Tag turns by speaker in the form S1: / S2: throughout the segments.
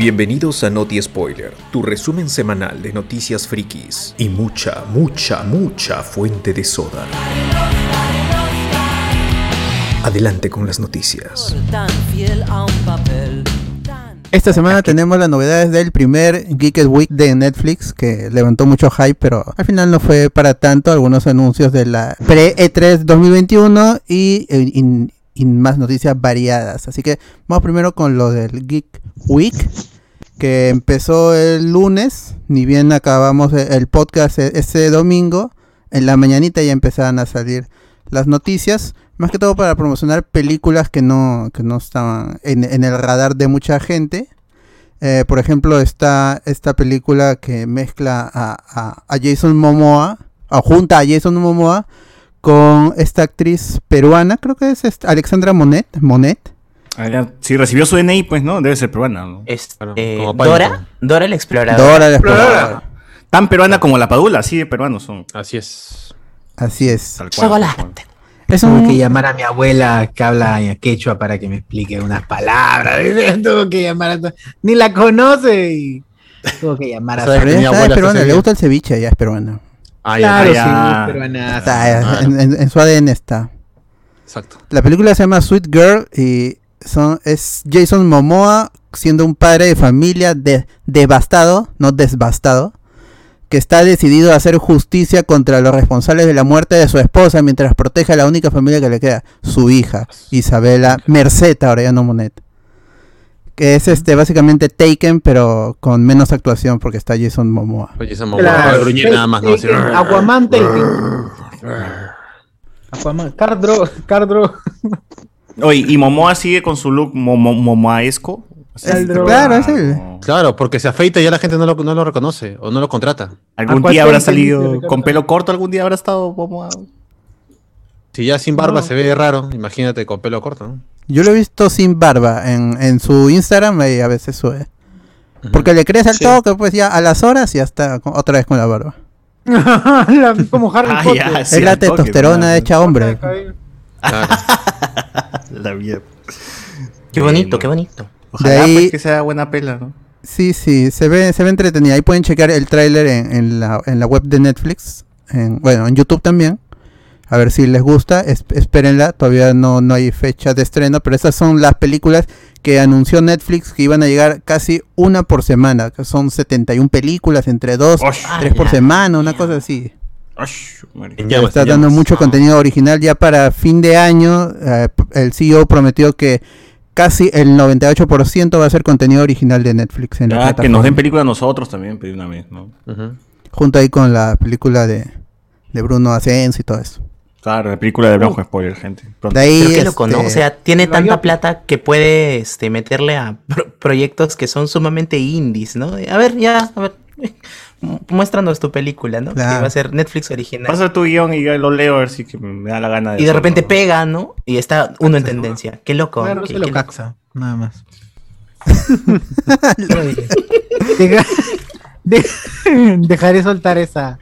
S1: Bienvenidos a Noti Spoiler, tu resumen semanal de noticias frikis y mucha, mucha, mucha fuente de soda. Adelante con las noticias.
S2: Esta semana tenemos las novedades del primer Geeked Week de Netflix que levantó mucho hype, pero al final no fue para tanto. Algunos anuncios de la pre-E3 2021 y, y- y más noticias variadas. Así que vamos primero con lo del Geek Week que empezó el lunes. Ni bien acabamos e- el podcast e- ese domingo, en la mañanita ya empezaban a salir las noticias. Más que todo para promocionar películas que no, que no estaban en, el radar de mucha gente. Eh, por ejemplo, está esta película que mezcla a, a- a Jason Momoa, o junta a Jason Momoa con esta actriz peruana, creo que es Alexandra Monet. Monet.
S3: Ah. Si recibió su DNI, pues no, debe ser peruana.
S4: como Pánico.
S5: Dora, Dora la exploradora.
S2: Dora la exploradora.
S3: Tan peruana como la Padula, así de peruanos son.
S4: Así es.
S2: Así es.
S3: Tal cual.
S5: Chocolate.
S2: Es
S6: Tuve
S2: un,
S6: que llamar a mi abuela que habla en quechua para que me explique unas palabras. Tuve que llamar a... Ni la conoce y tuvo que llamar a
S4: ¿Sabes
S6: su...
S2: está-
S4: abuela
S2: es
S4: está
S2: peruana, le gusta el ceviche, ya es peruana.
S4: Ah, ya.
S6: Claro,
S3: ya.
S6: sí, peruanaza.
S2: Está,
S4: Ah.
S2: en, en- en su ADN está.
S4: Exacto.
S2: La película se llama Sweet Girl y son, es Jason Momoa siendo un padre de familia de- devastado, no desbastado, que está decidido a hacer justicia contra los responsables de la muerte de su esposa mientras protege a la única familia que le queda, su hija, Isabela Merced, ahora ya no Monet. Que es este básicamente Taken, pero con menos actuación porque está Jason Momoa.
S4: Oye, esa mamá
S6: Claro,
S4: va a gruñir nada más, ¿no? Así,
S6: Taken, Aquaman Taken. Aquaman, Cardro, Cardro.
S3: Oye, ¿y Momoa sigue con su look momo- momoaesco?
S6: El.
S2: Claro, es él.
S4: Claro, porque se afeita y ya la gente no lo, no lo reconoce o no lo contrata.
S3: ¿Algún día habrá salido con pelo corto? ¿Algún día habrá estado Momoa?
S4: Si ya sin barba
S6: No.
S4: se ve raro, imagínate con pelo corto, ¿no?
S2: Yo lo he visto sin barba en, en su Instagram y a veces sube. Porque le crees al
S4: Sí.
S2: toque, pues ya a las horas y ya está otra vez con la barba.
S6: La- Como Harry
S3: Ah,
S6: Potter.
S3: ya, sí,
S2: es la
S3: toque,
S2: testosterona hecha hombre.
S4: Claro.
S3: La mierda.
S5: Qué bonito, qué bonito.
S3: Ojalá
S2: De ahí-
S3: pues, que sea buena pela, ¿no?
S2: Sí, sí, se ve, se ve entretenida. Ahí pueden checar el tráiler en, en la, en la web de Netflix. En, bueno, en YouTube también. A ver si les gusta. Es- espérenla. Todavía no, no hay fecha de estreno. Pero estas son las películas que anunció Netflix que iban a llegar casi una por semana. Que son 71 películas entre dos,
S3: Osh,
S2: tres por
S5: la
S2: semana, una cosa así. Ya está dando mucho contenido original ya para fin de año. eh, el CEO prometió que casi el 98% va a ser contenido original de Netflix en la
S3: Ya, que nos den película a nosotros también, pedí una vez, ¿no?
S4: Ujú.
S2: Junto ahí con la película de, de Bruno Ascenso y todo eso.
S3: Claro, la película de Blanco Spoiler, gente. Pronto.
S2: De ahí,
S5: Pero qué loco, ¿no?
S2: este,
S5: O sea, tiene tanta
S6: yo-
S5: plata que puede este, meterle a pro- proyectos que son sumamente indies, ¿no? A ver, ya, a ver, muéstranos tu película, ¿no?
S2: Claro.
S5: Que va a ser Netflix original.
S3: Pasa tu guion y yo lo leo a ver si que me da la gana de
S5: Y de repente pega, ¿no? Y está uno en tendencia. Qué loco.
S6: Claro,
S5: qué-
S6: se lo
S5: qué-
S6: caxa, nada más. Deja- de- dejaré soltar esa.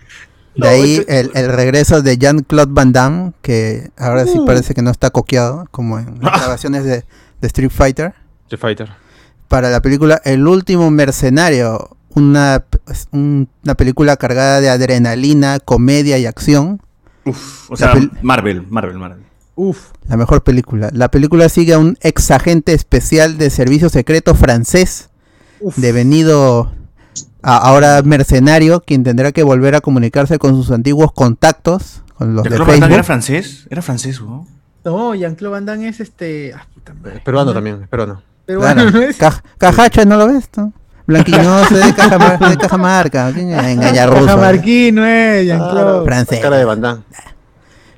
S2: de ahí el, el regreso de Jean-Claude Van Damme, que ahora sí parece que no está coqueado, como en las grabaciones de, de Street Fighter.
S4: Street Fighter.
S2: Para la película El último mercenario, una, es un- una película cargada de adrenalina, comedia y acción.
S3: Uf, o sea, Marvel, Marvel, Marvel.
S6: Uf.
S2: La mejor película. La película sigue a un ex agente especial de servicio secreto francés,
S6: Uf.
S2: devenido a- ahora mercenario, quien tendrá que volver a comunicarse con sus antiguos contactos, con los de
S3: ¿Jean-Claude Van Damme era francés? Era francés, ¿no?
S6: No, Jean-Claude Van Damme es este. ah, puta madre.
S4: Es peruano también, es peruano.
S2: Claro.
S6: bueno, no es.
S2: Ca- Cajacha, ¿no lo ves? tú? Blanquiñoso de, Caja- de Cajamarca. ¿Quién engaña ruso?
S6: Cajamarquino, eh, Jean-Claude.
S2: Francés.
S4: Cara de bandán.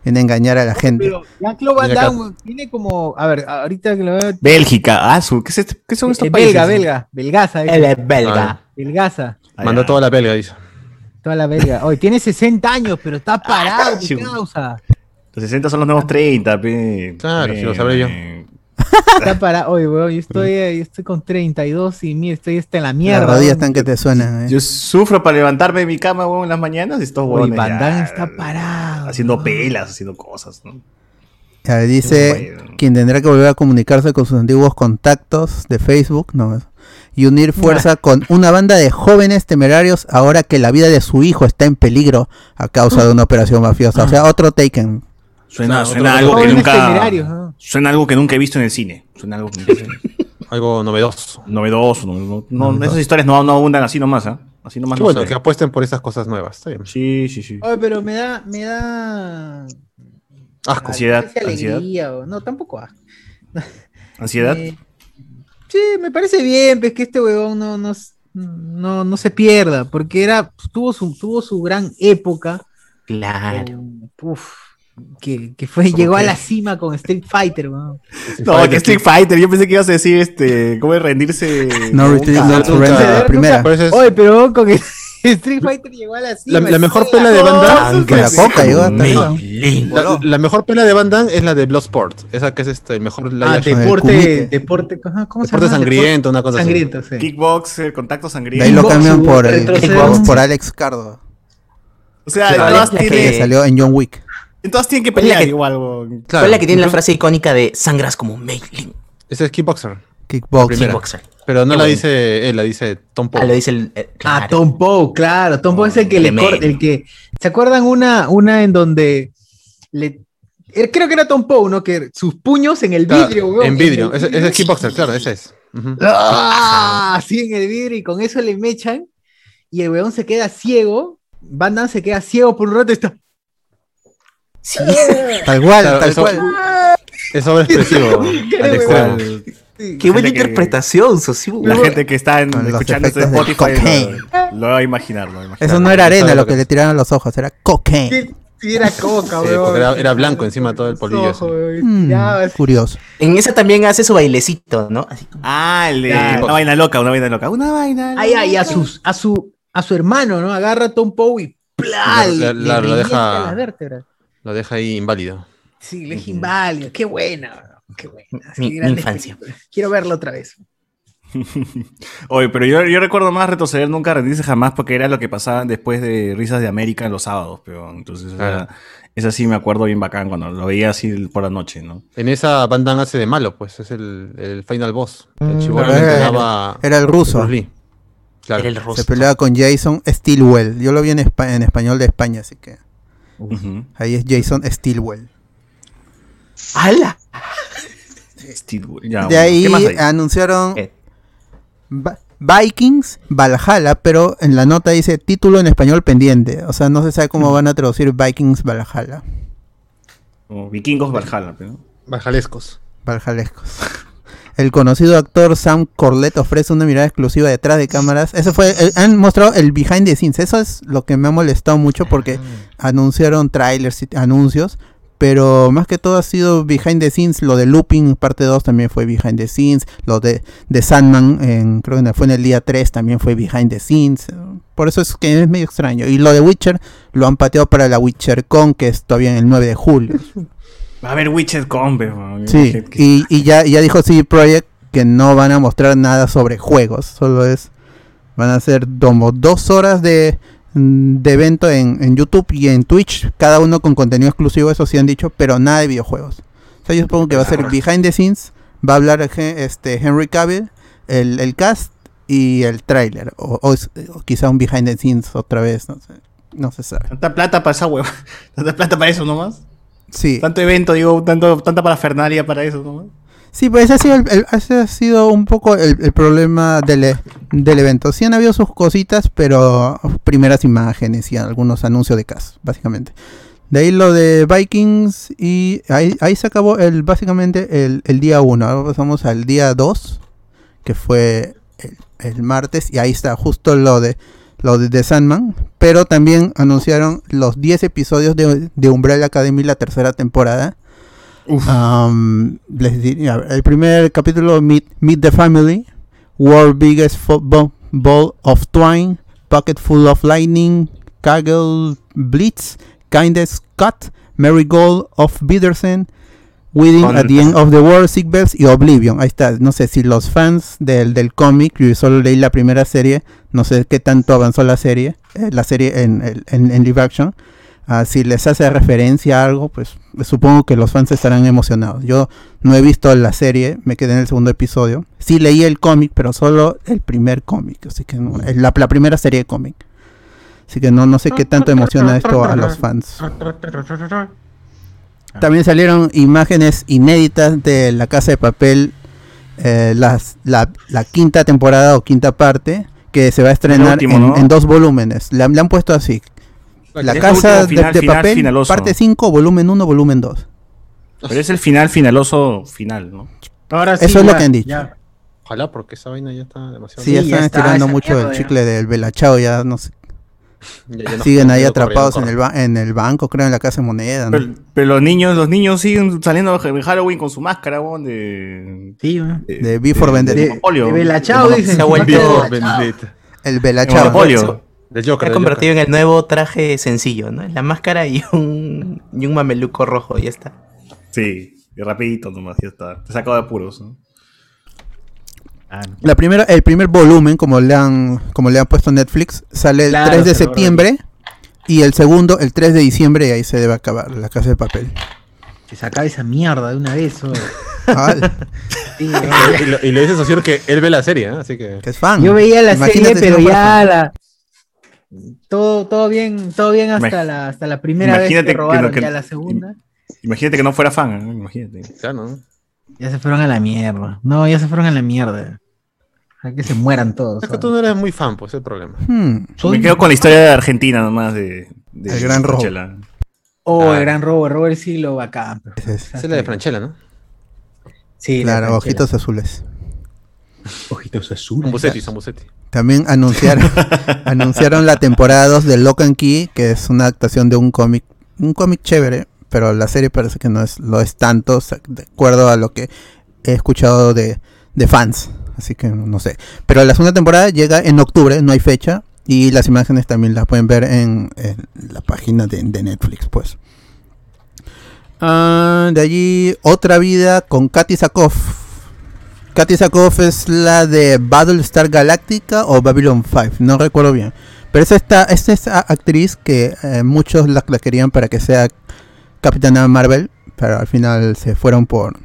S2: Viene a engañar a la gente.
S6: Pero Jean-Claude Van. Damme tiene como. A ver, ahorita que lo veo.
S3: Bélgica, ah, ¿qué, es este- qué son estos
S6: eh,
S3: países?
S6: belga, belga. Belgaza.
S5: Él
S6: eh.
S5: es belga.
S6: Belgaza.
S3: Ah,
S4: Mandó
S3: ya.
S4: toda la belga, dice.
S6: Toda la belga. Hoy tiene 60 años, pero está parado. ¿Qué
S3: chico.
S6: causa?
S3: Los 60 son los nuevos 30, pe.
S4: Claro,
S3: Pe,
S4: si lo sabré yo.
S3: pe.
S6: Está parado. Oye, weón, yo estoy, yo estoy con 32 y mira, estoy hasta en la mierda.
S2: Las rodillas están que te suenan. ¿eh?
S3: Yo sufro para levantarme de mi cama, weón, en las mañanas y estos ya,
S6: Damme está parado.
S3: Haciendo
S6: weón.
S3: pelas, haciendo cosas, ¿no?
S2: Ya, dice quien tendrá que volver a comunicarse con sus antiguos contactos de Facebook. No, y unir fuerza con una banda de jóvenes temerarios ahora que la vida de su hijo está en peligro a causa de una operación mafiosa. O sea, otro Taken.
S3: Suena,
S4: O sea,
S3: suena algo que nunca. Suena algo que nunca he visto en el cine. Suena algo que nunca he visto.
S4: Algo novedoso.
S3: novedoso. No, no- no- esas historias no, no abundan así nomás, ¿ah? Así nomás
S4: Qué
S3: no
S4: bueno,
S3: se
S4: que apuesten por esas cosas nuevas. Está bien.
S3: Sí, sí, sí.
S6: Oye, pero me da, me da.
S4: Asco.
S3: Ansiedad,
S6: no sé si alegría o- No, tampoco asco.
S3: ¿Ansiedad?
S6: Eh, sí, me parece bien, pues que este huevón no, no, no, no se pierda, porque era, tuvo su, tuvo su gran época.
S5: Claro.
S6: eh, uf, que, que fue, llegó a la cima con Street Fighter, weón.
S3: No, que Street Fighter. Yo pensé que ibas a decir este. ¿Cómo es rendirse?
S2: No
S3: nunca.
S2: retreat, no surrender, la primera.
S6: Oye, pero con el Street Fighter llegó a la cima.
S4: La- la mejor pela de Van Damme-
S2: Que la coca llegó hasta.
S4: La, la mejor pela de Van Damme es la de Bloodsport. Esa que es este, el mejor live
S6: Ah, deporte, deporte, ¿cómo se
S4: Deporte
S6: llama?
S4: sangriento, una cosa así.
S6: Sangriento, sí.
S3: Kickboxer, contacto
S2: De
S3: sangriento.
S2: ahí lo cambian por, el, por Alex Cardo,
S3: O sea,
S5: la
S2: que
S3: tienen,
S2: salió en John Wick.
S3: Todas tienen que
S5: la
S3: pelear
S5: que-
S3: igual. weón.
S4: Claro.
S5: ¿Cuál es la que tiene la frase icónica de sangras como Maylin?
S4: Ese es Kickboxer.
S2: Kickboxing.
S4: primera.
S5: Kickboxer.
S4: Pero no la dice él, la dice Tom
S5: Ah,
S4: Poe.
S5: lo dice el. eh,
S6: Ah. Tom Poe, claro. Tom Poe es el que le
S5: Tremendo.
S6: corta, el que. ¿Se acuerdan una, una en donde le. eh, Creo que era Tom Poe, ¿no? Que sus puños en el
S4: Claro,
S6: vidrio, weón.
S4: En vidrio. Ese, es Kickboxer, claro, ese es.
S6: ¡Ah! Sí, en el vidrio y con eso le mechan y el weón se queda ciego. Van Damme se queda ciego por un rato y está.
S5: Sí.
S2: Tal cual,
S4: Claro,
S2: tal
S4: eso-
S2: cual.
S4: Es sobreexpresivo
S6: Qué
S4: al extremo.
S3: Igual,
S5: Qué buena
S3: que-
S5: interpretación, Socio.
S3: La gente que está en- escuchando este Spotify
S2: cocaine.
S3: lo, lo va a imaginar. Lo va a imaginar.
S2: Eso no era arena lo que
S4: que
S2: le tiraron a los ojos, era cocaine.
S6: Sí, era coca,
S4: Sí,
S6: weón.
S4: era- era blanco encima todo el polvillo
S6: Ojo.
S2: Mm, curioso.
S5: En esa también hace su bailecito, ¿no? Así como-
S3: Ah, el de una vaina loca, una vaina loca. Una vaina
S6: Ay, ay, a,
S3: loca.
S6: sus, a, su, a su hermano, ¿no? Agarra a Tom Poe y ¡plá!
S4: Lo- deja-
S6: las vértebras.
S4: Lo deja ahí inválido.
S6: Sí, le deja inválido. Qué buena, qué buena.
S5: Mi-
S6: Sí,
S5: mi
S6: grandes
S5: infancia.
S6: películas. Quiero verlo otra vez.
S3: Oye, pero yo, yo recuerdo más retroceder nunca rendirse jamás porque era lo que pasaba después de Risas de América en los sábados, pero entonces
S4: Claro.
S3: era- esa sí me acuerdo bien bacán cuando lo veía así por la noche, ¿no?
S4: En esa Van Damme hace de malo, pues es el, el final boss. El
S2: Claro,
S4: que
S2: era- Era el ruso.
S4: Claro.
S5: Era el
S2: Se
S5: rostro.
S2: peleaba con Jason Stilwell. Yo lo vi en, espa- en español de España, así que Ahí es Jason Stilwell.
S5: ¡Hala!
S3: Ya,
S2: De
S3: bueno,
S2: ahí
S3: ¿qué más hay?
S2: anunciaron Vikings Valhalla, pero en la nota dice título en español pendiente. O sea, no se sabe cómo van a traducir Vikings Valhalla.
S3: Como Vikingos Valhalla, pero.
S4: Bajalescos.
S2: Valhalescos. El conocido actor Sam Corlett ofrece una mirada exclusiva detrás de cámaras. Eso fue, el- han mostrado el behind the scenes. Eso es lo que me ha molestado mucho porque anunciaron trailers y anuncios. Pero más que todo ha sido behind the scenes. Lo de Looping parte 2 también fue behind the scenes. Lo de, de Sandman, en, creo que fue en el día 3, también fue behind the scenes. Por eso es que es medio extraño. Y lo de Witcher lo han pateado para la Witcher Con, que es todavía en el 9 de julio.
S3: Va a haber Witcher con, pero.
S2: Sí,
S3: que- que-
S2: y, y ya, ya dijo CD Projekt que no van a mostrar nada sobre juegos, solo es, van a ser como dos horas de, de evento en, en YouTube y en Twitch, cada uno con contenido exclusivo, eso sí han dicho, pero nada de videojuegos. O sea, yo supongo que va a ser behind the scenes, va a hablar este Henry Cavill, el, el cast y el trailer, o, o quizá un behind the scenes otra vez, no sé, no se sabe.
S3: Tanta plata para esa hueva. Tanta plata para eso nomás.
S2: Sí.
S3: Tanto evento, digo, tanto, tanta parafernalia para eso nomás.
S2: Sí, pues ese ha sido, el- el- ese ha sido un poco el, el problema del, del evento. Sí han habido sus cositas, pero primeras imágenes y algunos anuncios de cast, básicamente. De ahí lo de Vikings y ahí, ahí se acabó el básicamente el, el día 1. Ahora pasamos al día 2, que fue el, el martes, y ahí está justo lo de lo de The Sandman, pero también anunciaron los 10 episodios de, de Umbrella Academy, la tercera temporada. Um, les diría, el primer capítulo, Meet, Meet the Family, World Biggest Football Ball of Twine, Pocket Full of Lightning, Kaggle Blitz, Kindest Cut, Marigold of Bidersen, Within
S5: Con-
S2: at the End of the World, Sick Bells y Oblivion. Ahí está. No sé si los fans del, del cómic, yo solo leí la primera serie, no sé qué tanto avanzó la serie, eh, la serie en, en, en live action. Ah, si les hace referencia a algo, pues supongo que los fans estarán emocionados. Yo no he visto la serie, me quedé en el segundo episodio. Sí leí el cómic, pero solo el primer cómic, así que no- es la, la primera serie de cómic. Así que no, no sé qué tanto emociona esto a los fans. También salieron imágenes inéditas de La Casa de Papel, eh, las- la, la quinta temporada o quinta parte, que se va a estrenar
S3: último,
S2: en,
S3: ¿no?
S2: en dos volúmenes. Le, han- le han puesto así. La
S3: Es
S2: Casa
S3: el último final,
S2: de, de
S3: final,
S2: Papel,
S3: finaloso.
S2: parte 5, volumen 1, volumen 2.
S3: Pero es el final finaloso final, ¿no?
S6: Ahora sí,
S2: Eso es lo que han dicho.
S6: ya.
S4: Ojalá, porque esa vaina ya está demasiado.
S2: Sí, ya están
S6: está,
S2: estirando mucho el chicle del Belachao, ya no sé.
S4: Ya- ya no-
S2: Siguen ahí atrapados en el, ba- en el banco, creo, en la casa de moneda. ¿no?
S3: Pero, pero los niños, los niños siguen saliendo en Halloween con su máscara, weón, de.
S6: Sí.
S2: De
S3: de-
S2: Vendetta.
S3: de
S6: De, de Belachao,
S3: De
S6: dicen.
S5: Se ha vuelto-.
S2: El
S3: De
S2: Belachao.
S3: Monopolio.
S4: Del
S5: Se
S4: Joker.
S5: ha convertido
S4: Joker.
S5: en el nuevo traje sencillo, ¿no? La máscara y un, y un mameluco rojo, ya está.
S3: Sí, y rapidito nomás, ya está. Te sacado de apuros, ¿no?
S2: La primera, el primer volumen, como le han, como le han puesto Netflix, sale el
S6: Claro,
S2: 3 de septiembre. Y el segundo, el 3 de diciembre, y ahí se debe acabar la casa de papel.
S6: Que se acabe esa mierda de una vez. Sí, weón.
S4: Y, lo- y le dice que él ve la serie, ¿eh? así que.
S2: que es fan.
S6: Yo veía la
S2: Imagínate
S6: serie,
S2: si no
S6: pero ya
S2: fan.
S6: la. Todo, todo bien, todo bien hasta
S3: Imag-
S6: la, hasta la primera vez
S3: Imagínate
S6: que
S3: que
S6: robaron,
S3: lo que-
S6: ya la segunda.
S3: Imagínate que no fuera fan, ¿no? Imagínate.
S4: Claro, ¿no?
S6: Ya se fueron a la mierda. No, ya se fueron a la mierda. A que se mueran todos.
S4: Es que tú no eres muy fan, pues es el problema.
S2: Hmm.
S3: Me quedo con la historia de Argentina nomás de. de
S2: El gran robo.
S6: Oh,
S4: Ah.
S6: el gran robo, el robo del siglo bacán.
S2: es.
S4: La de Franchella, ¿no?
S6: Sí, la
S2: Claro, ojitos azules.
S6: Ojitos azules.
S4: San Busetti, San Busetti.
S2: También anunciaron, anunciaron la temporada 2 de Lock and Key, que es una adaptación de un cómic, un cómic chévere, pero la serie parece que no es lo es tanto, de acuerdo a lo que he escuchado de, de fans. Así que no, sé. Pero la segunda temporada llega en octubre, no hay fecha, y las imágenes también las pueden ver en, la página de, de Netflix, pues. Ah, de allí, otra vida con Katy Sakoff. Katy Sakoff es la de Battlestar Galactica o Babylon 5, no recuerdo bien. Pero es esta, es actriz que eh, muchos la, la querían para que sea Capitana Marvel, pero al final se fueron por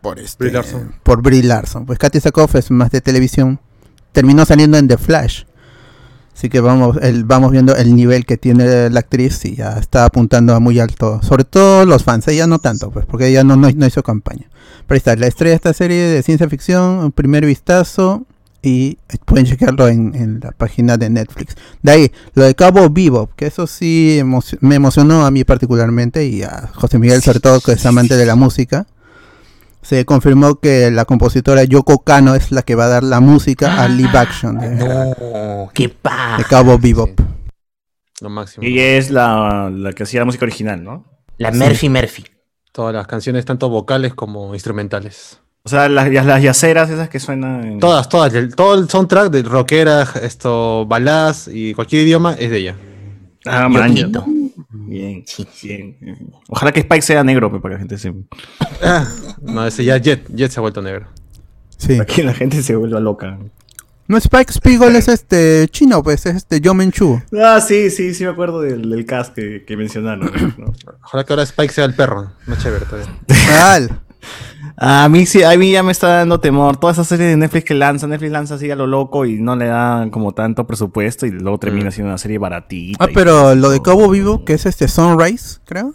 S2: por este,
S4: Brie Larson.
S2: por Brie Larson. Pues Katy Sakoff es más de televisión. Terminó saliendo en The Flash. Así que vamos, el, vamos viendo el nivel que tiene la actriz y ya está apuntando a muy alto. Sobre todo los fans, ella no tanto, pues, porque ella no, no, no hizo campaña. Pero ahí está, la estrella de esta serie de ciencia ficción, un primer vistazo. Y pueden checarlo en, en la página de Netflix. De ahí, lo de Cabo Vivo, que eso sí emo- me emocionó a mí particularmente y a José Miguel, sobre todo, que es amante de la música. Se confirmó que la compositora Yoko Kano es la que va a dar la música al live action de,
S4: No.
S5: ¡Qué
S2: de Cabo Bebop.
S4: Lo máximo.
S3: Y ella es la, la que hacía la música original, ¿no?
S5: La Murphy Murphy.
S4: Todas las canciones, tanto vocales como instrumentales.
S3: O sea, las, las, las yaceras esas que suenan. en-
S4: Todas, todas. el- todo el soundtrack de rockera, esto, baladas y cualquier idioma es de ella.
S3: Ah, man, ya.
S5: Yoquito.
S3: Bien, bien. Ojalá que Spike sea negro, pues, para que la gente se.
S4: No, ese ya Jet. Jet se ha vuelto negro.
S2: Sí.
S3: Para que la gente se vuelva loca.
S2: No, Spike Spiegel es este chino, pues es este Joe Menchu.
S3: Ah, sí, sí, sí me acuerdo del, del cast que, que mencionaron. ¿no?
S4: Ojalá que ahora Spike sea el perro. Más chévere todavía.
S3: A mí sí, a mí ya me está dando temor. Toda esa serie de Netflix que lanza, Netflix lanza así a lo loco y no le dan como tanto presupuesto y luego termina siendo una serie baratita.
S2: Ah, pero
S3: todo.
S2: lo de Cabo Vivo, que es este Sunrise, creo.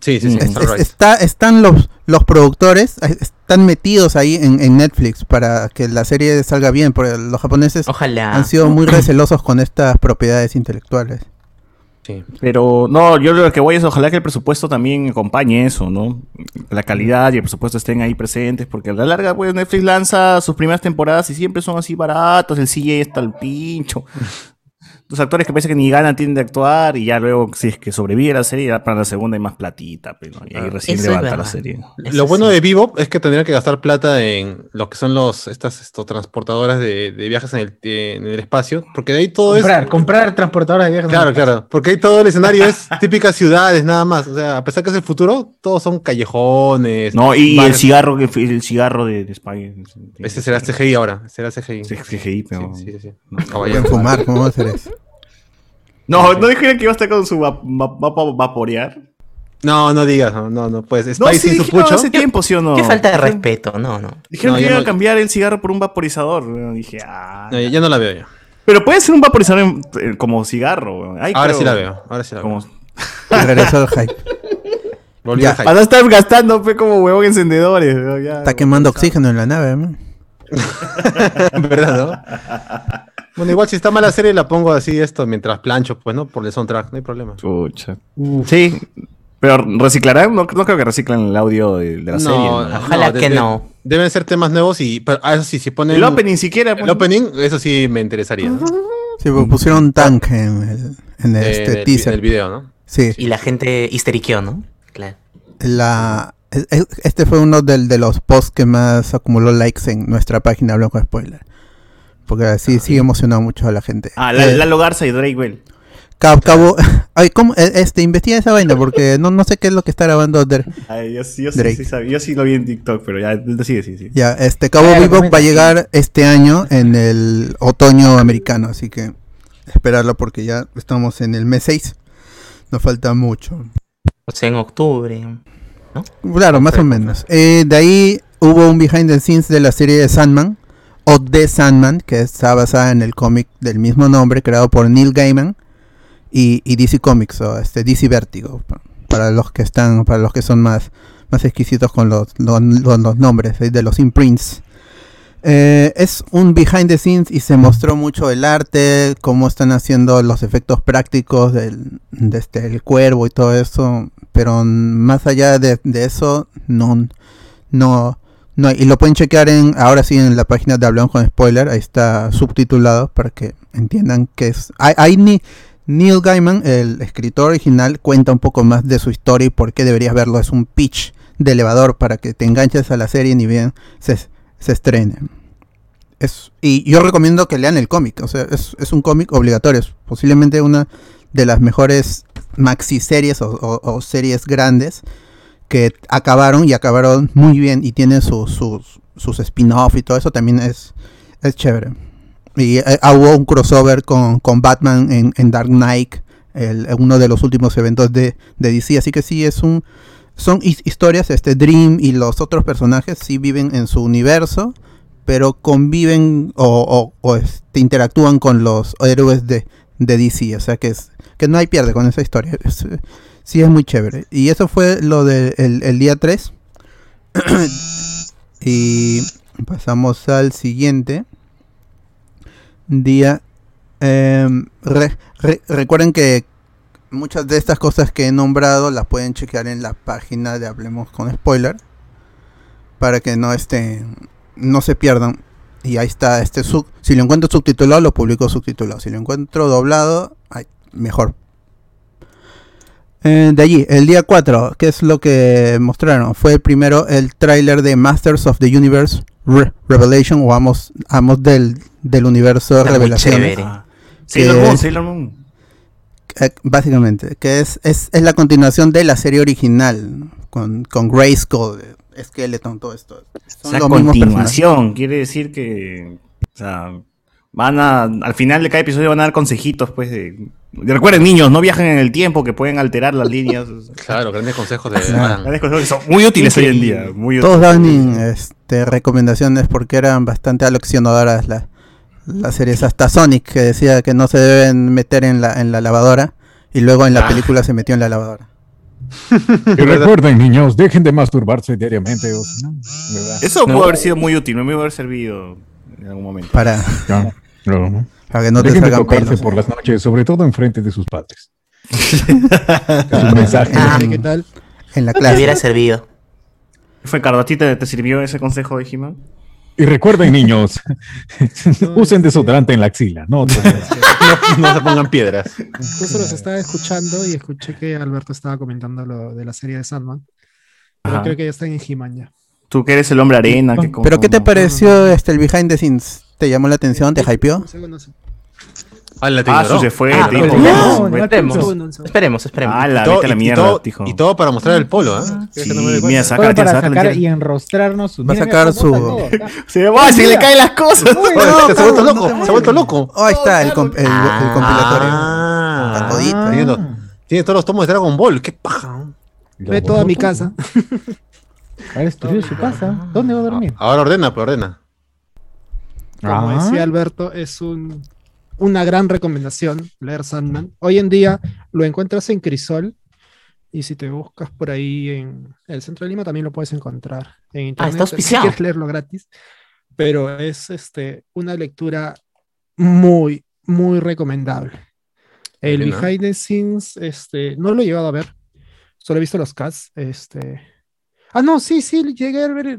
S4: Sí, sí, sí.
S2: Es- es-
S4: Sunrise.
S2: está, están los, los productores, eh, están metidos ahí en, en Netflix para que la serie salga bien, porque los japoneses
S5: Ojalá.
S2: han sido muy recelosos con estas propiedades intelectuales.
S4: Sí.
S3: Pero no, yo lo que voy es ojalá que el presupuesto también acompañe eso, ¿no? La calidad y el presupuesto estén ahí presentes, porque a la larga, pues Netflix lanza sus primeras temporadas y siempre son así baratos, el CGI está al pincho. Los actores que parece que ni ganan tienen de actuar y ya luego, si es que sobrevive la serie, ya para la segunda hay más platita, pero y ahí recién
S5: Eso
S3: levanta la serie.
S5: Eso
S4: Lo bueno
S5: sí.
S4: de Bebop es que tendría que gastar plata en lo que son los estas esto, transportadoras de, de viajes en el, en el espacio, porque de ahí todo
S6: Comprar,
S4: es
S6: comprar transportadoras de viajes.
S4: Claro, claro, porque ahí todo el escenario es típicas ciudades nada más, o sea, a pesar que es el futuro, todos son callejones.
S3: No, y el cigarro, el cigarro de, de Spy.
S4: Ese será CGI ahora, será CGI.
S3: Sí, CGI, pero.
S4: Sí, sí, sí.
S3: no.
S2: Pueden fumar, ¿cómo va a hacer eso?
S3: No, ¿no dijeron que iba a estar con su va- va- va- vaporear?
S4: No, no digas, no, no, no pues
S3: No, sí,
S4: sin su
S3: dijeron
S4: pucho.
S3: hace tiempo, ¿sí o no?
S5: Qué falta de respeto, no, no.
S3: Dijeron
S4: No,
S3: que
S4: ya
S3: iban a
S4: no-
S3: cambiar el cigarro por un vaporizador. Dije, ah.
S4: No, ya, no la veo ya.
S3: Pero puede ser un vaporizador en- eh, como cigarro. Ay,
S4: Ahora sí la veo, ahora sí la veo.
S3: Como...
S2: El hype.
S4: Volvió
S2: Ya.
S4: el hype.
S3: Vas a estar gastando pe, como huevón encendedores. ya.
S2: Está quemando oxígeno en la nave. ¿no?
S4: ¿Verdad, no? Bueno, igual si está mala serie la pongo así esto mientras plancho, pues, ¿no? Por el soundtrack, no hay problema.
S3: Chucha. Sí, pero reciclarán. No, no creo que reciclan el audio de, de la serie. ¿no?
S5: Ojalá que
S4: de-
S5: no.
S4: Deben ser temas nuevos y pero, ah, eso sí, si ponen
S3: El opening siquiera.
S4: el opening, eso sí me interesaría. ¿no?
S2: Sí, pues pusieron tanque en el, en
S4: Eh,
S2: este teaser.
S4: del video, ¿no?
S2: Sí,
S5: Y la gente histeriqueó, ¿no? Claro.
S2: la, es- es- este fue uno del- de los posts que más acumuló likes en nuestra página Blanco Spoiler. Porque así sí emocionó mucho a la gente.
S3: Ah, la,
S2: Eh,
S3: Lalo Garza y Drake Bell.
S2: Cabo, Cabo- ay, ¿cómo? Eh, Este, investiga esa vaina porque no, no sé qué es lo que está grabando
S3: Ay, yo, sí- yo, sí,
S2: Drake.
S3: sí sabía. yo sí lo vi en TikTok, pero ya sigue, sí, sí.
S2: Ya, este Cabo Vivo
S6: comenta,
S2: va a
S6: sí.
S2: llegar este año en el otoño americano, así que esperarlo porque ya estamos en el mes 6. Nos falta mucho.
S5: O sea, en octubre.
S2: Claro, más o menos. Eh, de ahí hubo un behind the scenes de la serie de Sandman, o The Sandman, que está basada en el cómic del mismo nombre, creado por Neil Gaiman y, y DC Comics, o este DC Vertigo, pa- para los que están, para los que son más, más exquisitos con los, los, los- nombres de los imprints. Eh, es un behind the scenes y se mostró mucho el arte, cómo están haciendo los efectos prácticos del, de este, el cuervo y todo eso, pero más allá de, de eso, no, no, no, y lo pueden chequear en, ahora sí en la página de Hablamos con Spoiler, ahí está subtitulado para que entiendan que es, hay, hay ni, Neil Gaiman, el escritor original, cuenta un poco más de su historia y por qué deberías verlo, es un pitch de elevador para que te enganches a la serie ni bien se, se estrene. Es, y yo recomiendo que lean el cómic, o sea, es, es un cómic obligatorio, es posiblemente una de las mejores maxi series o, series grandes que acabaron y acabaron muy bien y tienen sus, sus, sus spin-off y todo eso también es, es chévere. Y eh, ah, hubo un crossover con, con Batman en, en Dark Knight, el- uno de los últimos eventos de, de DC, así que sí es un son his- historias, este Dream y los otros personajes sí viven en su universo, pero conviven o, o- o, este, interactúan con los héroes de, de DC, o sea que es que no hay pierde con esa historia. Es, eh, sí es muy chévere. Y eso fue lo del el día 3. y pasamos al siguiente día. Em, re- re- recuerden que muchas de estas cosas que he nombrado las pueden chequear en la página de Hablemos con Spoiler para que no estén no se pierdan y ahí está este sub si lo encuentro subtitulado lo publico subtitulado si lo encuentro doblado ay, mejor Eh, de allí el día 4 ¿qué es lo que mostraron? fue primero el tráiler de Masters of the Universe Re- Revelation o Amos, Amos del, del universo
S5: Está muy
S2: Revelación
S5: chévere.
S3: Ah. Sailor Moon, Sailor Moon.
S2: Eh, básicamente, que es, es, es la continuación de la serie original, con, con Grayskull, Skeleton, todo esto. Son mismos
S3: continuación quiere decir que. O sea, van a. Al final de cada episodio van a dar consejitos, pues. De- recuerden, niños, no viajen en el tiempo que pueden alterar las líneas.
S4: Claro, grandes consejos de.
S3: Grandes que son muy útiles hoy en día. Muy
S2: Todos daban este, recomendaciones porque eran bastante aleccionadoras la- las series. Hasta Sonic, que decía que no se deben meter en la, en la lavadora, y luego en la
S4: Ah.
S2: película se metió en la lavadora.
S7: Y recuerden, niños, dejen de masturbarse diariamente.
S3: Eso
S5: No.
S3: pudo haber sido muy útil, me pudo haber servido en algún momento.
S2: Para,
S7: ¿no?
S2: Para que no te
S7: Dejen de
S2: salgan
S7: tocarse
S2: pelos.
S7: por las noches, sobre todo en frente de sus padres. es un mensaje.
S5: Ah.
S8: ¿Qué tal?
S2: En la clase.
S5: hubiera servido.
S3: ¿Fue Cardo, a ti te, te sirvió ese consejo de He-Man?
S7: Y recuerden, niños, usen desodorante en la axila, no.
S4: No, no se pongan piedras.
S8: Justo los estaba escuchando y escuché que Alberto estaba comentando lo de la serie de Sandman. Pero creo que ya está en He-Man ya.
S3: Tú que eres el hombre arena. Que
S2: ¿Pero qué te pareció este, el behind the scenes? ¿Te llamó la atención? ¿Te hypeó?
S8: Un segundo, un segundo,
S4: Ah, la te
S3: Ah, su se fue,
S5: Ah,
S3: "No,
S5: no,
S3: vete".
S8: un
S5: Esperemos. Esperemos, esperemos.
S3: Ah, la
S4: Y todo-
S3: vete a la
S4: y- y
S3: mierda,
S4: todo-
S3: dijo.
S4: Y todo para mostrar el polo, ¿ah?
S3: Sí,
S4: doy
S3: mira, saca,
S6: para
S3: saca,
S6: sacar
S3: saca.
S6: y enrostrarnos.
S2: Va a sacar su-.
S3: Se va, se le caen las cosas.
S6: Uy,
S4: Oye,
S6: no,
S4: se ha vuelto
S6: no,
S4: loco, se ha vuelto loco.
S2: Ahí está el, el compilatorio.
S4: Ah.
S6: Ah.
S4: Tiene, to- tiene todos los tomos de Dragon Ball. Qué paja.
S8: Ve toda mi casa.
S6: Ahora su casa. ¿Dónde va a dormir?
S4: Ahora ordena, pues ordena.
S8: Como
S6: Ah.
S8: decía Alberto, es un, una gran recomendación leer Sandman. Hoy en día lo encuentras en Crisol y si te buscas por ahí en el centro de Lima también lo puedes encontrar en internet.
S5: está
S8: si
S5: auspiciado.
S8: quieres leerlo gratis, pero es este, una lectura muy, muy recomendable. El behind the scenes, este, no lo he llegado a ver, solo he visto los cuts, este. Ah, no, sí, sí, llegué a ver, eh,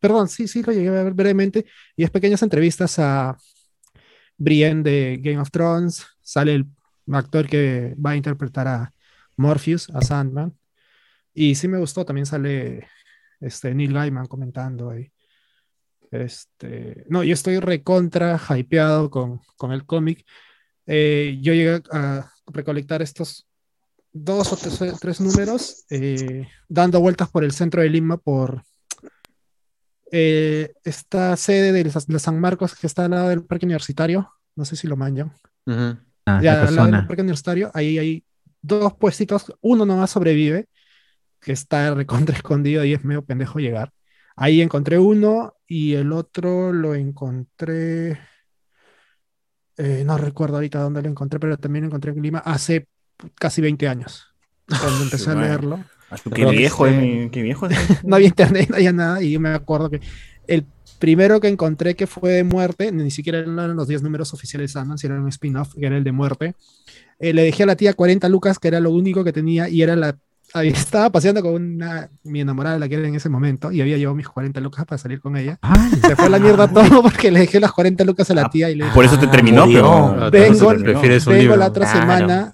S8: perdón, sí, sí, lo llegué a ver brevemente, y es pequeñas entrevistas a Brienne de Game of Thrones, sale el actor que va a interpretar a Morpheus, a Sandman, y sí me gustó, también sale este, Neil Gaiman comentando ahí. Este, no, yo estoy recontra hypeado con, con el cómic. Eh, yo llegué a recolectar estos dos o tres, números eh, dando vueltas por el centro de Lima por eh, esta sede de, de San Marcos que está al lado del parque universitario. No sé si lo manjan.
S4: Ujú.
S6: Ah,
S8: Ya, al lado del parque universitario, ahí hay dos puestitos, uno nomás sobrevive, que está recontra escondido y es medio pendejo llegar. Ahí encontré uno y el otro lo encontré, eh, no recuerdo ahorita dónde lo encontré, pero también lo encontré en Lima hace casi 20 años, cuando empecé a
S3: Bueno.
S8: leerlo.
S3: Ah, Qué viejo,
S8: Este,
S3: es mi- qué viejo
S8: no había internet, no había nada, y yo me acuerdo que el primero que encontré que fue de muerte, ni siquiera eran los 10 números oficiales de Sandman, sino era un spin-off, que era el de muerte. Eh, le dejé a la tía 40 lucas, que era lo único que tenía, y era la. ahí Estaba paseando con una, mi enamorada, la que era en ese momento, y había llevado mis 40 lucas para salir con ella.
S6: Ah,
S8: Se fue a la mierda todo porque le dejé las 40 lucas a la tía y le dije,
S3: Por eso te
S5: Ah,
S3: terminó, pero.
S4: Ah,
S8: Vengo-
S4: un
S8: vengo la otra
S5: Claro.
S8: semana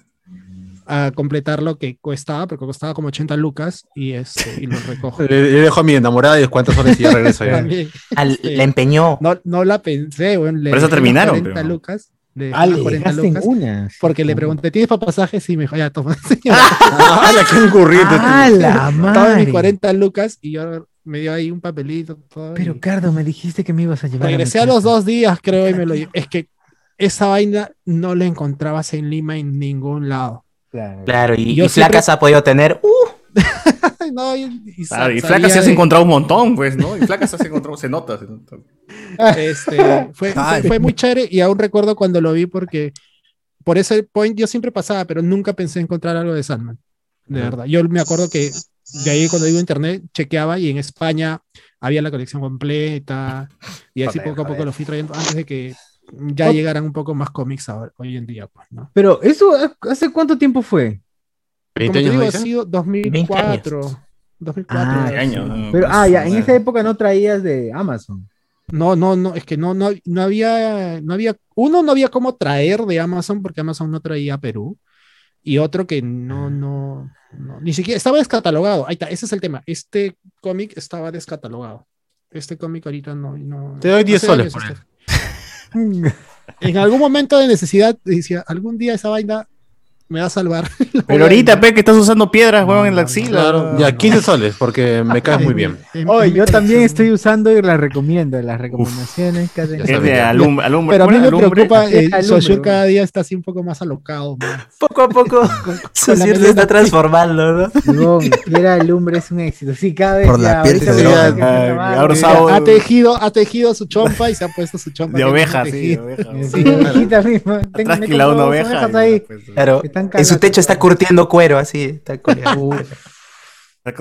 S8: a completar lo que costaba, porque costaba como 80 lucas, y, este, y lo recojo.
S4: Le, le dejo a mi enamorada y cuántas horas y ya regreso ya.
S5: Al-
S8: Sí.
S5: la empeñó.
S8: No, no la pensé, weón. Le
S3: Por eso terminaron,
S8: 40
S3: pero-
S8: lucas. Le dejé
S6: Ah,
S8: las
S6: le
S8: 40
S6: dejaste en
S8: lucas.
S6: una.
S8: Porque le pregunté, ¿tienes para pasajes? Y me dijo, ya, toma, señor.
S4: ¡Ah, la que incurriente!
S6: ¡Ah, la
S8: Toma mis
S6: madre!
S8: 40 lucas y yo me dio ahí un papelito. Todo,
S6: Pero
S8: y
S6: Cardo, me dijiste que me ibas a llevar.
S8: regresé
S6: mi
S8: a los dos días, creo, y me lo lle- Es que esa vaina no la encontrabas en Lima en ningún lado.
S6: Claro.
S5: Claro, y,
S8: Yo
S5: y Flacas ha podido tener. ¡Uh!
S8: No, y, y
S3: Claro, y
S8: sa-
S3: Flaca se has
S8: de-
S3: encontrado un montón, pues, ¿no? Y Flaca se has encontrado, se nota. se nota.
S8: Este, fue, fue, fue muy chévere y aún recuerdo cuando lo vi porque por ese point yo siempre pasaba, pero nunca pensé encontrar algo de Sandman. De verdad. Yo me acuerdo que de ahí cuando iba a internet chequeaba y en España había la colección completa y así poco a poco lo fui trayendo antes de que ya llegaran un poco más cómics ahora- hoy en día, pues, ¿no?
S6: Pero eso, ¿hace cuánto tiempo fue?
S4: 20
S8: Como te
S4: años,
S8: digo,
S4: ¿no
S8: ha sido 2004. 2004.
S6: Ah,
S3: Qué año,
S8: sí.
S3: ¿no?
S6: Pero,
S3: Pues,
S6: ah, ya, en esa época no traías de Amazon.
S8: No, no, no, es que no, no, no había, no había, uno no había cómo traer de Amazon porque Amazon no traía a Perú y otro que no, no, no, ni siquiera estaba descatalogado. Ahí está, ese es el tema. Este cómic estaba descatalogado. Este cómic ahorita no, no.
S4: Te doy 10
S8: hace
S4: soles
S8: años
S4: por él.
S8: En algún momento de necesidad decía, algún día esa vaina me va a salvar.
S3: Pero ahorita, pe, que estás usando piedras,
S8: No,
S3: weón, en la
S8: no,
S3: axila.
S4: Claro, ya 15 soles, porque me caes muy bien.
S8: Mi
S6: yo también estoy usando y las recomiendo. Las recomendaciones que hacen.
S3: Es de
S4: sabía.
S3: alum- alumbre.
S8: Pero a mí
S3: ¿cómo
S8: me?
S3: Alumbre.
S8: preocupa, eh,
S6: Alumbre, weón.
S8: cada día está así un poco más alocado. man.
S5: Poco a poco. Sociur se está transformando, ¿no?
S6: Piedra del Lumbre es un éxito. Sí, cada vez
S2: Por la
S6: ya,
S2: que
S6: que
S3: sábado-
S8: ha tejido, ha tejido su chompa y se ha puesto su chompa.
S3: De
S8: que
S3: oveja, sí, de oveja.
S6: Sí, misma. Tengo-
S3: Atrás quilado una oveja.
S5: Claro.
S6: Están
S5: En su techo está curtiendo cuero, así. Está.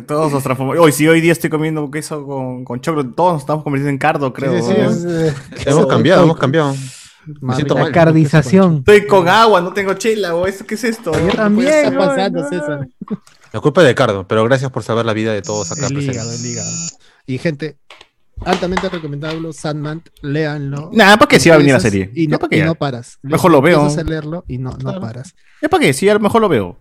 S3: Todos nos transformamos. Hoy sí, hoy día estoy comiendo queso con, con choclo. Todos nos estamos convirtiendo en cardo, creo.
S4: Sí, sí.
S6: Eh,
S4: Hemos cambiado, hemos cambiado. Me siento
S6: La
S4: mal.
S6: cardización.
S3: Estoy con agua, no tengo chela, o ¿esto qué es esto?
S6: Yo
S8: ¿Qué
S6: también.
S8: está
S6: weón,
S8: pasando,
S6: no.
S8: César?
S4: La culpa es de Cardo, pero gracias por saber la vida de todos acá
S8: El hígado, el hígado. Y gente, altamente recomendable Sandman, léanlo.
S3: Nah, ¿para qué si va a venir la serie?
S8: Y no, paras.
S3: Mejor lo veo.
S8: Empiezas a leerlo y no, no
S4: Claro.
S8: paras.
S3: ¿Ya para qué? Sí, a lo mejor lo veo.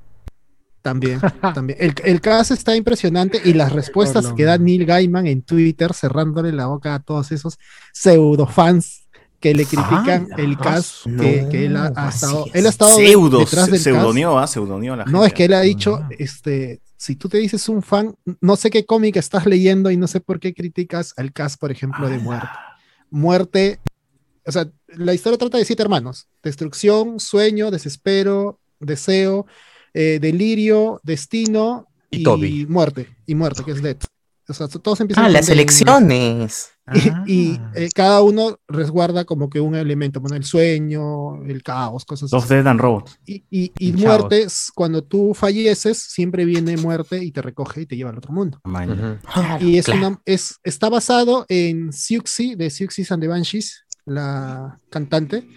S8: También, también. El, el caso está impresionante y las respuestas que da. Neil Gaiman en Twitter cerrándole la boca a todos esos pseudo fans que le critican
S3: Ah,
S8: el cast
S5: no,
S8: que, que él ha, estado.
S5: es.
S8: Él ha estado
S3: Pseudo,
S8: detrás del cast.
S3: pseudonió, ah, pseudonió a la gente.
S8: No, es que él ha dicho,
S6: Ah.
S8: este, si tú te dices un fan, no sé qué cómic estás leyendo y no sé por qué criticas al cast, por ejemplo, de Muerte. Muerte, o sea, la historia trata de siete hermanos. Destrucción, sueño, desespero, Deseo, eh, Delirio, Destino
S4: Y
S8: y,
S4: Toby.
S8: Muerte. Y Muerte, que es Death. O sea, todos empiezan
S5: Ah, las
S8: D
S5: elecciones.
S8: Y, y, eh, cada uno resguarda como que un elemento, bueno, el sueño, el caos, cosas
S3: Dos
S8: así.
S3: Dead and Robots.
S8: Y, y, y
S6: Chavos.
S8: muerte, es cuando tú falleces, siempre viene muerte y te recoge y te lleva al otro mundo.
S3: Man.
S4: Ujú.
S8: Y es
S5: claro.
S8: una, es, está basado en Siuxi, de Siuxi and the Banshees, la cantante.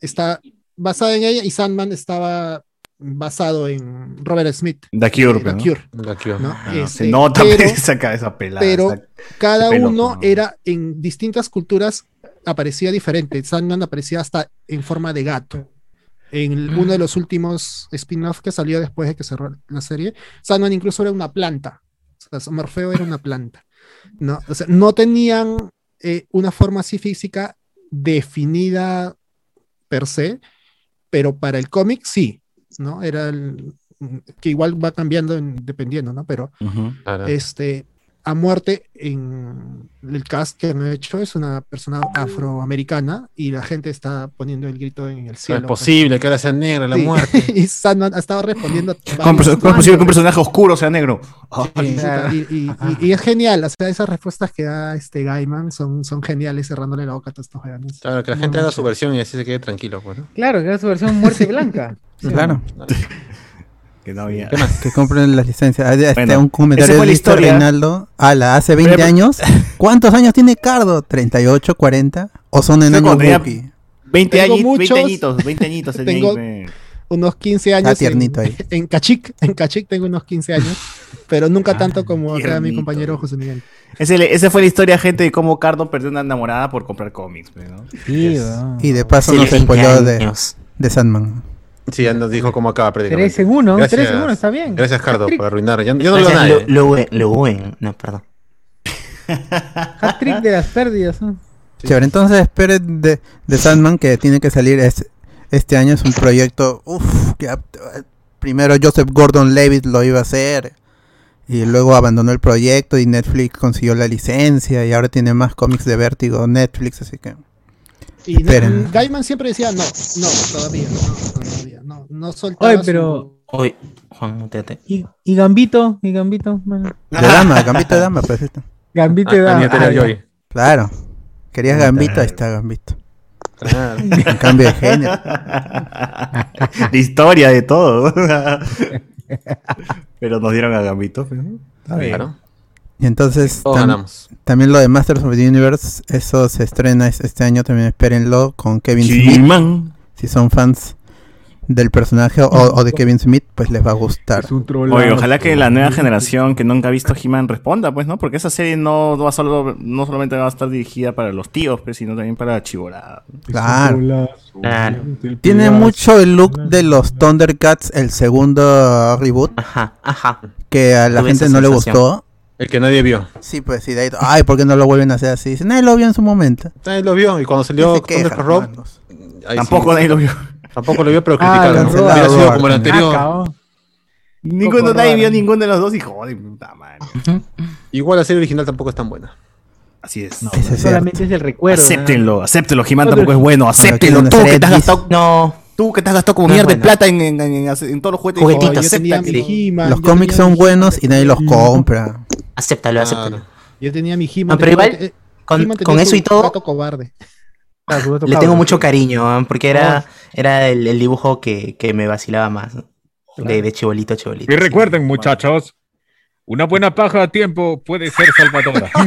S8: Está basada en ella y Sandman estaba basado en Robert Smith.
S3: The Cure,
S8: de
S3: pues,
S8: The
S3: ¿no?
S8: Cure,
S4: que-
S8: ¿no?
S3: Ah,
S8: Este,
S3: se nota
S8: pero-
S3: esa cabeza pelada.
S8: pero
S3: esa-
S8: cada
S3: pelo,
S8: uno
S3: ¿no?
S8: era en distintas culturas aparecía diferente. Sandman aparecía hasta en forma de gato. En el- uno de los últimos spin-off que salió después de que cerró la serie, Sandman incluso era una planta. O sea, Morfeo era una planta. No, o sea, no tenían eh, una forma así física definida per se, pero para el cómic sí, ¿no? Era el, que igual va cambiando en- dependiendo, ¿no? Pero.
S4: Claro.
S8: este, a muerte en el cast que han hecho es una persona afroamericana y la gente está poniendo el grito en el
S4: No es
S8: cielo.
S4: posible que ahora sea negra la
S8: Sí.
S4: muerte.
S8: y Sandman ha estado respondiendo.
S3: ¿Cómo, es posible que un personaje oscuro sea negro?
S8: Y,
S6: Claro.
S8: y- y- y- y es genial, o sea, esas respuestas que da este Gaiman son, son geniales cerrándole la boca a todos estos jóvenes.
S4: Claro, que la
S8: Muy,
S4: gente
S8: muy
S4: haga su versión y así se quede tranquilo, pues.
S6: Claro, que era su versión muerte blanca. Sí.
S2: Claro,
S3: que no había.
S4: ¿Qué más?
S2: que compren las licencias. Ah, Este,
S3: Bueno,
S2: un comentario dice
S3: historia.
S2: Reinaldo. Ala, hace 20
S3: Pero-
S2: años. ¿Cuántos años tiene Cardo? ¿38, 40? ¿O son
S3: tenía-
S2: Wookiee?
S3: 20
S8: Tengo
S3: años, 20
S8: muchos.
S3: añitos, 20 añitos.
S8: Tengo- Unos 15 años.
S2: Está tiernito
S8: en,
S2: ahí.
S8: en Cachic, en Cachic tengo unos 15 años, pero nunca tanto como acá mi compañero José Miguel.
S3: Ese, esa fue la historia, gente, de cómo Cardo perdió una enamorada por comprar cómics. ¿no?
S6: Sí.
S2: Y de paso
S5: Hace
S2: nos
S5: 20
S2: spoiló de,
S5: años.
S2: de Sandman.
S4: Sí, ya nos dijo cómo acaba
S6: Tres
S4: prácticamente.
S6: en uno,
S4: Gracias.
S6: tres en uno, está bien.
S4: Gracias, Cardo, por arruinar. Yo, yo no lo
S5: Gracias,
S4: nada.
S5: Luen- Luen. No, perdón.
S6: Hat-trick de las pérdidas. ¿no?
S2: Chévere, entonces esperen de, de Sandman que tiene que salir es- este año. Es un proyecto. Uff, que primero Joseph Gordon Levitt lo iba a hacer. Y luego abandonó el proyecto y Netflix consiguió la licencia. Y ahora tiene más cómics de Vértigo Netflix. Así que.
S8: Y
S2: Esperen.
S8: Gaiman siempre decía, no, no, todavía, no, todavía, no, no soltaba
S6: Oye, pero-
S8: su-
S5: Uy, Juan, muteate.
S6: Y, y Gambito, y Gambito. bueno.
S2: De dama, Gambito de dama, pues esto.
S6: Gambito
S4: Ah,
S6: de
S4: ah,
S6: dama. Ah.
S2: Claro. Querías Gambito, ahí está Gambito.
S4: Claro.
S2: En cambio de
S3: la historia de todo. Pero nos dieron a Gambito. pues, ¿no? Está bien.
S4: Claro.
S2: Y entonces
S4: Todos
S2: tam-
S4: ganamos.
S2: también lo de Masters of the Universe, eso se estrena es- este año, también espérenlo con Kevin Smith. Si son fans del personaje o, o de Kevin Smith, pues les va a gustar.
S7: Es un troll.
S3: Oye, ojalá que la nueva generación que nunca ha visto He-Man responda, pues, ¿no? Porque esa serie no va solo, no solamente va a estar dirigida para los tíos, pues, sino también para chivorada.
S2: Claro.
S5: Claro.
S2: Tiene mucho el look de los Thundercats, el segundo reboot,
S5: Ajá, ajá.
S2: que a la
S5: Tuve
S2: gente no le gustó.
S4: El que nadie vio.
S2: Sí, pues sí, de ahí, ay, ¿por qué no lo vuelven a hacer así? Dice, nadie lo vio en su momento.
S4: Nadie lo vio. Y cuando salió Thundercat Rob,
S3: Tampoco
S4: sí.
S3: nadie lo vio.
S4: Tampoco lo vio, pero
S6: Ah,
S4: criticaron.
S2: Cancelado,
S4: Hubiera sido como el anterior.
S6: Oh.
S3: Ninguno, nadie vio ninguno de los dos y joder, puta madre.
S4: Igual la serie original tampoco es tan buena.
S3: Así es.
S2: Ese es.
S6: Solamente es el recuerdo. ¿no?
S3: acéptenlo, acéptenlo. He-Man tampoco es bueno. Acéptenlo. Tú que te has gastado,
S5: No,
S3: tú que te has gastado como
S5: No
S3: mierda de plata en, en, en- en todos los juguetes.
S5: Juguetitos,
S8: Oh. He-Man,
S2: Los cómics son buenos y nadie los compra.
S5: acéptalo, acéptalo.
S8: Yo tenía mi He-Man.
S5: No, pero igual,
S8: eh,
S5: Con, eso y todo,
S8: cobarde.
S6: Ah,
S5: le tengo mucho cariño, ¿ah? porque era, era el, el dibujo que, que me vacilaba más. ¿no? De, de chibolito a chibolito.
S7: Y recuerden, muchachos, una buena paja a tiempo puede ser salvadora.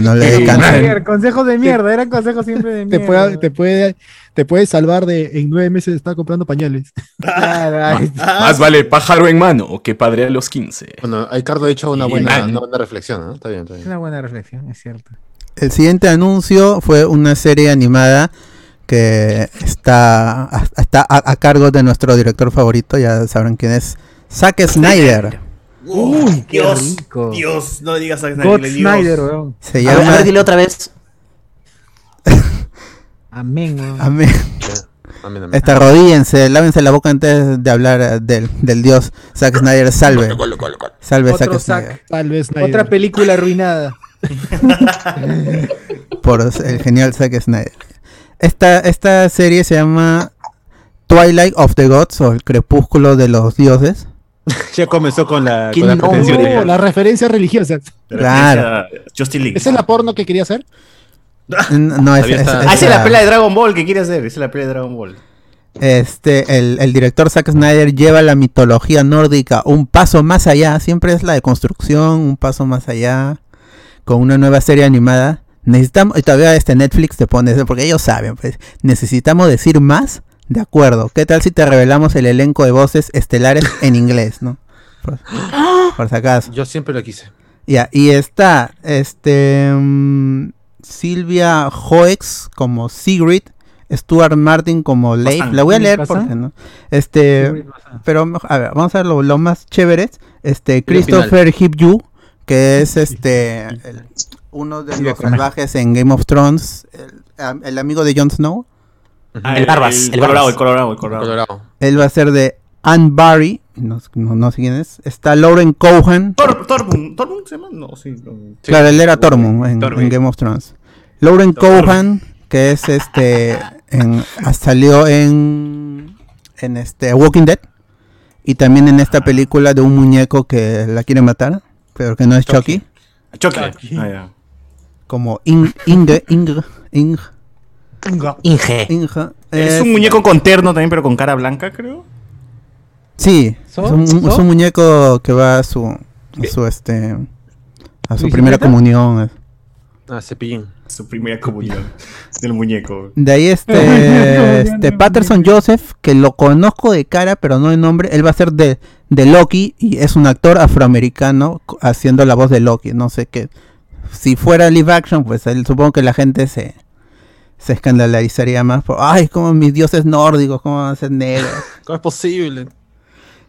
S2: No le
S6: Sí, consejos de mierda, eran consejos siempre de
S8: Te
S6: mierda.
S8: puede, te, puede, te puede salvar de en nueve meses de estar comprando pañales.
S6: Está.
S9: Más vale pájaro en mano que padre a los 15.
S4: Bueno, ahí Cardo ha hecho una buena,
S9: man.
S4: una buena reflexión, ¿no? Está bien, está
S6: Es
S4: bien.
S6: una buena reflexión, es cierto.
S2: El siguiente anuncio fue una serie animada que está, a, está a, a cargo de nuestro director favorito, ya sabrán quién es, Zack Snyder.
S6: Uy, qué
S3: Dios,
S6: rico.
S3: Dios, no digas a
S6: God
S3: nadie.
S6: Snyder, weón.
S2: Se
S5: A ver, a
S2: llama...
S5: ver, dile otra vez.
S6: Amén, weón.
S2: Amén.
S4: Amén, amén.
S2: Esta, arrodíllense, lávense la boca antes de hablar eh, del, del dios Zack Snyder. Salve. Salve
S6: Otro
S2: Zack
S6: Zack.
S2: Snyder.
S8: Nadie.
S6: Otra película arruinada.
S2: Por el genial Zack Snyder. Esta, esta serie se llama Twilight of the Gods o el crepúsculo de los dioses.
S4: Ya comenzó con la,
S8: referencias religiosas.
S2: Claro.
S3: Justin.
S8: ¿Esa es la porno que quería hacer?
S2: No, es,
S3: Ah, esa es la
S2: la-
S3: pelea de Dragon Ball que quiere hacer. Esa es la pelea de Dragon Ball.
S2: Este, el, el director Zack Snyder lleva la mitología nórdica un paso más allá, siempre es la de construcción, un paso más allá, con una nueva serie animada. Necesitamos, y todavía este Netflix te pone eso, porque ellos saben, pues, necesitamos decir más, de acuerdo. ¿Qué tal si te revelamos el elenco de voces estelares en inglés, no? Por, por si acaso.
S4: Yo siempre lo quise.
S2: Ya, y está, este, mm, Silvia Hoex como Sigrid, Stuart Martin como Leif. La voy a leer porque no. Este, pero a ver, vamos a ver lo, lo más chéveres. Este, Christopher Hipju, que es este el- uno de los salvajes en Game of Thrones, el amigo de Jon Snow.
S3: Ah,
S5: El Barbas, el
S3: Colorado,
S5: Barbas.
S3: el Colorado, el Colorado.
S4: Colorado.
S2: Él va a ser de Anne Barry, no, no- no sé quién es. Está Lauren Cohan,
S3: Tor- Tormund. ¿Tormund se llama? No, sí. no.
S4: Sí.
S2: Claro, él era Tormund en,
S4: Tormund.
S2: en Game of Thrones. Lauren Cohan, que es este. En, ah, salió en. En este. Walking Dead. Y también en esta película de un muñeco que la quiere matar. Pero que no es Chucky.
S3: Chucky. Ah, ya.
S2: Como Ing, Inge. Inge. Inge.
S5: Inge.
S2: Inge.
S3: Es un muñeco con terno también, pero con cara blanca, creo.
S2: Sí,
S8: ¿So?
S2: es un,
S8: ¿So?
S2: es un muñeco que va a su. A su este. A su primera comunión.
S4: Ah, cepillín.
S3: Su primera comunión del muñeco.
S2: De ahí este, este Patterson Joseph, que lo conozco de cara, pero no de nombre. Él va a ser de, de Loki y es un actor afroamericano haciendo la voz de Loki. No sé qué. Si fuera live action, pues él, supongo que la gente se, se escandalizaría más. Por, Ay, como mis dioses nórdicos, cómo van a ser negros.
S4: ¿Cómo es posible?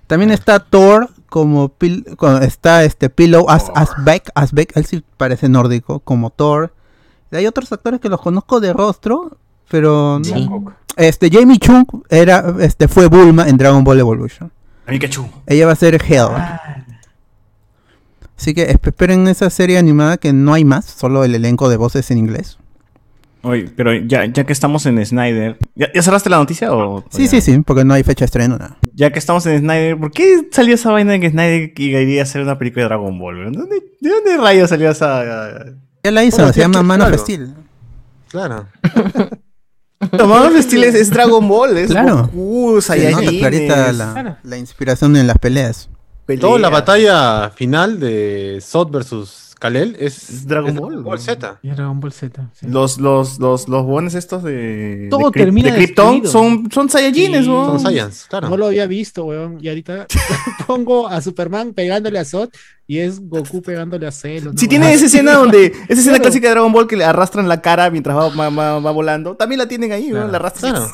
S2: También está Thor como pil- con- está este Pillow As Asbeck, Asbeck, él sí parece nórdico como Thor. Y hay otros actores que los conozco de rostro, pero no-
S5: Sí.
S2: este Jamie Chung era este fue Bulma en Dragon Ball Evolution. Ella va a ser Hell. Así que esp- esperen esa serie animada que no hay más, solo el elenco de voces en inglés.
S3: Oye, pero ya, ya que estamos en Snyder. ¿Ya, ya cerraste la noticia o.?
S2: Sí,
S3: o
S2: sí,
S3: ya?
S2: sí, porque no hay fecha de estreno nada.
S3: Ya que estamos en Snyder, ¿por qué salió esa vaina de que Snyder quería hacer una película de Dragon Ball? weón? ¿Dónde- ¿De dónde rayos salió esa.?
S2: Ya la hizo, se llama
S4: ¿Qué-
S2: Man of
S4: claro.
S2: Steel.
S4: Claro.
S3: Tomado el estilo es, es Dragon Ball, es
S2: Claro.
S3: Goku,
S2: clarita la, la inspiración en las peleas.
S3: pelea.
S4: Toda la batalla final de Sot versus Kalel es,
S3: Es Dragon
S4: es
S3: Ball,
S4: Ball Z.
S6: Y Dragon Ball Z. sí.
S3: Los, los, los, los bones estos de.
S6: Todo
S3: de
S6: termina
S3: de Krypton son, son Saiyajines,
S8: Sí,
S3: weón.
S4: Son Saiyans, claro.
S8: No lo había visto, weón. Y ahorita pongo a Superman pegándole a Zod y es Goku pegándole a Cell.
S3: Si tiene esa escena donde. Esa escena clásica de Dragon Ball que le arrastran la cara mientras va, va, va- va volando. También la tienen ahí, weón. La arrastran.
S4: Claro.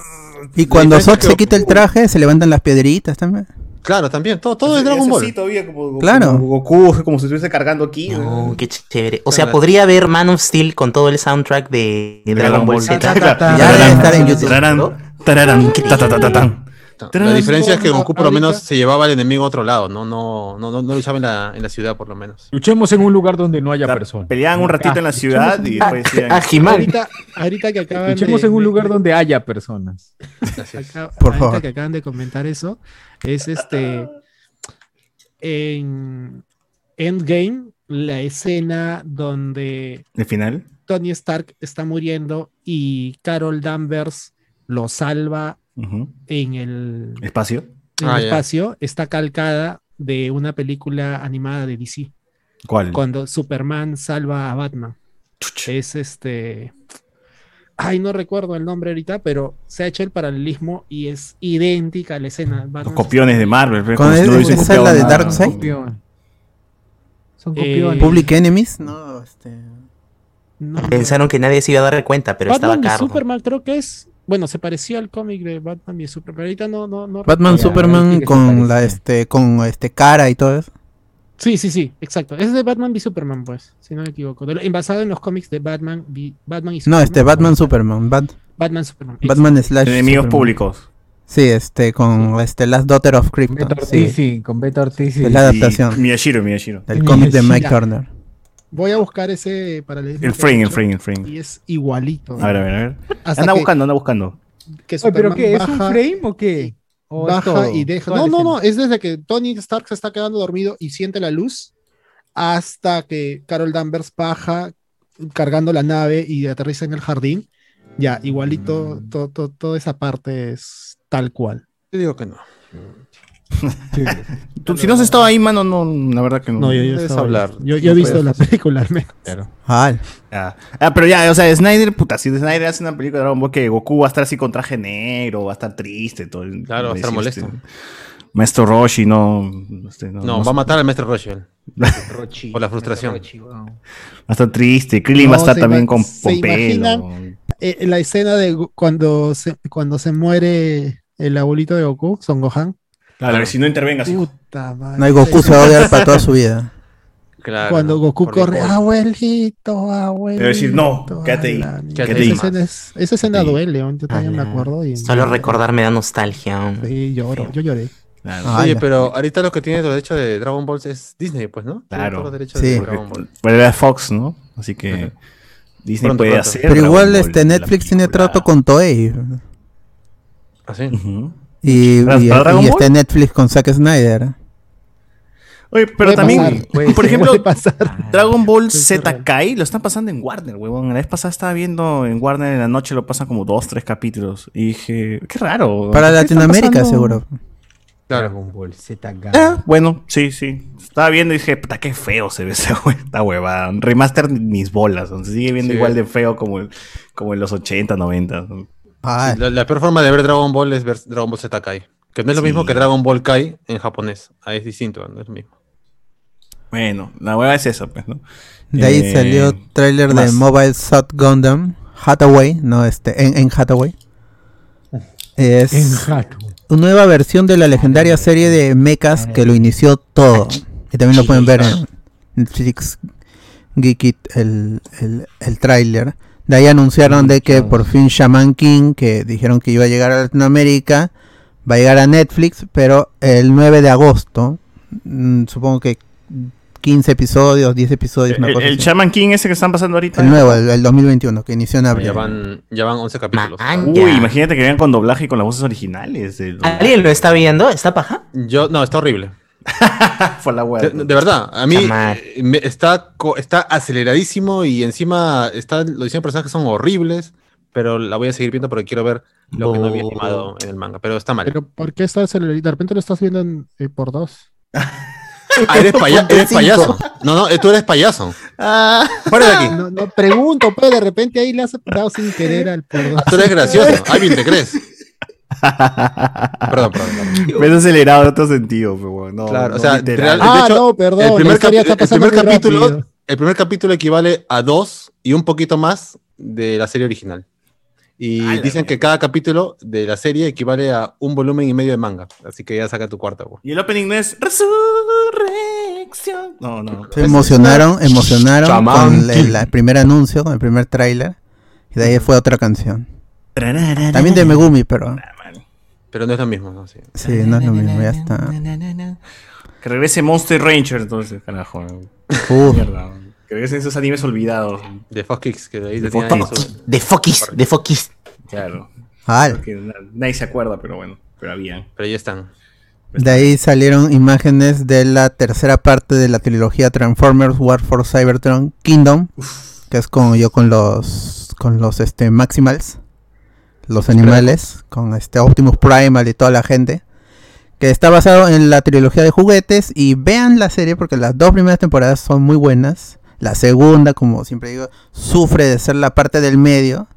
S2: Y cuando
S4: es que
S2: se quita el traje, se levantan las piedritas también.
S4: Claro, también. Todo, todo es Dragon Ball.
S3: Sí, todavía como, como
S2: Claro.
S3: Goku, como si estuviese cargando aquí.
S5: No, qué chévere. O sea, podría haber Man of Steel con todo el soundtrack de Dragon Ball Z.
S2: Ya debe estar en YouTube.
S3: Tararán, tararán, ta,
S4: La diferencia es que Goku por lo menos se llevaba al enemigo a otro lado, no, no, no, no, no luchaba en la, en la ciudad por lo menos.
S7: Luchemos en un lugar donde no haya
S3: O sea,
S7: personas.
S3: Peleaban un ratito en la ciudad y después decían.
S5: Ah.
S8: Ahorita, ahorita que acaban
S7: Luchemos
S8: de,
S7: en un
S8: de-
S7: lugar donde haya personas.
S8: acá-
S2: Por
S8: ahorita
S2: favor.
S8: que acaban de comentar eso, es este en Endgame, la escena donde
S3: ¿El final?
S8: Tony Stark está muriendo y Carol Danvers lo salva En el,
S3: ¿Espacio?
S8: en
S4: Ah,
S8: el
S4: ya.
S8: espacio, está calcada de una película animada de DC,
S3: ¿Cuál?
S8: cuando Superman salva a Batman. Es este. Ay, no recuerdo el nombre ahorita, pero se ha hecho el paralelismo y es idéntica a la escena.
S3: Los
S8: Batman
S3: copiones de Marvel. pero si
S2: el-
S3: no
S2: esa es la de. Darkseid.
S6: Son
S8: Eh,
S6: copiones.
S2: Public Enemies, no, este.
S8: No, no.
S5: Pensaron que nadie se iba a dar cuenta, pero
S8: Batman
S5: estaba caro.
S8: Superman creo que es. Bueno, se parecía al cómic de Batman y Superman, pero ahorita no, no, no.
S2: Batman
S6: Ya,
S2: Superman
S6: sí
S2: con la este con este cara y todo eso.
S8: Sí, sí, sí, exacto. Es de Batman v Superman, pues, si no me equivoco. De lo- basado en los cómics de Batman, v- Batman y
S2: No,
S8: Superman.
S2: este Batman Superman, Bat-
S8: Batman Superman.
S2: Batman slash
S3: Enemigos
S2: Superman.
S3: públicos.
S2: Sí, este con este Last Daughter of
S6: Beto
S2: Krypton.
S6: Ortiz,
S2: Sí,
S6: sí, con Beto Ortiz. sí.
S2: es la adaptación
S3: Miyashiro, Miyashiro.
S2: del cómic de Mike. Turner.
S8: Voy a buscar ese paralelismo.
S3: El
S8: has
S3: el frame, el frame.
S8: Y es igualito.
S3: A ver, a ver, a ver.
S8: Hasta
S3: Anda
S8: que
S3: buscando, anda buscando.
S8: que
S6: Oye, ¿Pero qué? ¿Es un frame o qué? ¿O
S8: baja
S6: todo?
S8: y deja. No, no, no, es desde que Tony Stark se está quedando dormido y siente la luz hasta que Carol Danvers baja cargando la nave y aterriza en el jardín. Ya, igualito,
S6: Mm.
S8: to- to- toda esa parte es tal cual.
S4: Yo digo que no.
S3: Tú, si no has estado ahí, mano, no, la verdad que no.
S8: No, yo, estaba
S4: hablar.
S8: Yo, yo he visto
S4: puedes
S8: la película al menos.
S2: Ah,
S3: Ah, ah, pero ya, o sea, Snyder, puta, si Snyder hace una película de Dragon Ball que Goku va a estar así con traje negro, va a estar triste, todo.
S4: Claro, va a estar
S3: decir,
S4: molesto.
S3: este, Maestro Roshi, no. este, no,
S4: No,
S3: no-
S4: va a matar al maestro Rochelle.
S6: Rochi,
S4: Por la frustración.
S3: Va a estar triste. Krillin va a estar también con, con pelo.
S8: Eh, la escena de cuando se, cuando se muere el abuelito de Goku, Son Gohan.
S3: Claro, a ver, si no intervengas.
S8: Puta madre.
S2: no hay Goku se va a odiar para toda su vida.
S4: Claro.
S8: Cuando Goku corre,
S4: por-
S8: abuelito, abuelito.
S3: Debe decir, no, quédate ahí,
S4: quédate
S8: esa
S4: ahí.
S8: escena, es- esa escena
S3: Sí.
S8: duele, yo también me acuerdo. Y,
S5: Solo recordar me da nostalgia.
S8: Sí, lloro, yo lloré.
S3: Claro.
S2: Ah,
S4: Oye, pero ahorita lo que tiene los derechos de Dragon Ball es Disney, pues, ¿no?
S3: Claro.
S4: todos los derechos
S2: Sí.
S4: de
S3: Porque-
S4: Dragon Ball.
S3: Pero era Fox, ¿no? Así que Disney
S4: Pronto,
S3: puede
S4: pronto.
S3: hacer.
S2: Pero
S3: Dragon
S2: igual
S3: Ball,
S2: este Netflix tiene trato con Toei.
S4: ¿Así?
S3: Ujú.
S2: Y,
S3: ¿Para-
S2: y- y
S3: Ball?
S2: este Netflix con Zack Snyder.
S3: Oye, pero
S8: Puede
S3: también,
S8: pasar,
S6: puede
S3: por ejemplo,
S8: pasar.
S3: Dragon Ball Z. Kai lo están pasando en Warner, huevón. La vez pasada estaba viendo en Warner en la noche, lo pasan como dos, tres capítulos. Y dije, qué raro.
S2: Para
S3: ¿por qué están
S2: Latinoamérica, seguro.
S4: Claro.
S6: Dragon Ball Z
S3: Ah, bueno, sí, sí. Estaba viendo y dije, puta, qué feo se ve esa esta huevada. Remaster mis bolas. Se sigue viendo
S4: Sí.
S3: igual de feo como, como en los 80, 90.
S2: Ah,
S4: La, la peor forma de ver Dragon Ball es ver Dragon Ball Z Kai. Que no es lo
S3: Sí.
S4: mismo que Dragon Ball Kai en japonés. Ahí es distinto, no es lo mismo.
S3: Bueno, la hueva es esa, pues, ¿no?
S2: de ahí
S3: Eh,
S2: salió tráiler de. Mobile Suit Gundam Hathaway, no este, en, en Hathaway. Es
S6: En
S2: una nueva versión de la legendaria serie de mechas que lo inició todo. Y también lo pueden ver en Netflix Geekit el, el, el tráiler. De ahí anunciaron de que por fin Shaman King, que dijeron que iba a llegar a Latinoamérica, va a llegar a Netflix, pero el 9 de agosto, mm, supongo que 15 episodios, 10 episodios, una
S3: El,
S2: cosa
S3: el
S2: así.
S3: Shaman King ese que están pasando ahorita.
S2: El nuevo, el, el 2021, que inició en abril.
S4: Ya van, ya van 11 capítulos.
S5: Man.
S3: Uy, imagínate que vean con doblaje y con las voces originales.
S5: ¿Alguien lo está viendo? ¿Está paja?
S4: Yo, no, está horrible.
S3: Fue la hueá.
S4: De, de verdad, a mí eh, me- está, está aceleradísimo y encima está, los diseños de personajes son horribles, pero la voy a seguir viendo porque quiero ver lo que no había animado en el manga, pero está mal.
S8: Pero ¿por qué estás acelerado? De repente lo estás viendo en- eh, por dos.
S4: Ah, eres, paya- eres payaso. No, no, eh, tú eres payaso. Fuera de aquí.
S8: No, no pregunto, pues de repente ahí le has dado sin querer al por dos.
S4: Tú eres gracioso. Alvin, ¿te crees? Perdón, perdón. perdón.
S3: Me has acelerado en otro sentido, pero bueno, no,
S4: Claro, o sea,
S3: literal.
S8: Ah,
S4: hecho,
S8: no, perdón,
S4: el primer, capi- el capítulo,
S8: rápido.
S4: el primer capítulo equivale a dos y un poquito más de la serie original. Y dicen que cada capítulo de la serie equivale a un volumen y medio de manga. Así que ya saca tu cuarta. güey.
S3: Y el opening no es Resurrección. No, no.
S2: Se emocionaron, emocionaron
S9: Shaman
S2: con el primer anuncio, con el primer tráiler. Y de ahí fue otra canción. También de Megumi, pero
S4: Pero no es lo mismo, ¿no? Sí.
S2: sí, no es lo mismo, ya está.
S3: Que regrese Monster Ranger, entonces, carajo.
S2: Uf,
S3: Mierda. Que regresen esos animes olvidados.
S4: De Fox Kicks, que de ahí
S3: De Fox
S5: De Fokis.
S3: Claro.
S2: al.
S3: Que na- nadie se acuerda, pero bueno, pero habían.
S4: Pero ya están.
S2: De ahí salieron imágenes de la tercera parte de la trilogía Transformers War for Cybertron Kingdom, que es como yo con los con los este Maximals, los animales, con este Optimus Primal y toda la gente, que está basado en la trilogía de juguetes y vean la serie porque las dos primeras temporadas son muy buenas. La segunda, como siempre digo, sufre de ser la parte del medio,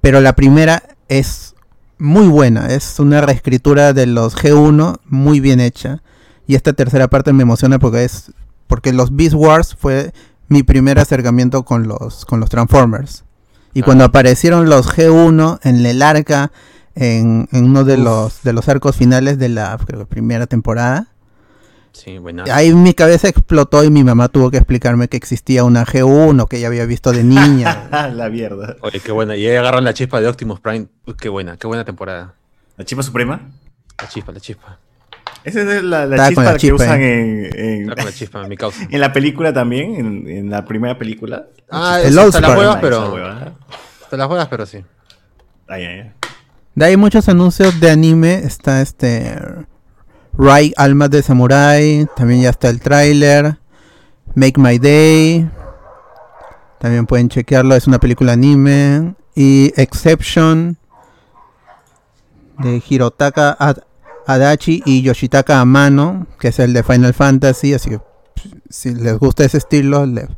S2: pero la primera es muy buena, es una reescritura de los G1 muy bien hecha. Y esta tercera parte me emociona porque es porque los Beast Wars fue mi primer acercamiento con los con los Transformers. Y cuando aparecieron los G1 en el arca en, en uno de los de los arcos finales de la creo primera temporada,
S4: Sí, buena.
S2: ahí mi cabeza explotó y mi mamá tuvo que explicarme que existía una G1 que ella había visto de niña.
S3: la mierda.
S4: Oye, qué buena. Y ahí agarran la chispa de Optimus Prime. Uy, qué buena, qué buena temporada.
S3: ¿La chispa suprema?
S4: La chispa, la chispa.
S3: Esa es la, chispa
S2: la
S3: que
S2: chispa,
S3: usan
S2: eh.
S3: en,
S4: la chispa, mi causa.
S3: en la película también, en, en la primera película.
S4: Ah,
S2: El All
S4: hasta las
S3: Esa
S4: pero.
S3: huevada.
S4: Hasta las huevas, pero sí.
S3: Ay, ay.
S2: De ahí muchos anuncios de anime. Está este. Rai Almas de Samurai. También ya está el tráiler. Make My Day. También pueden chequearlo. Es una película anime. Y Exception. De Hirotaka Ad- Adachi y Yoshitaka Amano. Que es el de Final Fantasy. Así que pues, si les gusta ese estilo. le-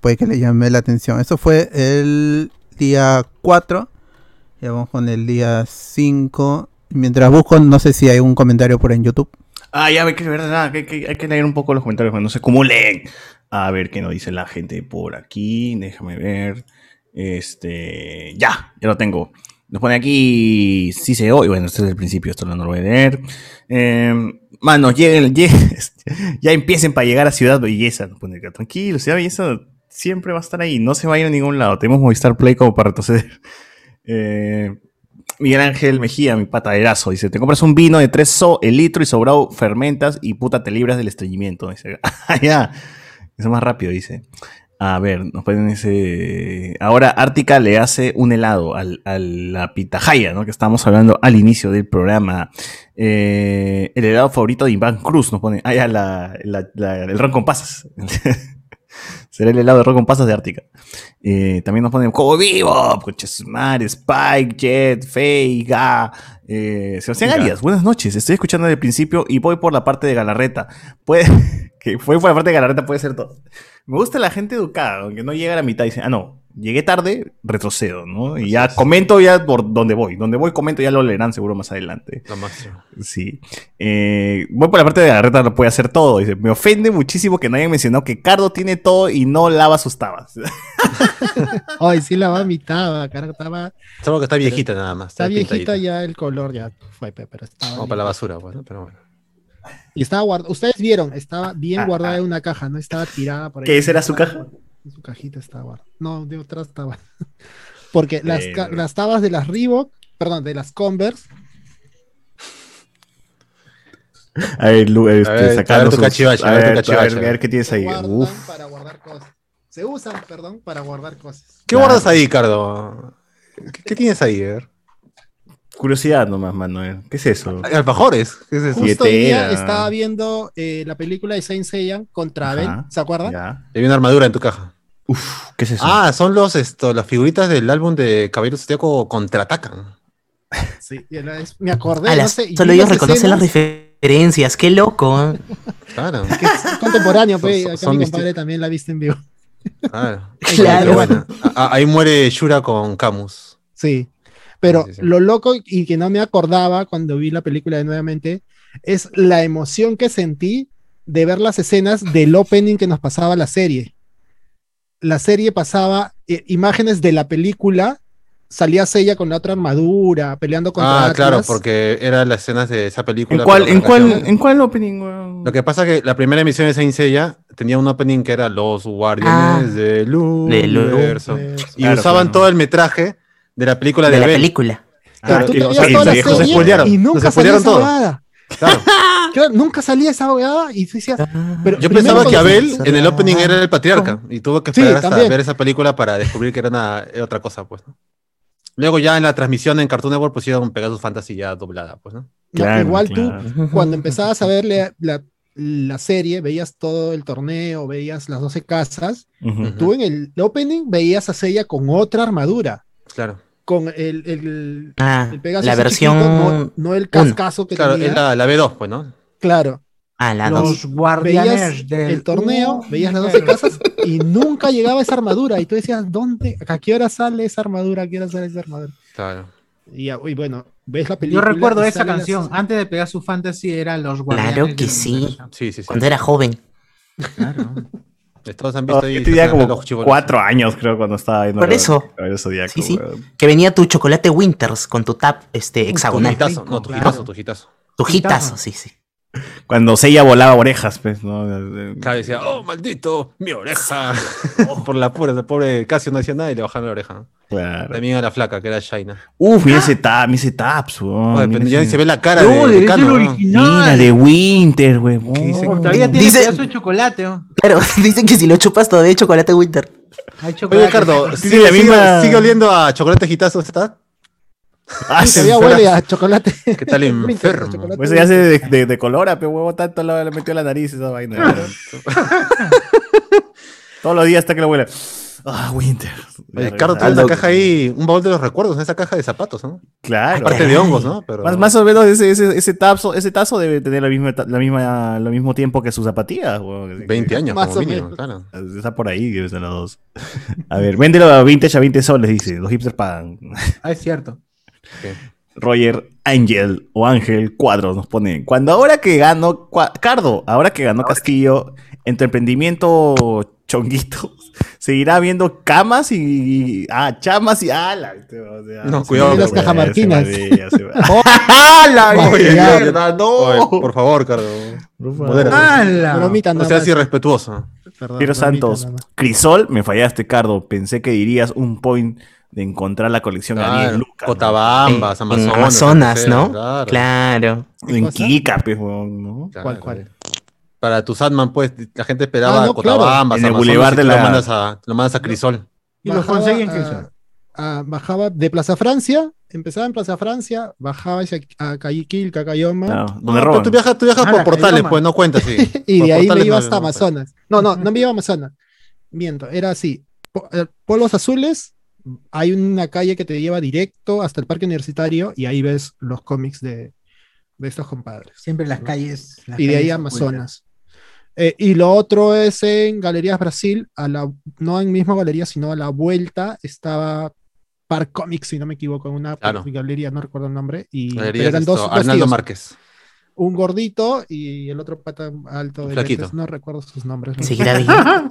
S2: puede que le llame la atención. Eso fue el día 4. Ya vamos con el día 5. Mientras busco, no sé si hay un comentario por en YouTube.
S3: Ah, ya, hay que, verdad, que- que- hay que leer un poco los comentarios cuando se acumulen. A ver qué nos dice la gente por aquí. Déjame ver. Este. Ya, ya lo tengo. Nos pone aquí. Se oye. Bueno, este es el principio, esto no lo voy a leer. Eh, manos, lleguen, lleguen, ya empiecen para llegar a Ciudad Belleza. Nos pone acá. Tranquilo, Ciudad Belleza siempre va a estar ahí. No se va a ir a ningún lado. Tenemos Movistar Play como para retroceder. Eh, Miguel Ángel Mejía, mi pataderazo, dice, te compras un vino de 3 so el litro y sobrado fermentas y puta te libras del estreñimiento. Dice, ah, ya, eso es más rápido, dice. A ver, nos ponen ese... Ahora Ártica le hace un helado al- a la pitahaya, ¿no? Que estábamos hablando al inicio del programa. Eh, el helado favorito de Iván Cruz, nos pone. Ah, ya, la- la- el ron con pasas. Será el helado de ron con pasas de Ártica. Eh, también nos ponen Como Vivo, Mar, Spike, Jet, Fey, Ga, eh, Sebastián. Arias. Buenas noches, estoy escuchando desde el principio y voy por la parte de Galarreta. Puede, que fue por la parte de Galarreta, puede ser todo. Me gusta la gente educada, aunque no llega a la mitad y dice, ah, no, llegué tarde, retrocedo, ¿no? Y ya comento ya por dónde voy. Donde voy, comento, ya lo leerán seguro más adelante.
S4: Lo máximo.
S3: Sí. Eh, voy por la parte de Galarreta, lo puede hacer todo. Dice, me ofende muchísimo que no hayan mencionado que Cardo tiene todo y no lava sus tabas.
S8: Ay, sí la va a mitad, cara, estaba.
S4: Solo que está viejita nada más.
S8: Está viejita ya el color, ya fue, pe- pero estaba.
S4: Como para la basura, pues, ¿no? Pero bueno.
S8: Y estaba guardada. Ustedes vieron, estaba bien
S3: Ah,
S8: guardada
S3: ah.
S8: en una caja, no estaba tirada por ahí.
S3: ¿Qué, esa era su caja?
S8: En su cajita estaba. No, de atrás estaba. Porque las,
S3: Pero-
S8: las tabas de las Reebok, perdón, de las Converse,
S3: A ver, Lu, este,
S4: A ver, a ver tu cachivache,
S3: a
S4: a ver tu
S3: a
S4: cachivache.
S3: ver, a ver qué tienes ahí.
S8: guardan
S3: Uf.
S8: para guardar cosas. Se usan, perdón, para guardar cosas.
S4: ¿Qué guardas ahí, Cardo? ¿Qué, qué tienes ahí, a ver?
S3: Curiosidad nomás, Manuel. ¿Qué es eso?
S4: Alfajores. ¿Qué es eso?
S8: Justo hoy día estaba viendo eh, la película de Saint Seiya contra Abel, ¿se acuerdan?
S3: Ya.
S4: Hay una armadura en tu caja.
S3: ¿Qué es eso?
S4: Ah, son los, esto, las figuritas del álbum de Caballeros Zodíaco contraatacan.
S8: Sí, me acordé, no sé,
S5: solo ellos reconocen las referencias, qué loco.
S4: Claro.
S8: que es contemporáneo, pe,
S4: Son-
S8: acá
S4: son
S8: mi compadre también la viste en vivo.
S4: Claro. A- ahí muere Shura con Camus.
S8: Sí. Pero
S4: Sí, sí, sí.
S8: lo loco y que no me acordaba cuando vi la película de nuevamente es la emoción que sentí de ver las escenas del opening que nos pasaba la serie. La serie pasaba eh, imágenes de la película, salía ella con la otra armadura, peleando contra
S4: Ah, claro, porque eran las escenas de esa película.
S3: ¿En cuál, en,
S4: con
S3: cuál. ¿En cuál opening?
S4: Lo que pasa es que la primera emisión de Saint Seiya tenía un opening que era Los Guardianes
S5: Ah,
S4: del Universo. Y
S3: Claro,
S4: usaban
S3: claro.
S4: todo el metraje de la película de,
S5: De la
S4: Bell.
S5: película.
S4: Claro,
S8: Tú
S4: y, o sea, y se
S8: serie
S4: spoilearon,
S8: y nunca
S4: todo. Claro.
S8: Claro, nunca salía esa huevada y tú decías, pero
S4: Yo pensaba que Abel en el opening era el patriarca y tuve que
S8: Sí,
S4: esperar hasta
S8: también.
S4: ver esa película para descubrir que era una, era otra cosa, pues. ¿no? Luego ya en la transmisión en Cartoon Network pusieron Pegasus Fantasy ya doblada, pues, ¿no?
S3: Claro,
S8: igual
S3: claro.
S8: tú, cuando empezabas a ver la, la- la serie, veías todo el torneo, veías las 12 casas,
S3: Ujú.
S8: tú en el opening veías a Seiya con otra armadura,
S4: Claro.
S8: con el, el,
S5: Ah,
S8: el Pegasus
S5: la versión.
S8: chiquito, no, no el cascazo que
S4: Claro,
S8: tenía.
S4: es la, la B2, pues, ¿no?
S8: Claro,
S5: Ah, la
S8: Los-
S5: dos.
S6: guardianes del
S8: el torneo,
S6: Uh,
S8: veías las 12 casas y nunca llegaba esa armadura y tú decías, ¿dónde? ¿A qué hora sale esa armadura? ¿A qué hora sale esa armadura?
S4: Claro.
S8: Y, y bueno, ves la
S6: Yo
S8: película.
S6: recuerdo
S8: y
S6: esa canción. Antes de pegar su fantasy era Los Guardianes.
S5: Claro que sí.
S4: Sí, sí, sí.
S5: Cuando era joven.
S6: Claro.
S4: Todos han visto
S3: No,
S4: ahí.
S3: yo tenía
S4: los
S3: como cuatro años, creo, cuando estaba viendo.
S5: Por eso.
S3: Zodíaco,
S5: Sí, sí.
S3: weón.
S5: Que venía tu chocolate Winters con tu tap este,
S4: Tu
S5: hexagonal.
S4: hitazo, no, tu hitazo, tu hitazo.
S5: Tu hitazo, sí, sí.
S3: Cuando Seiya volaba orejas, pues, ¿no?
S4: Claro, decía, oh, maldito, mi oreja. Por la pura, el pobre Casio no decía nada y le bajaron la oreja. ¿no?
S3: Claro.
S4: También a la flaca, que era Shaina.
S3: Uf, mira ese tap, mira ese taps, weón.
S4: Oye,
S3: mira
S4: pero ya
S3: ese-
S4: se ve la cara
S6: No,
S4: de, de Cano, ¿no?
S3: Mira, de Winter, weón.
S4: dice?
S6: Oh, todavía tiene
S5: Dice-
S6: pedazo de chocolate. ¿no?
S5: Claro, dicen que si lo chupas todavía hay chocolate Winter.
S6: Hay chocolate.
S4: Oye, Ricardo,
S3: Sí,
S4: ¿sigue,
S3: la
S4: sigue-
S3: misma-
S4: sigue oliendo a chocolate gitazo está?
S3: Ah,
S8: Y todavía huele a chocolate.
S4: ¿Qué tal
S8: Winter,
S4: enfermo?
S8: chocolate
S3: Pues ya se de, de, de colora, pero huevo tanto lo- le metió la nariz esa vaina. Todos los días hasta que lo huele. Ah, Winter.
S4: Oye, Cardo tiene una caja ahí, un baúl de los recuerdos, en esa caja de zapatos, ¿no?
S3: Claro.
S4: Aparte de hongos, ¿no? Pero
S3: Más, más o menos ese, ese, ese, tazo, ese tazo debe tener la misma, la misma, lo mismo tiempo que sus zapatillas. huevón.
S4: 20 años,
S8: Más
S4: como
S8: o
S4: mínimo,
S8: menos.
S4: claro.
S3: Está por ahí, debe ser los dos. A ver, véndelo a vintage a 20 soles, dice. Los hipsters pagan.
S6: Ah, es cierto.
S3: Roger Angel o Ángel Cuadros nos pone. Cuando ahora que ganó Cardo, ahora que ganó Castillo, en tu emprendimiento chonguito, seguirá habiendo camas y. Ah, chamas y ala. o sea,
S4: No,
S3: se
S4: cuidado,
S3: va,
S8: las cajamarquinas. Oh,
S3: ¡Ah, la mierda! ¡No!
S4: Por favor, Cardo.
S6: ¡Hala!
S4: No seas irrespetuoso.
S8: Perdón,
S3: Piero Santos. Crisol, me fallaste, Cardo. Pensé que dirías un point de encontrar la colección a 10
S4: Claro,
S3: lucas. ¿no?
S4: Cotabambas,
S5: En-
S4: Amazonas.
S5: en Amazonas, ¿no?
S4: Claro.
S5: Claro.
S3: En? Kika, pues, ¿no?
S4: Claro.
S8: ¿Cuál, cuál?
S4: Para tu Sadman, pues, la gente esperaba
S8: Ah, no, claro.
S4: Cotabambas,
S3: En el
S4: Amazonas,
S3: Boulevard de la-
S4: lo mandas a, lo mandas a Crisol.
S6: Y lo
S8: Bajaba
S6: consiguen
S8: a-
S6: que sea.
S8: a- bajaba de Plaza Francia, empezaba en Plaza Francia, bajaba hacia a Cayiquil, Cacayoma,
S3: Claro,
S4: No,
S3: donde
S4: pero
S3: roban.
S4: tú viajas, tú viajas
S6: Ah,
S4: por portales,
S6: Cayoma.
S4: pues, no cuentas, sí.
S8: y
S4: Por
S8: de ahí me iba
S4: no-
S8: hasta
S4: no.
S8: Amazonas. No, no, no me iba a Amazonas. Miento, era así. Eh, Polos azules, hay una calle que te lleva directo hasta el parque universitario y ahí ves los cómics de, de estos compadres.
S6: Siempre las calles. las
S8: y de ahí Amazonas. Eh, y lo otro es en Galerías Brasil, a la, no en misma galería, sino a la vuelta estaba Park Comics, si no me equivoco, en una
S4: Claro.
S8: galería, no recuerdo el nombre. Y, pero
S4: Galerías,
S8: eran
S4: esto,
S8: dos, dos
S4: Arnaldo
S8: tíos,
S4: Márquez.
S8: Un gordito y el otro pata alto de no recuerdo sus nombres. no
S5: Seguirá.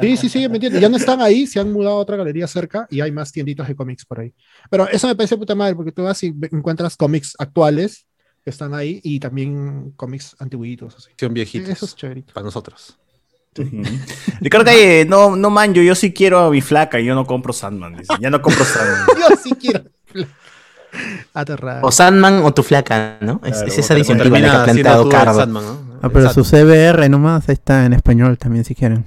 S8: Sí, sí, sí, me entiendes. Ya no están ahí, se han mudado a otra galería cerca y hay más tienditas de cómics por ahí. Pero eso me parece puta madre, porque tú vas y encuentras cómics actuales que están ahí y también cómics antiguitos. Así.
S4: Son viejitos.
S8: Eso es chévere.
S4: Para nosotros.
S3: Ricardo Calle, no, no man, yo, yo sí quiero a mi flaca y yo no compro Sandman. Dice. Ya no compro Sandman.
S8: Yo sí quiero. Aterrado.
S5: O Sandman o tu flaca, ¿no? Es,
S3: Claro,
S5: es esa disyuntiva la que ha planteado Cardo.
S4: Sandman, ¿no?
S2: Ah, pero su CBR nomás, está en español también si quieren.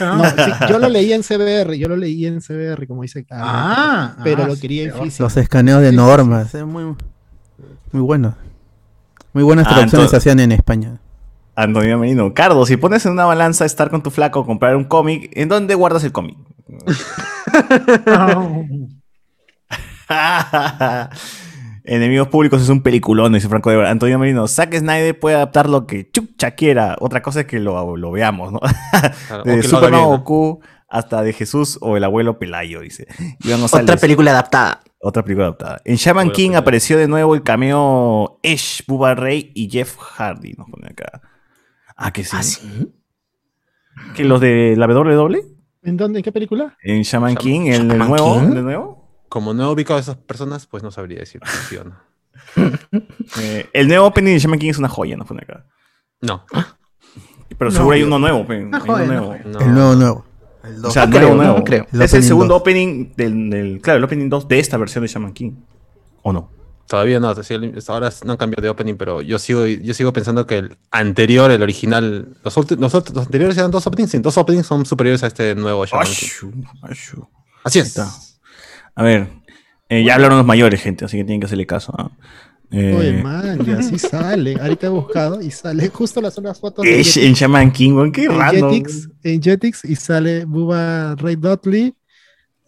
S8: No, sí, yo lo leí en CBR, yo lo leí en CBR, como dice Carlos.
S6: Ah,
S8: pero
S6: ah,
S8: lo
S6: sí,
S8: quería en físico.
S2: Los escaneos de
S8: Sí, sí,
S2: normas, es muy, muy bueno. Muy buenas
S3: Ah,
S2: traducciones se hacían en España.
S3: Antonio Merino. Cardo, si pones en una balanza estar con tu flaco o comprar un cómic, ¿en dónde guardas el cómic? Enemigos públicos es un peliculón, dice Franco de. Antonio Merino, Zack Snyder puede adaptar lo que chucha quiera. Otra cosa es que lo, lo veamos, ¿no?
S4: Claro, o
S3: De
S4: que lo haga
S3: Superman
S4: bien, ¿no?
S3: Goku hasta de Jesús o el abuelo Pelayo, dice. Iván González,
S5: Otra película adaptada.
S3: Otra película adaptada. En Shaman King apareció de nuevo el cameo Ash, Bubba Ray y Jeff Hardy, nos pone acá. Ah, que sí.
S5: ¿Ah, sí?
S3: ¿Que los de la W?
S8: ¿En dónde? ¿En qué película?
S3: En Shaman
S4: Shaman-
S3: King, el,
S5: Shaman
S3: nuevo,
S5: King.
S3: el de nuevo.
S4: Como no he ubicado a esas personas, pues no sabría decir sí o no.
S3: Eh, el nuevo opening de Shaman King es una joya, nos pone acá.
S4: No.
S3: Pero
S6: No,
S3: seguro hay uno nuevo, pe, hay uno nuevo.
S4: no.
S2: El nuevo, nuevo. El
S3: O sea,
S5: No
S3: nuevo,
S5: creo,
S3: nuevo.
S5: no creo.
S2: El
S3: Es el segundo opening del, del- Claro, el opening 2 de esta versión de Shaman King. ¿O no?
S4: Todavía no, ahora no han cambiado de opening, pero yo sigo, yo sigo pensando que el anterior, el original, los, anteriores eran dos openings, y dos openings son superiores a este nuevo Shaman King. Así es.
S3: está. A ver, eh, ya hablaron los mayores, gente, así que tienen que hacerle caso. ¿ah? Eh,
S8: Oye, man, ya sí sale. Ahorita he buscado y sale justo las las fotos de
S3: en Shaman King, weón, qué
S8: en. Jetix, en Jetix y sale Bubba Ray Dudley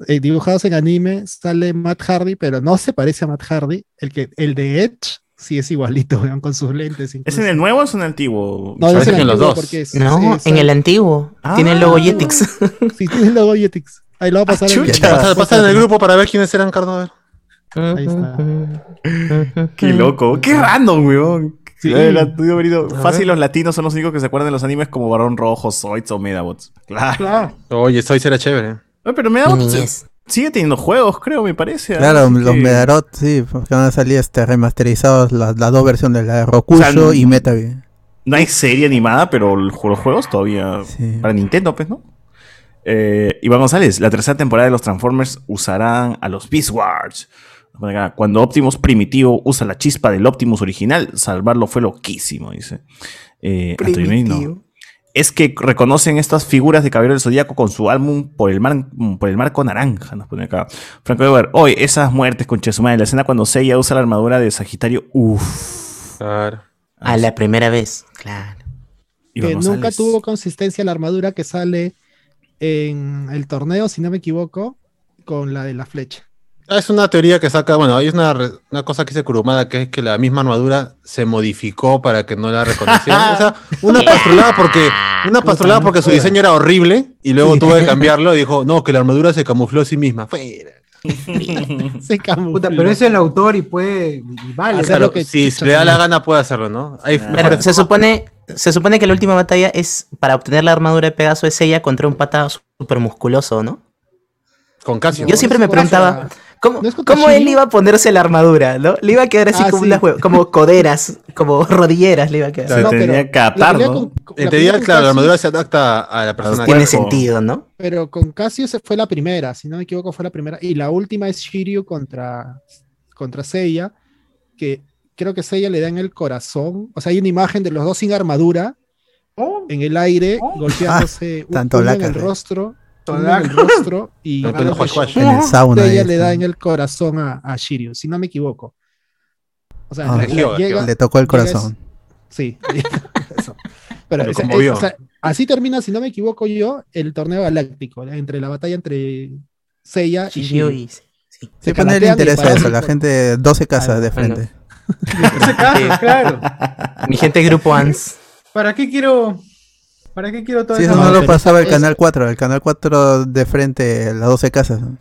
S8: eh, dibujados en anime, sale Matt Hardy, pero no se parece a Matt Hardy. El, que, el de Edge sí es igualito, weón, con sus lentes.
S3: ¿Es en el nuevo o es en el antiguo?
S8: No, es en el
S4: los
S8: antiguo
S4: dos.
S8: porque es-
S5: No,
S8: es-
S5: en el antiguo. Tiene el logo
S3: Ah.
S5: Jetix.
S8: Sí, tiene el logo Jetix. Ahí lo va a pasar en
S3: chucha.
S4: Pasa, pasa en el grupo para ver quiénes eran, ver.
S8: Ahí está.
S3: Qué loco, qué random, weón.
S8: Sí.
S3: Fácil los latinos son los únicos que se acuerdan de los animes como Barón Rojo, Zoids o Medabots. Claro.
S8: Claro.
S4: Oye, soy será chévere.
S3: Oye, Pero Medabots sigue teniendo juegos, creo, me parece.
S2: Claro,
S3: así
S2: los
S3: que-
S2: Medarot, sí, porque van a salir este, remasterizados las, las dos versiones, la de Rokusho
S3: O sea, no-
S2: y Metavi.
S3: No hay serie animada, pero el- los juegos todavía.
S2: Sí.
S3: Para Nintendo, pues, ¿no? Eh, Iván González, la tercera temporada de los Transformers usarán a los Beast Wars. Cuando Optimus Primitivo usa la chispa del Optimus original, salvarlo fue loquísimo, dice. Eh, Antonio es que reconocen estas figuras de Caballero del Zodíaco con su álbum por el, mar- por el marco naranja, nos pone acá. Franco Weber, hoy esas muertes con Chesuma en la escena cuando Seiya usa la armadura de Sagitario, uff.
S4: Claro.
S5: A la primera vez, claro.
S8: que nunca tuvo consistencia la armadura que sale en el torneo, si no me equivoco, con la de la flecha.
S4: Ah, Es una teoría que saca, bueno, hay una, una cosa que dice Kurumada, que es que la misma armadura se modificó para que no la reconocieran. o sea, una pastrulada porque, una pastrulada porque su diseño era horrible y luego tuvo que cambiarlo y dijo, no, que la armadura se camufló a sí misma. Fuera.
S8: Se camufló.
S6: Puta, pero es el autor y puede. Y vale.
S8: Hacer
S4: Claro,
S8: lo que
S4: si le da la gana puede hacerlo, ¿no? Hay
S5: se supone, se supone que la última batalla es para obtener la armadura de Pegaso es ella contra un pata súper musculoso, ¿no?
S4: con Casio.
S5: Yo siempre me preguntaba, ¿cómo,
S8: ¿no es contra
S5: cómo él iba a ponerse la armadura, no? Le iba a quedar así
S8: Ah,
S5: como
S8: sí.
S5: unas como coderas, como rodilleras le iba a quedar.
S3: Claro,
S8: No,
S3: tenía que
S4: En
S8: la
S4: teoría, claro, la armadura se adapta a la persona.
S5: Tiene
S3: cuerpo.
S5: sentido, ¿no?
S8: Pero con Casio se fue la primera, si no me equivoco, fue la primera. Y la última es Shiryu contra, contra Seiya, que creo que Seiya le da en el corazón. O sea, hay una imagen de los dos sin armadura en el aire, golpeándose un-
S2: tanto
S8: uno en el
S2: sí.
S8: rostro, en el rostro y
S4: huash.
S2: En el sauna.
S8: Seiya le
S2: está.
S8: da en el corazón a, a Shiryu, si no me equivoco. O sea,
S2: Ah.
S8: le-
S4: Ejido,
S8: llega-
S2: Le tocó el
S8: llega es-
S2: corazón.
S8: Sí. Eso. Pero ese-
S4: conmovió.
S8: es- o sea, así termina, si no me equivoco yo, el torneo galáctico, entre la batalla entre Seiya y
S5: Shiryu sí.
S2: Sí,
S8: Se
S2: pero a nadie
S8: calatean
S2: le interesa eso. La gente 12 casas de
S5: bueno.
S6: Ese caso, claro.
S5: Mi gente grupo ANS.
S6: ¿Para qué quiero? ¿Para qué quiero todo
S2: Sí,
S6: eso?
S2: eso no lo pasaba el canal 4. El canal 4 de frente, las 12 casas. ¿no?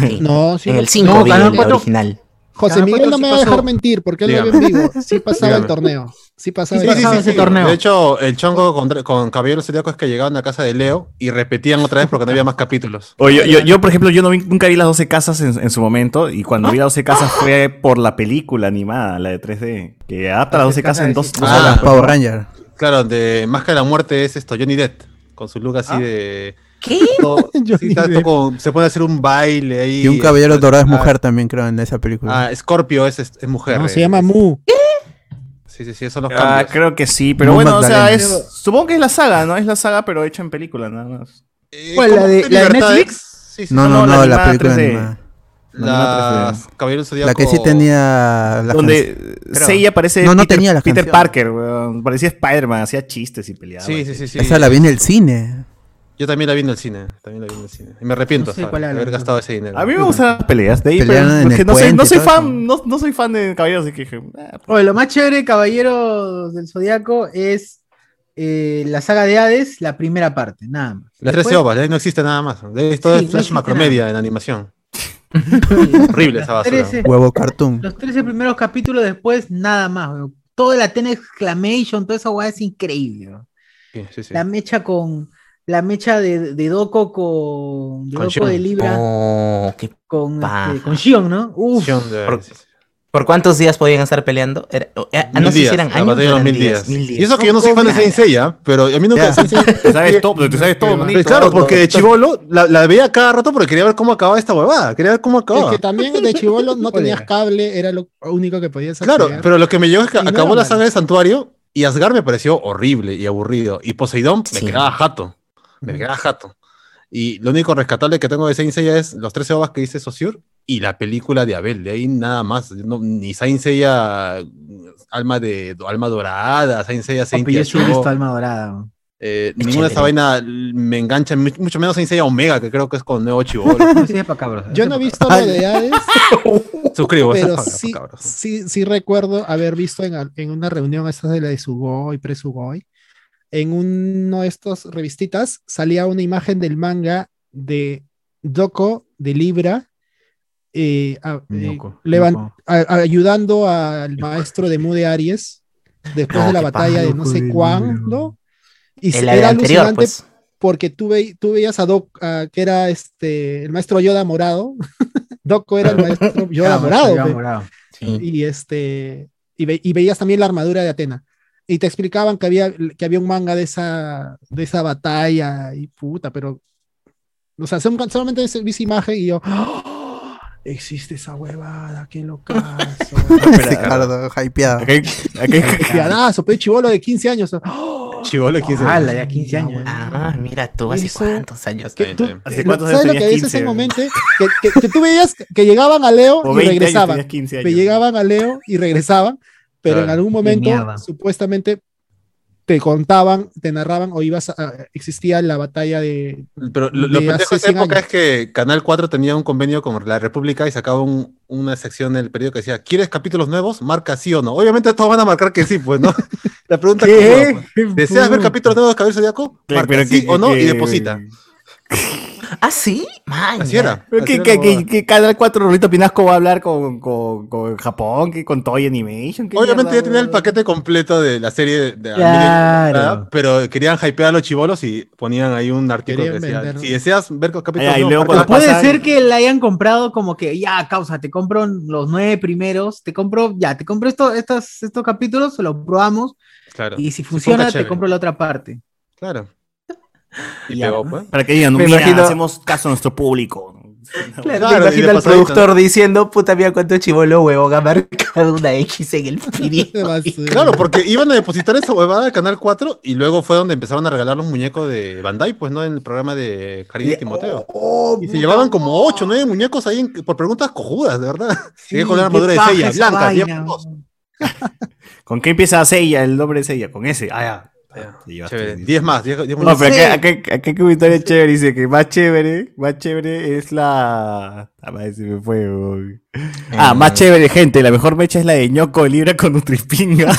S5: Sí.
S8: No, sí
S5: en el 5
S6: No,
S5: vi
S6: Canal
S5: el
S6: cuatro-
S5: original.
S8: José
S6: Cada
S8: Miguel no
S6: sí
S8: me va a dejar mentir porque él lo
S4: Dígame.
S8: vio en vivo. Sí pasaba el torneo. Sí pasaba
S6: Sí,
S8: el
S6: sí,
S8: torneo.
S6: ese torneo.
S4: De hecho, el chongo con, con Caballero Zodíaco es que llegaban a casa de Leo y repetían otra vez porque no había más capítulos.
S3: Oye, yo, yo, yo, por ejemplo, yo no vi- nunca vi las 12 casas en, en su momento y cuando vi las 12 casas fue por la película animada, la de 3D, que adapta las 12 casas en dos, dos
S4: Ah,
S3: horas.
S2: Power Ranger.
S4: Claro, de Máscara de la Muerte es esto, Johnny Depp, con su look así de...
S5: ¿Qué?
S4: todo- sí,
S8: Depp.
S4: como- se puede hacer un baile ahí.
S2: Y un caballero dorado es
S4: Ah,
S2: mujer también, creo, en esa película.
S4: Ah, Scorpio es, es, es mujer.
S8: No,
S4: eh.
S8: se llama Mu.
S4: Sí, sí, sí, esos son los
S3: Ah,
S4: cambios.
S3: creo que sí, pero
S2: Muy
S3: bueno, o sea,
S2: Magdalena.
S3: es, supongo que es la saga, ¿no? Es la saga, pero hecha en película, nada más.
S4: Eh,
S6: ¿Cuál,
S4: ¿cómo
S6: la de- la de? Netflix?
S4: Sí, sí,
S2: no,
S3: no,
S2: no,
S3: la
S2: no, la película
S3: 3D.
S2: animada.
S4: Las Caballeros Zodíaco.
S2: La que sí tenía la
S3: Donde Seiya parece
S2: No, no
S3: Peter,
S2: tenía la
S3: Peter. Parker, weón. Parecía Spider-Man, hacía chistes y peleaba.
S4: Sí, sí, sí, sí.
S2: Esa la vi en el cine.
S4: Yo también la vi en el cine. También la vi en el cine. Y me arrepiento de haber gastado ese dinero.
S3: A mí me gustan las peleas de ahí,
S2: Pelearon
S3: pero
S2: en
S3: porque
S2: el
S3: no soy, no fan, no, no soy fan de caballeros, así que
S6: Oye, lo más chévere de Caballeros del Zodiaco es eh, la saga de Hades, la primera parte, nada más.
S4: Las
S6: Después-
S4: 13 ovas, de ahí no existe nada más. De ahí todo
S6: Sí,
S4: es
S6: existe
S4: macromedia en animación. Horrible esa basura.
S6: 13
S2: Huevo cartoon.
S6: Los 13 primeros capítulos después, nada más. weón. Todo el Athena Exclamation, toda esa weá es increíble.
S4: sí, sí.
S6: La mecha con. La mecha de, de Doko con. De
S4: Con
S6: Doko de. Libra
S5: Oh, qué
S6: con, este, con Shion, ¿no? Uf.
S4: Shion de-
S5: Por- ¿Por cuántos días podían estar peleando? Era- eh, no
S4: Mil
S5: sé
S4: días,
S5: si eran años.
S4: de
S5: eran
S4: mil días. Y eso que yo no soy fan de Saint Seiya, pero a mí nunca
S3: te sabes todo, te sabes todo, manito.
S4: Claro, porque de chivolo la, la veía cada rato porque quería ver cómo acababa esta huevada. Quería ver cómo
S8: Es
S4: acababa.
S8: que también de chivolo no tenías cable, era lo único que podías hacer.
S4: Claro, pero lo que me llegó es que acabó la saga del santuario y Asgard me pareció horrible y aburrido. Y Poseidón me
S5: Sí.
S4: quedaba jato. Me quedaba jato. Y lo único rescatable que tengo de Saint Seiya es los 13 ovas que dice Saussure y la película de Abel. De ahí nada más. No, ni Saint Seiya alma, de, alma dorada, Saint Seiya Saint
S6: Papi, yo he visto Alma Dorada.
S4: Eh,
S5: Es
S4: ninguna de esa vaina me engancha, mu- mucho menos Saint Seiya Omega, que creo que es con Nuevo
S6: cabros,
S8: Yo no he visto lo de Hades,
S4: Suscribo,
S8: pero sí, sí, sí recuerdo haber visto en, en una reunión estas de la de Sugoi, pre-Sugoi, en uno de estos revistitas salía una imagen del manga de Doko de Libra eh, a- eh, a- ayudando al maestro de Mu de Aries después
S5: Ah,
S8: de la batalla de no sé cuándo. Y
S5: El
S8: era
S5: anterior,
S8: alucinante
S5: pues.
S8: porque tú, ve- tú veías a Doc, que era este, el maestro Yoda morado. Doko era el maestro Yoda morado.
S6: Yoda
S8: pe.
S6: morado.
S5: Sí.
S8: Y, este, y, ve- y veías también la armadura de Atena. Y te explicaban que había, que había un manga de esa, de esa batalla y puta, pero. O sea, solamente vi esa imagen y yo. ¡Ah! Existe esa huevada, qué locazo.
S2: Ricardo, hypeado.
S3: Aquí hay- aquí hay-
S8: Piadazo, pe chivolo de 15 años. ¡Ah!
S4: Chivolo, 15
S6: ¡Hala,
S4: años.
S6: ya 15 años!
S5: Ah, mira tú, ¿hace
S8: Eso-
S5: cuántos años?
S4: Está bien.
S3: ¿Hace cuántos años
S8: ¿Sabes lo que
S3: tenías
S8: es
S3: 15?
S8: ese momento? Que, que- que tú veías que llegaban a Leo
S3: O
S8: y
S3: 20 años,
S8: regresaban.
S3: tenías 15
S8: Que
S3: años.
S8: llegaban a Leo y regresaban, pero en
S4: Claro.
S8: algún
S6: Qué
S8: momento supuestamente te contaban, te narraban o ibas a, existía la batalla de
S4: Pero lo, lo
S8: de
S4: pendejo
S8: hace
S4: de esa
S8: 100
S4: época
S8: años.
S4: es que Canal 4 tenía un convenio con la República y sacaba un- una sección del periódico que decía, ¿quieres capítulos nuevos? Marca sí o no. Obviamente todos van a marcar que sí, pues, ¿no? La pregunta
S6: ¿Qué?
S4: es, pues, ¿deseas ver capítulos nuevos de Cabello Zodíaco? Marca
S3: pero
S4: sí
S3: que-
S4: o no y
S3: que-
S4: deposita.
S5: ¿Ah, sí? Man,
S4: Así era. Así
S3: que,
S4: era
S3: que,
S4: como-
S3: que, que Canal 4 Rolito Pinasco va a hablar con, con, con Japón, que con Toy Animation. ¿qué
S4: Obviamente
S3: mierda,
S4: ya tenía el paquete completo de la serie de, de
S6: Claro.
S4: Pero querían hypear a los chivolos y ponían ahí un artículo que decía,
S8: vender.
S4: si deseas ver los capítulos
S6: puede ser que la hayan comprado como que, ya, causa, te compro los nueve primeros, te compro, ya, te compro esto, estos, estos capítulos, lo probamos,
S4: Claro.
S6: y si funciona, te
S4: chévere.
S6: compro la otra parte.
S4: Claro. Y
S6: Ya,
S4: pegó, pues.
S3: Para que digan,
S5: Me
S3: mira,
S5: imagino-
S3: hacemos caso a nuestro público.
S5: Claro,
S4: Claro,
S5: me imagino al productor diciendo, puta mía, cuánto chivolo huevón ha marcado una X en el video.
S8: basura.
S4: Claro, porque iban a depositar esa huevada al Canal 4 y luego fue donde empezaron a regalar los muñecos de Bandai, pues, ¿no? En el programa de Karina y Timoteo.
S6: Oh,
S4: Y se llevaban como 8 o 9 muñecos ahí en- por preguntas cojudas, de verdad.
S6: Sí,
S4: con la
S6: qué
S4: armadura de Seiya, blanca, 10
S6: vaina.
S4: puntos.
S3: ¿Con qué empieza Seiya, el nombre de Seiya? Con ese. Ah, ya. Te llevaste,
S4: Chévere,
S3: dice.
S4: 10 más, 10, 10
S3: No, pero acá, acá, acá hay comentario chévere. Dice que más chévere, más chévere es la. Ah, madre, se me fue. weón. Ah, más chévere, gente. La mejor mecha es la de ñoco libra con Nutrispinga.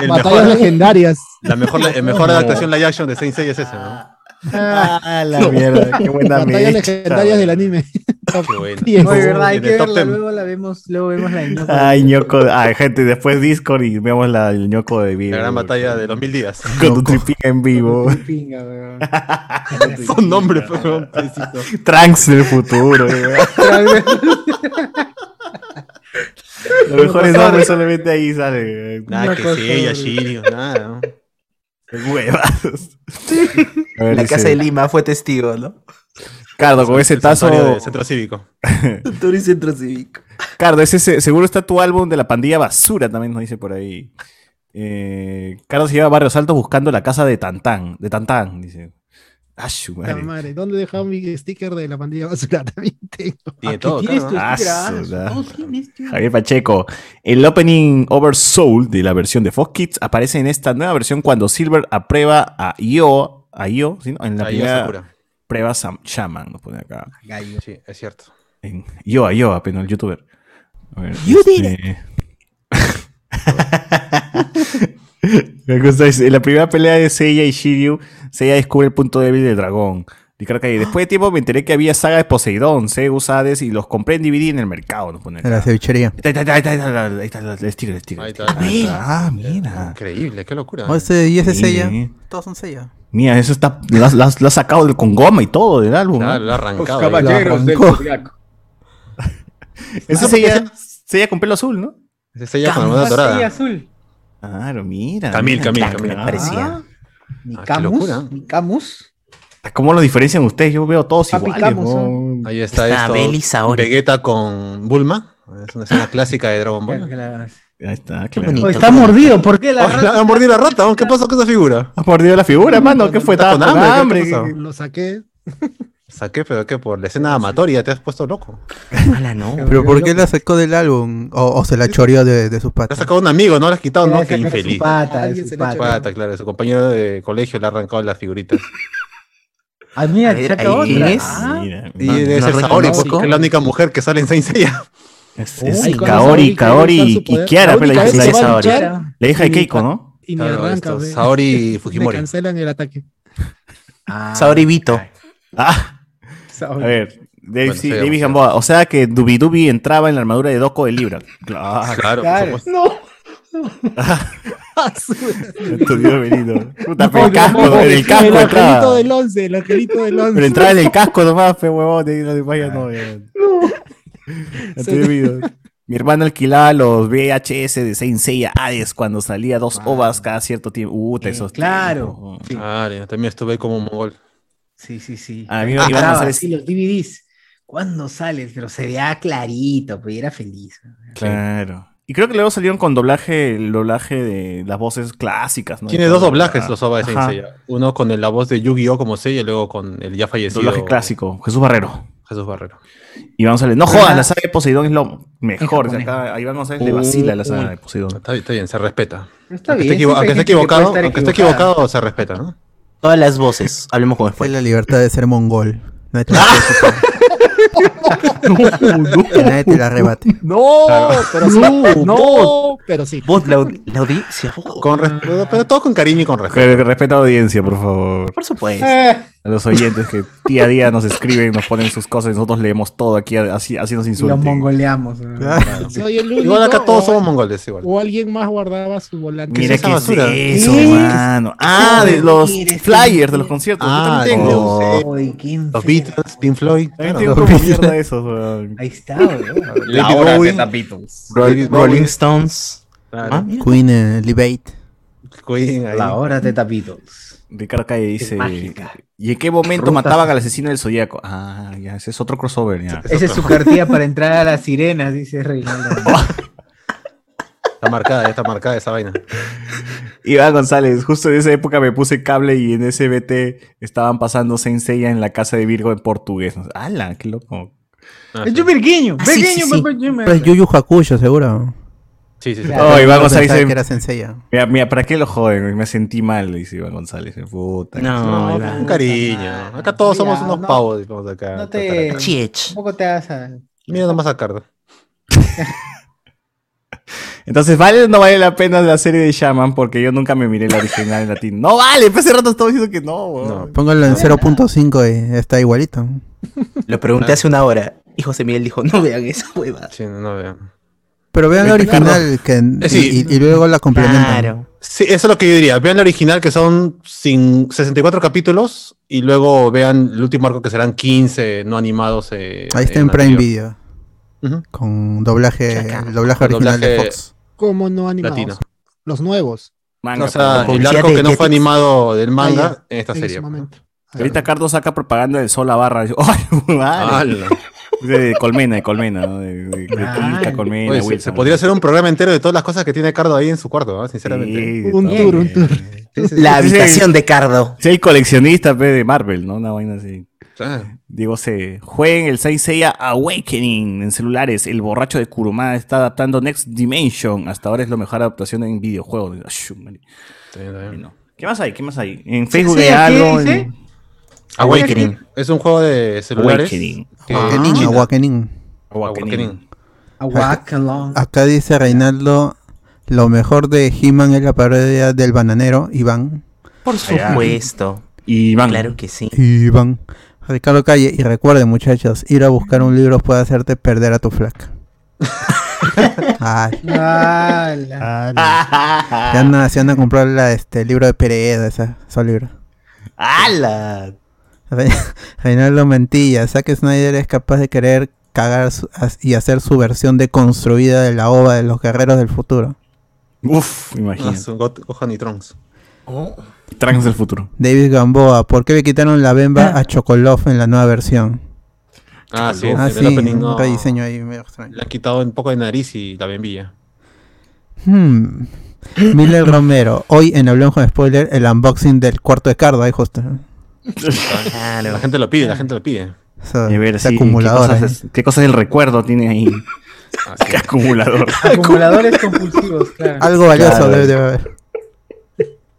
S4: El
S8: Batallas
S4: mejor,
S8: legendarias.
S4: la mejor, la mejor adaptación live action de Saint Seiya es ese, ¿no?
S3: ah, la mierda. Qué buena
S8: Batallas
S3: mecha.
S8: legendarias del anime.
S4: Qué bueno.
S8: Diez.
S6: Oye, verdad, hay
S4: En
S6: que
S4: top
S6: verla,
S4: 10.
S6: luego la vemos, luego vemos la de Ñoco.
S3: Ay, ñoco. Ay, gente, después Discord y vemos la, el ñoco de vivo.
S4: La gran batalla de los mil días.
S3: Con Nutrispinga en vivo.
S6: Pinga, weón.
S4: Son nombres, weón.
S3: Trunks del futuro. weón. Los mejores nombres solamente ahí salen.
S4: Nada, que sí. Shiryu, nada, ¿no?
S3: Huevas. Ver,
S5: La casa de Lima fue testigo, ¿no?
S3: Cardo, con ese tazo.
S4: del Centro Cívico.
S5: Turi Centro Cívico.
S3: Cardo, ese se- seguro está tu álbum de la pandilla basura, también nos dice por ahí. Eh, Cardo se lleva a Barrios Altos buscando la casa de Tantán. De Tantán, dice. Ah, su
S8: La
S3: madre.
S8: madre, ¿dónde dejaba mi sticker de la pandilla basura? También tengo.
S4: Tiene
S6: Aquí
S4: todo,
S6: tienes
S4: claro,
S6: tu
S4: ¿no?
S3: Ah,
S6: sticker, ah.
S3: Javier Pacheco. El opening Over Soul de la versión de Fox Kids aparece en esta nueva versión cuando Silver aprueba a Io, a Io, ¿sí, no? en la primera
S4: Sakura.
S3: Prueba Sam- Shaman, nos pone acá.
S6: Gallo.
S4: Sí, es cierto.
S3: En Ioa, Ioa, apenas el youtuber. A ver,
S5: You did
S3: este- Me gusta, dice, En la primera pelea de Seiya y Shiryu, Seiya descubre el punto débil del dragón. Calle, Después de tiempo me enteré que había saga de Poseidón, Zeus, Hades y los compré en DVD en el mercado. Pone
S2: De la cevichería.
S3: Ahí está, ahí está, ahí está, ahí está, ahí está, el sticker, el sticker.
S4: Ahí está.
S3: Ahí está. Ah, mira.
S4: Increíble, qué locura.
S2: O ese, y ese sella. Todos son sella.
S3: Mira, eso está. Lo has, lo has- lo has sacado del- con goma y todo del álbum. ¿no?
S4: Claro, lo ha
S7: Los
S4: arrancado. ahí.
S7: caballeros del zodiaco.
S3: Ese Seiya, Seiya con pelo azul, ¿no?
S4: Ese Seiya con la dorada.
S6: azul.
S3: Claro, mira.
S4: Camil,
S3: mira.
S4: Camil,
S3: Ah,
S4: Camil.
S3: ah.
S5: Parecía.
S6: Ni
S4: Ah, qué
S6: Camus. Ni Camus.
S3: ¿Cómo lo diferencian ustedes? Yo veo todos
S6: Papi
S3: iguales.
S6: Camus,
S3: ¿no?
S4: Ahí está,
S5: Está
S4: esto.
S5: Beli Saori.
S4: Vegeta con Bulma. Es una escena clásica de Dragon Ball.
S3: Ahí está,
S5: Qué
S3: claro.
S5: bonito.
S6: Está mordido. ¿Por qué la
S4: Oh,
S6: rata?
S4: ha mordido la rata. ¿qué pasó con esa figura?
S3: Has mordido la figura, mano. ¿Qué fue?
S4: Está
S3: Estaba
S4: con
S3: con
S4: hambre,
S3: hambre.
S8: Lo saqué.
S4: Saqué, pero ¿qué? Por la escena amatoria te has puesto loco.
S5: Ala, no.
S2: Pero ¿por qué la sacó del álbum? O, o se la choreó de, de sus patas.
S4: sacado un amigo, ¿no? Le has quitado, ¿no? Qué
S6: sacar su
S4: infeliz.
S6: pata, de su
S8: ha
S6: pata.
S4: Pata, claro, su compañero de colegio le ha arrancado las figuritas.
S6: Ah, mira,
S5: A ver,
S6: saca
S5: ahí
S6: otra.
S5: tienes.
S6: Ah,
S3: Mira,
S4: Y
S5: No,
S4: debe
S5: no
S4: ser Saori, porque es la única mujer que sale en Saint Seiya.
S3: Es,
S8: Uy,
S3: es Kaori, Kaori y, y Kiara,
S8: La
S3: pues, hija, la hija-
S5: Saori.
S3: la de
S8: y-
S3: Keiko, ¿no?
S8: Y me
S4: Claro,
S8: arranca,
S4: esto. Saori
S8: Me
S4: Fujimori.
S8: cancelan el ataque.
S6: ah,
S5: Saori Vito.
S3: Ah, a ver. David,
S4: Bueno,
S3: sí, David. Gamboa. O sea que Dubi Dubi entraba en la armadura de Doko de Libra. Claro.
S4: Claro,
S6: Claro.
S3: venido. Puta, pero
S8: No,
S3: el casco,
S8: no,
S3: en el casco
S8: el angelito
S3: entraba.
S8: del 11, el angelito del 11.
S3: Pero entraba en el casco nomás, fe huevón, de no vayas, no. Mi hermano alquilaba los VHS de Saint Seiya Hades cuando salía dos ovas cada cierto tiempo. Uh, te
S6: Eh,
S3: esos
S6: claro.
S3: tiempos.
S6: Sí.
S4: Claro, yo también estuve como mongol.
S6: Sí, sí, sí.
S3: A mí me
S6: Ah,
S3: iban a
S6: así los DVDs. ¿Cuándo sales? Pero se vea clarito, pues era feliz.
S3: Claro. Y creo que luego salieron con doblaje, el doblaje de las voces clásicas, ¿no?
S4: Tiene dos doblajes los OVA de Saint. Seiya. Uno con el- la voz de Yu-Gi-Oh! como Seiya y luego con el ya fallecido.
S3: Doblaje clásico, Jesús Barrero.
S4: Jesús Barrero.
S3: Iván González, no jodas, la saga de Poseidón es lo mejor.
S6: japonés.
S3: Acá a Iván González le vacila la saga de Poseidón.
S4: Está, está bien, se respeta.
S6: Está
S4: aunque
S6: bien,
S4: esté, aunque equivocado, esté se respeta, ¿no?
S5: Todas las voces. Hablemos con
S2: Fue
S5: spoiler.
S2: la libertad de ser mongol. Te Que nadie te la arrebate.
S8: No, pero sí. No, pero sí.
S5: Vos, la, aud- la audiencia. vos.
S4: Con respeto, pero todo con cariño y con respeto.
S3: Re- Respeta a la audiencia, por favor.
S5: Por supuesto.
S3: A los oyentes que día a día nos escriben, nos ponen sus cosas y nosotros leemos todo aquí, así, así nos
S6: Y los
S3: insultan.
S6: mongoleamos.
S8: Soy el único.
S4: Igual acá todos
S8: o-
S4: somos mongoles, igual.
S8: O alguien más guardaba su volante.
S3: Mira
S4: esa
S3: qué es
S4: basura?
S3: eso,
S8: ¿Qué?
S3: mano. Ah, de los flyers de los conciertos. Yo
S4: Ah,
S3: también tengo.
S4: no.
S6: ¿quién
S4: Los? Beatles, Pink Floyd.
S3: También
S4: claro.
S3: tengo mierda de esos, weón.
S6: Ahí está, weón.
S4: David Bowie.
S5: Roll- Rolling Stones.
S4: Claro.
S5: Ah.
S2: Queen eh, Elevate.
S4: Queen ahí.
S6: La hora de tapitos.
S3: Ricardo Calle dice. ¿Y en qué momento
S6: Rutas-
S3: mataban al asesino del zodiaco? Ah, ya, ese es otro crossover, ya.
S6: Esa es su cartilla para entrar a las sirenas, dice Reinaldo.
S4: Está marcada, está marcada esa vaina.
S3: Iván González, justo en esa época me puse cable y en SBT estaban pasando Saint Seiya en la casa de Virgo en portugués. ¡Hala! ¡Qué loco!
S4: Ah,
S6: Es
S4: sí.
S6: yo pequeño,
S5: Ah, sí, sí,
S2: Pues Yu Yu Hakusho, seguro.
S4: Sí, sí, sí.
S6: Claro.
S3: Oh, Iván González
S2: pensaba
S3: dice,
S2: que era Senseiya.
S3: mira, mira, ¿para qué lo joden? Me sentí mal, dice Iván González. Puta.
S5: No,
S4: No,
S5: Iván.
S4: con cariño. Acá todos
S6: Mira,
S4: somos unos
S6: no-
S4: pavos. digamos, acá.
S6: no te-
S5: Chiech.
S6: Tampoco te hagas a...
S4: Mira nomás a Cardo.
S3: Entonces, ¿vale o no vale la pena la serie de Shaman? Porque yo nunca me miré la original en latín. No vale, pues hace rato estaba diciendo que no, weón.
S4: No.
S2: Póngalo en 0.5 y está igualito.
S5: Lo pregunté hace una hora. Y José Miguel dijo, no vean esa hueva.
S4: Sí, no, no vean.
S2: Pero vean la
S4: Ricardo.
S2: original que,
S4: Eh, sí.
S2: y, y luego la complementan.
S5: Claro.
S4: Sí, eso es lo que yo diría. Vean la original, que son sin 64 capítulos, y luego vean el último arco, que serán 15 no animados. eh,
S2: Ahí está
S4: en
S2: en Prime
S4: anterior.
S2: Con doblaje, el doblaje
S4: Con
S2: original de Fox.
S8: Como no animados.
S4: Latino.
S8: Los nuevos.
S3: Manga,
S4: O sea, el arco que no fue animado del manga en esta
S8: en
S4: serie.
S3: Ahorita Cardo saca propaganda del sol a barra. De, Colmena, de Colmena, ¿no? De, de, Colmena,
S4: Oye, se-
S3: Wilson.
S4: se podría hacer un programa entero de todas las cosas que tiene Cardo ahí en su cuarto, ¿no? sinceramente.
S3: Sí,
S8: Un tour, un tour.
S5: La habitación de Cardo.
S3: Sí, hay coleccionista de Marvel, ¿no? Una vaina así.
S4: Ah,
S3: Digo, se jueguen el Saint Seiya Awakening en celulares. El borracho de Kuruma está adaptando Next Dimension. Hasta ahora es la mejor adaptación en videojuegos. No. ¿Qué más hay? ¿Qué más hay? En Facebook
S6: sí,
S3: hay algo.
S6: dice-
S3: en-
S5: Awakening.
S4: Es un juego de celulares.
S3: Awakening.
S4: que-
S2: Awakening. Awakening.
S3: Awakening.
S6: A walk along.
S2: Acá dice Reinaldo, lo mejor de He-Man es la parodia del bananero, Iván.
S5: Por supuesto.
S3: Y van.
S5: Claro que sí.
S2: Iván. Ricardo Calle, y recuerden muchachos, ir a buscar un libro puede hacerte perder a tu flaca. Ay,
S6: Ala.
S2: ya andan, se andan a comprar la, este, el libro de Pereda, esa, esos libros.
S3: ¡Hala!
S2: Re- Reinaldo Mentilla, Zack Snyder es capaz de querer cagar su- as- y hacer su versión deconstruida de la ova de los guerreros del futuro.
S3: Uf,
S4: Ah,
S3: imagínate.
S4: Got- Gohan y Trunks.
S5: Oh.
S3: Trans del futuro.
S2: David Gamboa, ¿por qué le quitaron la bemba a Chocolov en la nueva versión?
S4: Ah, sí,
S2: ah, sí, un
S4: no-
S2: rediseño ahí medio extraño.
S4: Le han quitado un poco de nariz y la bembilla.
S2: Hmm. Miller Romero, hoy en Hablamos con Spoiler, el unboxing del cuarto de Cardo, ahí justo.
S5: Claro.
S4: La gente lo pide, la gente lo pide.
S3: Y ver, sí,
S2: acumulador.
S3: ¿qué,
S2: ¿eh?
S3: cosas, qué cosas del recuerdo tiene ahí?
S4: Así
S3: ¿Qué acumulador?
S6: Acumuladores compulsivos, claro.
S2: Algo valioso
S3: Claro.
S2: debe de haber.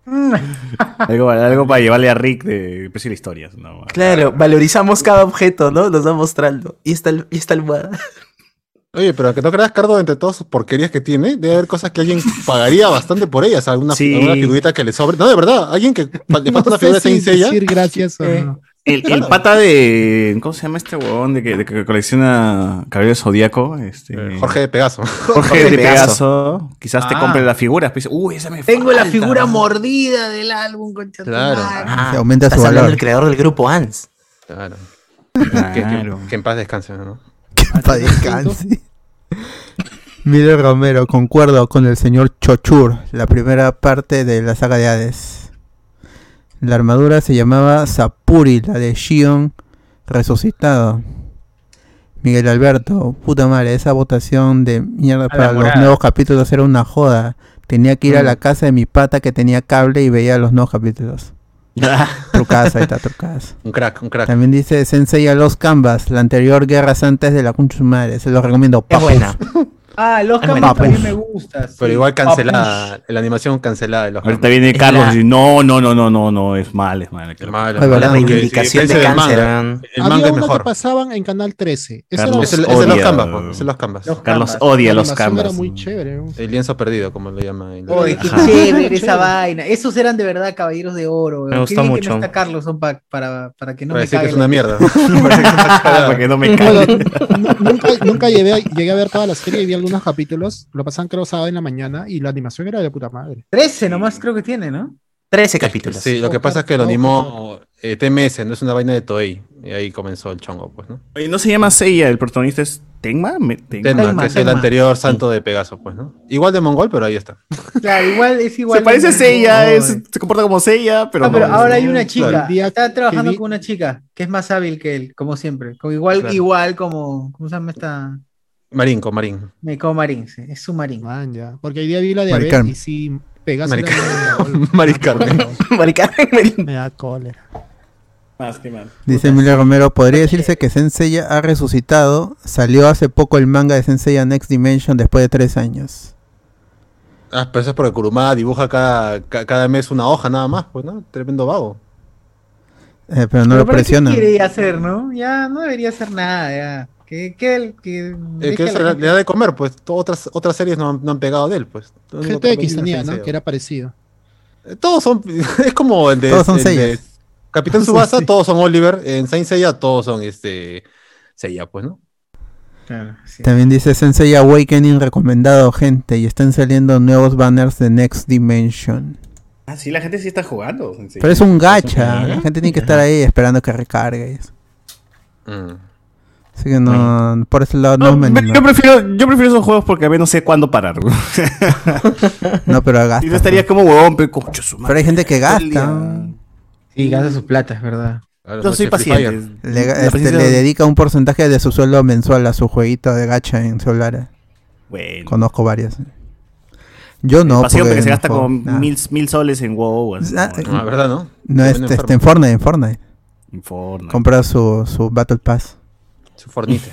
S3: algo, algo para llevarle a Rick de precio de historias. ¿no?
S5: Claro, valorizamos cada objeto, ¿no? Nos va mostrando. Y esta, y esta almohada.
S4: Oye, pero que no creas, Cardo, entre todas sus porquerías que tiene, debe haber cosas que alguien pagaría bastante por ellas. Alguna,
S3: Sí.
S4: alguna figurita que le sobre. No, de verdad, alguien que le falta una
S8: No sé
S4: figura de
S8: si
S4: Saint Seiya.
S8: decir gracias o
S6: Eh,
S8: no.
S3: El, el pata de. ¿Cómo se llama este huevón de que, de que colecciona Cabello Zodíaco? Este,
S4: Eh, Jorge de Pegaso.
S3: Jorge
S5: Jorge
S3: de
S5: Pegaso.
S3: Pegaso. Quizás te
S6: Ah.
S3: compre las figuras. Pues, Uy, esa me
S6: Tengo la
S3: falta".
S6: figura mordida del álbum, concha
S4: Claro.
S5: Ah,
S2: Se aumenta su valor.
S5: del creador del grupo ANS.
S4: Claro. Que, que- que en paz descanse, ¿no?
S2: Pa' descanse. Miller Romero, concuerdo con el señor Chochur, la primera parte de la saga de Hades. La armadura se llamaba Sapuri, la de Shion resucitado. Miguel Alberto, puta madre, esa votación de mierda
S6: la
S2: para los nuevos capítulos era una joda. Tenía que ir a la casa de mi pata que tenía cable y veía los nuevos capítulos. trucaza, ahí está, trucaza.
S4: Un crack, un crack.
S2: También dice Sensei a los Canvas, la anterior de la Concha de su madre. Se los recomiendo.
S5: Es buena.
S6: Ah, los
S5: Es
S6: cambios
S2: buena.
S6: también me gusta. sí.
S4: Pero igual cancelada, la animación cancelada de los
S3: Ahorita viene
S5: Es
S3: Carlos
S5: la-
S3: y dice, no, no, no, no, no, no, es mal, es mal.
S4: Es malo,
S2: Ay,
S4: es malo,
S2: la
S5: reivindicación de
S4: es el
S5: cáncer,
S4: manga.
S5: man.
S4: El
S8: Había
S4: manga es
S8: una
S4: mejor.
S8: que pasaban en Canal 13. Ese
S3: Carlos.
S8: era
S4: Es el, es el los
S3: Odia-
S4: canvas, pues, es el los canvas.
S6: Los
S3: Carlos
S6: Canvas.
S3: odia los canvas.
S8: Era muy chévere. ¿no?
S4: El lienzo perdido, como lo llama. en la-
S6: Oye, qué chévere esa vaina. Esos eran de verdad caballeros de oro.
S5: Me
S6: bien
S5: mucho.
S6: Que no está Carlos son pa- para, para que no
S4: Para
S6: me
S4: decir que es una mierda. Es.
S3: Para que no me
S8: nu- nunca, nunca llegué, a, llegué a ver toda la serie y vi algunos capítulos. Lo pasaban creo sábado en la mañana y la animación era de puta madre.
S6: 13 nomás creo que tiene, ¿no?
S5: 13 capítulos.
S4: Sí, lo que pasa es que lo animó eh, TMS, no es una vaina de Toei. Y ahí comenzó el chongo, pues, ¿no?
S3: Oye, ¿No se llama Seiya? ¿El protagonista es Tenma? Me- Tenma.
S4: Tenma,
S6: Tenma,
S4: que es el anterior santo de Pegaso, pues, ¿no? Igual de mongol, pero ahí está.
S6: Claro, igual es igual.
S3: Se parece a Seiya, es- se comporta como Seiya, pero
S6: Ah, pero
S3: no.
S6: ahora hay una chica.
S8: Claro.
S6: Está trabajando
S8: vi-
S6: con una chica que es más hábil que él, como siempre. Como igual,
S4: Claro.
S6: igual como. ¿Cómo se llama esta?
S4: Marín, con Marín.
S6: Me como Marín, sí, es su Marín.
S8: Man, ya. Porque hoy día vi la de Abel y sí, Pegaso
S4: Mari
S8: era
S4: Carmen.
S8: una-
S4: Mari Carmen.
S5: Marica,
S8: Me da cólera.
S3: Más que mal.
S2: Dice Emilio Romero, podría decirse que Sensei ha resucitado. Salió hace poco el manga de Sensei Next Dimension después de tres años.
S4: Ah, pero eso es porque Kurumada dibuja cada, ca- cada mes una hoja nada más, pues, ¿no? Tremendo vago.
S2: Eh, pero no
S6: Pero
S2: lo
S6: ¿para qué quiere hacer, no? Ya no debería hacer nada, ya. Que, que, él- que,
S4: Eh, eso le, le da de comer, pues. Otras, otras series no han, no han pegado de él, pues.
S8: GTX tenía, ¿no? Que era parecido.
S4: Eh, Todos son. Es como el de.
S2: Todos son
S4: el de. Capitán Subasa, todos son Oliver. En Saint Seiya, todos son este. Seiya, pues, ¿no?
S6: Claro, sí.
S2: También dice Sensei Awakening recomendado, gente. Y están saliendo nuevos banners de Next Dimension.
S3: Ah, sí, la gente sí está jugando.
S2: Pero es un gacha. La gente tiene que estar ahí esperando que recargue.
S4: Mm.
S2: Así que no, por ese lado no,
S3: No,
S2: me animo.
S3: yo, prefiero, yo prefiero esos juegos porque a ver no sé cuándo parar.
S2: No, pero
S3: Y
S2: gasta.
S3: no estaría como huevón, pero concho su madre.
S2: Pero hay gente que gasta.
S6: Sí, gasta su plata, es verdad.
S4: Claro,
S3: Yo
S4: no
S3: soy paciente.
S2: Le,
S3: La
S2: este,
S3: paciencia-
S2: le dedica un porcentaje de su sueldo mensual a su jueguito de gacha en celulares.
S3: Bueno.
S2: Conozco varias. Yo no.
S3: Pasión
S2: porque
S3: que se gasta
S2: juego
S3: con
S2: nada.
S3: mil, mil soles en WoW. así,
S2: Ah,
S3: no,
S4: Ah, ¿verdad, no?
S2: No, este, este,
S4: enfermo.
S2: en Fortnite, en Fortnite.
S3: en Fortnite.
S2: Compra su, su Battle Pass.
S4: Su fornite.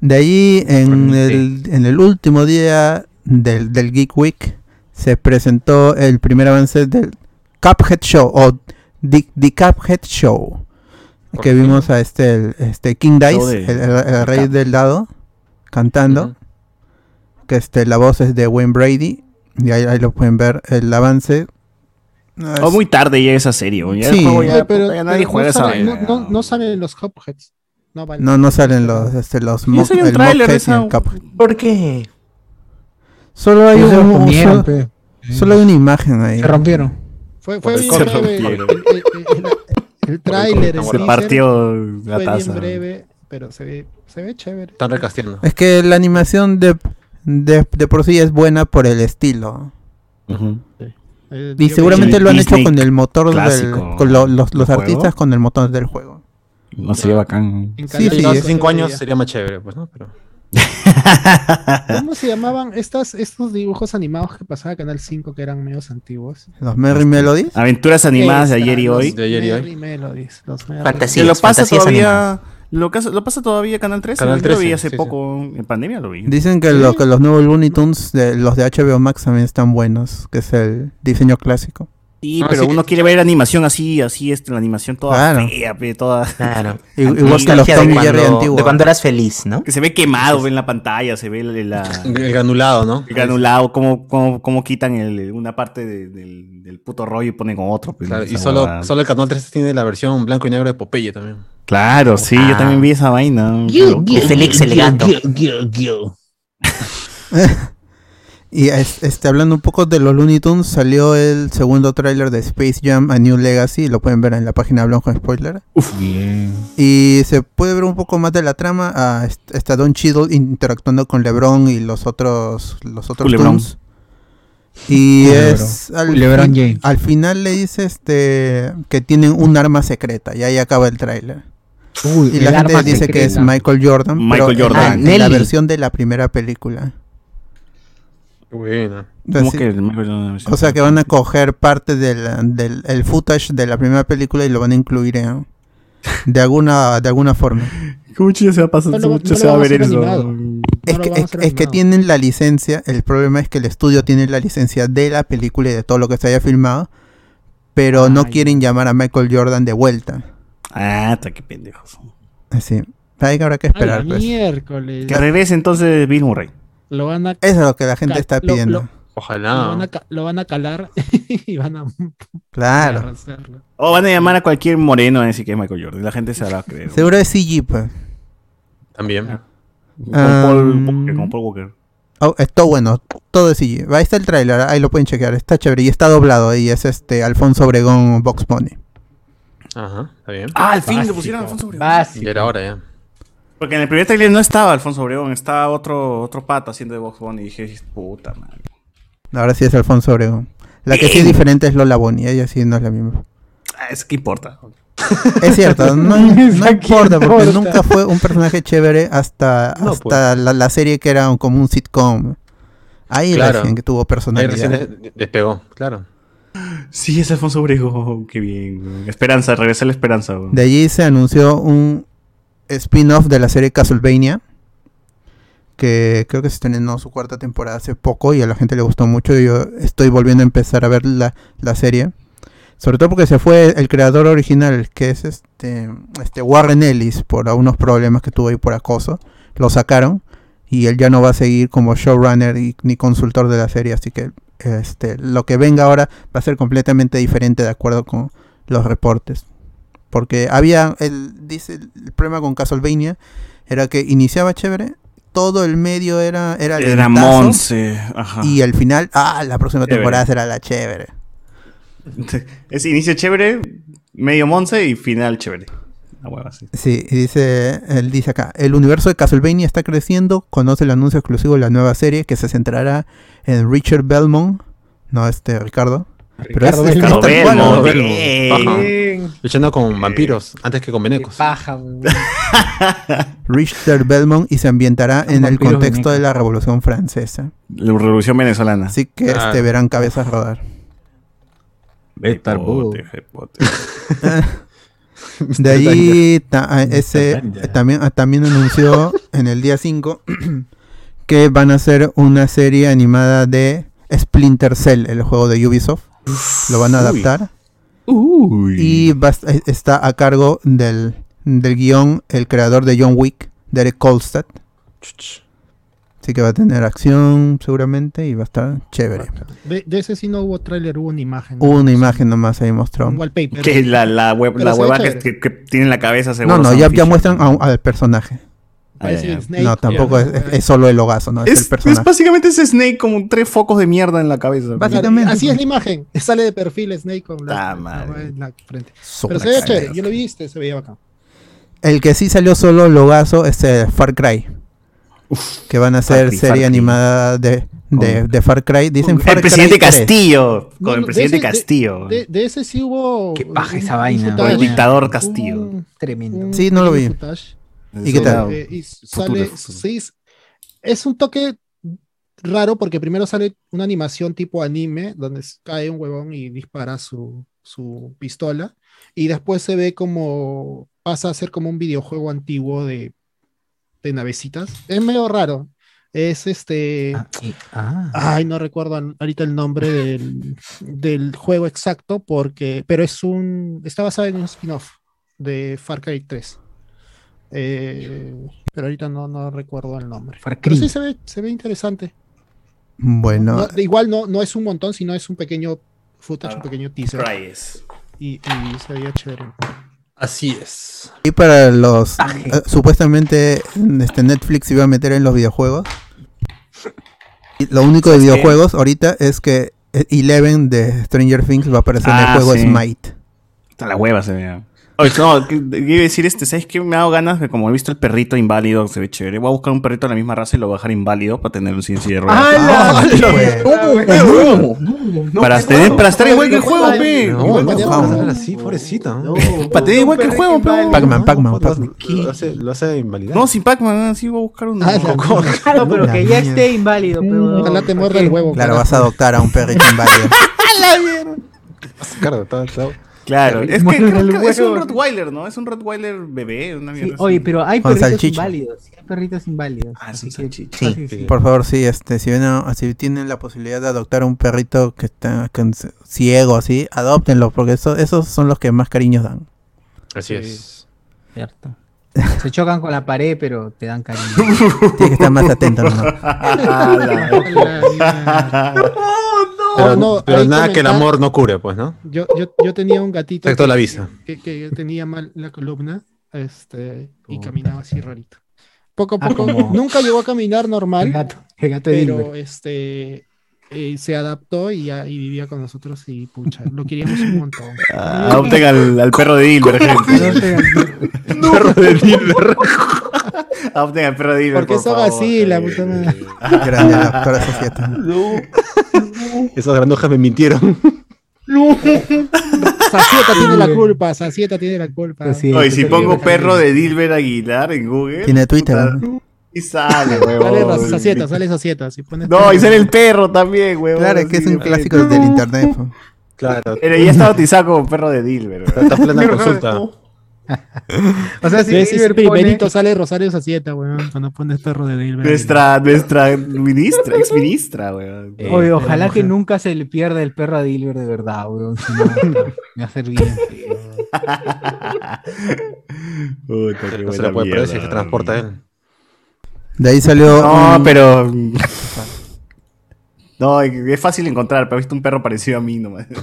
S2: De ahí, en el, en el último día del, del Geek Week, se presentó el primer avance del Cuphead Show, o The, The Cuphead Show.
S4: ¿Por
S2: Que
S4: qué?
S2: vimos a este, el- este King Dice, el, el- el rey del dado, cantando. Que este, la voz es de Wayne Brady. Y ahí, ahí lo pueden ver, el avance. No,
S3: Oh, muy tarde ya esa serie. Ya
S2: Sí.
S3: juego ya,
S8: pero,
S3: ya nadie
S8: pero
S3: juega esa
S8: no, no, no salen los Cupheads. No, vale.
S2: no, no salen los, este, los
S3: Sí,
S2: mo- el
S3: tráiler de esa-.
S5: ¿Por qué?
S2: Solo hay
S6: lo
S2: un, un- solo, solo hay una imagen ahí.
S6: Se rompieron.
S8: Fue, fue bien breve. El,
S3: Se
S8: el, el- el- el tráiler,
S3: Se partió la
S8: fue
S3: taza.
S8: bien breve, pero se ve, se ve chévere.
S4: Están recasteando.
S2: Es que la animación de, de, de por sí es buena por el estilo.
S3: Ujú.
S8: Eh,
S2: Y seguramente lo han
S3: Disney
S2: hecho con el motor
S3: clásico
S2: del. Con lo- los los artistas con el motor del juego.
S3: No sería bacán.
S8: en
S2: Sí,
S8: Canal
S2: sí, es-
S4: cinco años
S8: veía.
S4: sería más chévere, pues, ¿no? Pero.
S8: ¿Cómo se llamaban estas, estos dibujos animados que pasaba Canal 5 que eran medios antiguos?
S2: Los Merry Melodies.
S3: Aventuras animadas de ayer y
S8: los
S3: hoy.
S4: De ayer y hoy.
S8: Merry Melodies, los.
S3: Que lo
S5: Sí,
S3: pasa
S5: fantasías
S3: todavía. Lo, casa- lo pasa todavía Canal 13.
S4: Canal
S3: Yo lo vi
S4: 13,
S3: hace
S4: sí,
S3: poco. En pandemia lo vi.
S2: Dicen que, lo, que los nuevos Looney Tunes, de, los de HBO Max también están buenos, que es el diseño clásico.
S3: Sí, pero
S4: sí
S3: uno quiere ver animación así, así, este, la animación toda
S2: Claro.
S3: fea, toda.
S5: Claro.
S2: Igual que los
S5: Nostalgia de
S2: Tom Jerry antiguos.
S5: De cuando eras feliz, ¿no?
S3: Que se ve quemado en la pantalla, se ve la, la-
S4: El granulado, ¿no?
S3: el granulado, cómo, cómo, cómo quitan el- una parte de- del, del puto rollo y ponen otro. pues,
S4: Claro, y solo, solo el canal 13 tiene la versión blanco y negro de Popeye también.
S3: Claro, sí, yo también vi esa vaina.
S5: Félix el gato.
S2: Y es- este, hablando un poco de los Looney Tunes, salió el segundo tráiler de Space Jam A New Legacy, lo pueden ver en la página de Blanco spoiler.
S3: Uf, bien.
S2: Y se puede ver un poco más de la trama. Ah, est- está Don Cheadle interactuando con LeBron y los otros los otros
S3: Lebron.
S2: Toons. Y es al,
S6: Lebron James.
S2: al final le dice este que tienen un arma secreta y ahí acaba el tráiler. Y la gente dice que es. Michael Jordan.
S3: Michael
S2: pero en
S3: Jordan.
S2: la- en la versión de la primera película.
S4: Qué buena.
S3: ¿Cómo
S2: Así-
S3: que el Jordan?
S2: O sea que van a coger parte del, del el footage de la primera película y lo van a incluir en, de alguna de alguna forma.
S3: ¿Cómo chucha se va a pasar?
S8: No lo-
S3: ¿Cómo chucha
S8: no
S3: se va a ver eso?
S8: animado.
S2: Es que, es, que tienen la licencia, el problema es que el estudio tiene la licencia de la película y de todo lo que se haya filmado, pero no
S8: Ay.
S2: quieren llamar a Michael Jordan de vuelta.
S3: Ah, está qué pendejos.
S2: Así. Hay que habrá que esperar. pues.
S8: miércoles.
S3: Que regrese entonces Bill Murray.
S8: Lo van a,
S2: Eso es lo que la gente está pidiendo.
S8: lo- lo,
S4: Ojalá.
S8: van a, lo van a calar y van a
S2: claro.
S3: O van a llamar a cualquier moreno a decir que es Michael Jordan. La gente se hará creer.
S2: Seguro es CG, pues.
S4: También.
S3: Con Paul
S2: Um,
S3: Walker, con Paul Walker.
S2: Oh, está bueno, todo es CG. Ahí está el tráiler, ahí lo pueden chequear. Está chévere y está doblado y es este Alfonso Obregón Box Pony.
S4: Ajá, está bien.
S3: Ah, al fin le pusieron a Alfonso Obregón.
S6: Básico.
S4: Era hora ya.
S3: Porque en el primer trailer no estaba Alfonso Obregón, estaba otro, otro pata haciendo de Box Bunny. Y dije, puta madre.
S2: Ahora sí es Alfonso Obregón. La que sí es diferente es Lola Bonnie, ella sí no es la misma.
S3: Ah, es que importa.
S2: Es cierto, no, no
S6: ¿A quién
S2: importa porque
S6: importa?
S2: nunca fue un personaje chévere hasta,
S4: No,
S2: hasta
S4: pues.
S2: la, la serie que era un- como un sitcom. Ahí
S4: Claro.
S2: recién que tuvo
S4: Ahí
S2: personalidad.
S4: recién des- despegó, claro.
S3: Sí, es Alfonso Obregón. Qué bien. güey. Esperanza, regresa la esperanza. güey.
S2: De allí se anunció un spin-off de la serie Castlevania. Que creo que se estrenó su cuarta temporada hace poco y a la gente le gustó mucho. y Yo estoy volviendo a empezar a ver la, la serie. Sobre todo porque se fue el creador original, que es este, este Warren Ellis, por unos problemas que tuvo ahí por acoso. Lo sacaron y él ya no va a seguir como showrunner y, ni consultor de la serie. Así que este, lo que venga ahora va a ser completamente diferente de acuerdo con los reportes. Porque había, el, dice, el problema con Castlevania era que iniciaba chévere, todo el medio era era,
S3: Era Monse. Ajá.
S2: y al final, ah, la próxima
S3: Chévere.
S2: temporada será la chévere.
S3: Es inicio chévere, medio Monse y final chévere. La hueva, sí.
S2: Sí, y dice, él dice acá, el universo de Castlevania está creciendo, conoce el anuncio exclusivo de la nueva serie que se centrará en Richard Belmont, no este Ricardo, pero
S6: Ricardo
S2: es, es
S3: Ricardo Belmont.
S4: Ajá. Luchando con vampiros antes que con venecos.
S6: paja.
S2: Richard Belmont y se ambientará en el
S6: Vampiros
S2: contexto de la Revolución Francesa.
S3: La revolución venezolana.
S2: Así que
S4: Ah.
S2: este verán cabezas rodar. De allí ta- a- ese también, ah, también anunció en el día 5 que van a hacer una serie animada de Splinter Cell, el juego de Ubisoft. Lo van a
S3: Uy.
S2: adaptar
S3: Uy.
S2: y va eh, está a cargo del, del guion el creador de John Wick, Derek Kolstad. Así que va a tener acción seguramente y va a estar chévere.
S8: De, de ese sí no hubo tráiler, hubo una imagen.
S2: Hubo una imagen nomás ahí mostró.
S8: Un wallpaper.
S3: Que la, la, web, la hueva que, que, que tiene en la cabeza
S2: No,
S3: seguro.
S2: no,
S3: Sam
S2: ya, ya muestran a al personaje.
S8: Snake.
S2: No, tampoco es, es- es solo el logazo, no, es,
S3: Es,
S2: el
S3: es básicamente ese Snake con tres focos de mierda en la cabeza.
S2: Básicamente.
S8: Así es la imagen. Sale de perfil Snake con la,
S3: Ah, madre.
S8: en la frente.
S2: Son
S8: Pero se veía chévere. Yo lo viste, se veía bacán.
S2: El que sí salió solo logazo es eh, Far Cry. que van a hacer
S3: Cry,
S2: serie animada de, de, Far Cry. Dicen Far
S3: el presidente
S2: Cry 3.
S3: Castillo. Con
S8: No,
S3: el presidente
S8: de ese- de-
S3: Castillo.
S8: De, de ese sí hubo.
S6: Qué paja esa vaina,
S3: Con el dictador Castillo.
S8: un-
S6: Tremendo.
S8: un
S2: Sí, no lo vi.
S8: footage,
S2: ¿Y qué tal?
S8: eh, y sale,
S3: futuro.
S8: sí, es- un toque raro porque primero sale una animación tipo anime donde cae un huevón y dispara su, su pistola y después se ve como pasa a ser como un videojuego antiguo de, de navecitas. Es medio raro. Es este...
S6: Ah, y- ah.
S8: Ay, no recuerdo ahorita el nombre del, del juego exacto, porque, pero es un, está basado en un spin-off de Far Cry 3. Eh, pero ahorita no, no recuerdo el nombre. Pero sí se ve, se ve interesante.
S2: Bueno,
S8: No, igual no, no es un montón, sino es un pequeño footage,
S3: Ah,
S8: un pequeño teaser. Y, y se veía chévere.
S4: Así es.
S2: y para los.
S6: Aje.
S2: eh, supuestamente este Netflix iba a meter en los videojuegos. Y lo único de videojuegos ahorita es que eh, Eleven de Stranger Things va a aparecer en
S3: Ah,
S2: el juego
S3: sí.
S2: Smite.
S3: Hasta la hueva se ve. Oye, no, que- que iba a decir este, ¿sabes qué? Me ha dado ganas de, como he visto el perrito inválido, se ve chévere. Voy a buscar un perrito de la misma raza y lo voy a dejar inválido para tener un silla de ruedas.
S6: ¡Hala!
S3: Para, tener, para estar igual que el juego, pe.
S4: No, no,
S2: vamos.
S4: no, así, pobrecita. ¿no?
S3: Para tener igual que el juego, pe.
S2: Pac-Man, Pac-Man,
S4: Lo
S2: Pac-Man.
S4: hace- Lo hace, invalidar.
S3: No, sin Pac-Man, así voy a buscar uno.
S8: Ah, la mierda.
S6: Claro, pero que ya esté inválido, pero.
S8: Ojalá te muerda el huevo.
S2: Claro, vas a adoptar a un perrito inválido.
S4: Claro, está- está-
S3: Claro, es que creo
S6: el
S3: que es un. Rottweiler, ¿no? Es un Rottweiler bebé, una
S6: Sí,
S3: mierda.
S6: oye, pero hay
S2: Con
S6: perritos
S2: salchicha.
S6: inválidos. sí, Hay perritos inválidos.
S3: Ah, es
S6: así
S3: un
S6: que-
S3: salchicha.
S5: Sí.
S6: sí.
S2: Por favor, sí, este, si, ven a- si tienen la posibilidad de adoptar a un perrito que está que ciego, así, adoptenlo, porque eso, esos son los que más cariños dan.
S4: Así es.
S6: Cierto. Se chocan con la pared, pero te dan cariño.
S2: Tienes que estar más atento, ¿no?
S4: Pero,
S8: no,
S4: nada que el amor no cure, pues, ¿no?
S8: Yo, yo, yo tenía un gatito que,
S4: la vista.
S8: que, que tenía mal la columna este, y caminaba así rarito. Poco a
S6: Ah,
S8: poco,
S6: como-
S8: nunca llegó a caminar
S6: El
S8: normal,
S6: gato, el gato de
S8: pero este, eh, se adaptó y, ya- y vivía con nosotros y pucha, lo queríamos un montón.
S3: Ah, Adopten al, al perro de Dilber, gente.
S4: Perro de Dilber.
S3: Adopten al perro de Dilber.
S8: ¿Por qué
S3: por
S8: son
S3: favor,
S8: así, la puta madre?
S2: Grande la doctora Societa.
S4: Esos granujas me mintieron.
S8: Sacieta tiene la culpa, Sacieta tiene la culpa.
S6: Sí,
S3: Oye, si pongo perro de Dilber Aguilar en Google.
S2: Tiene Twitter,
S3: puta,
S2: ¿no?
S3: Y sale,
S8: Sale
S3: huevón.
S8: Sacieta, sale Sacieta. Si pones
S3: No, y sale el perro también, huevón.
S2: Claro, es que es un clásico del internet. pues.
S4: Claro.
S3: Pero ya está bautizado como perro de Dilber.
S4: Está plena consulta.
S6: O sea, si pone-
S8: primerito sale Rosario Sacieta, weón, cuando pones perro de Dilber.
S3: Nuestra, nuestra ministra, ex ministra, weón.
S4: Eh,
S6: Oye, ojalá
S4: mujer.
S6: que nunca se le pierda el perro a Dilbert de verdad, weón. Si no, me va a.
S3: Puta, qué
S4: No se la puede perder si
S3: mierda,
S4: se transporta él.
S2: De ahí salió.
S3: No,
S2: un-
S3: pero. No, es fácil encontrar, pero he visto un perro parecido a mí nomás.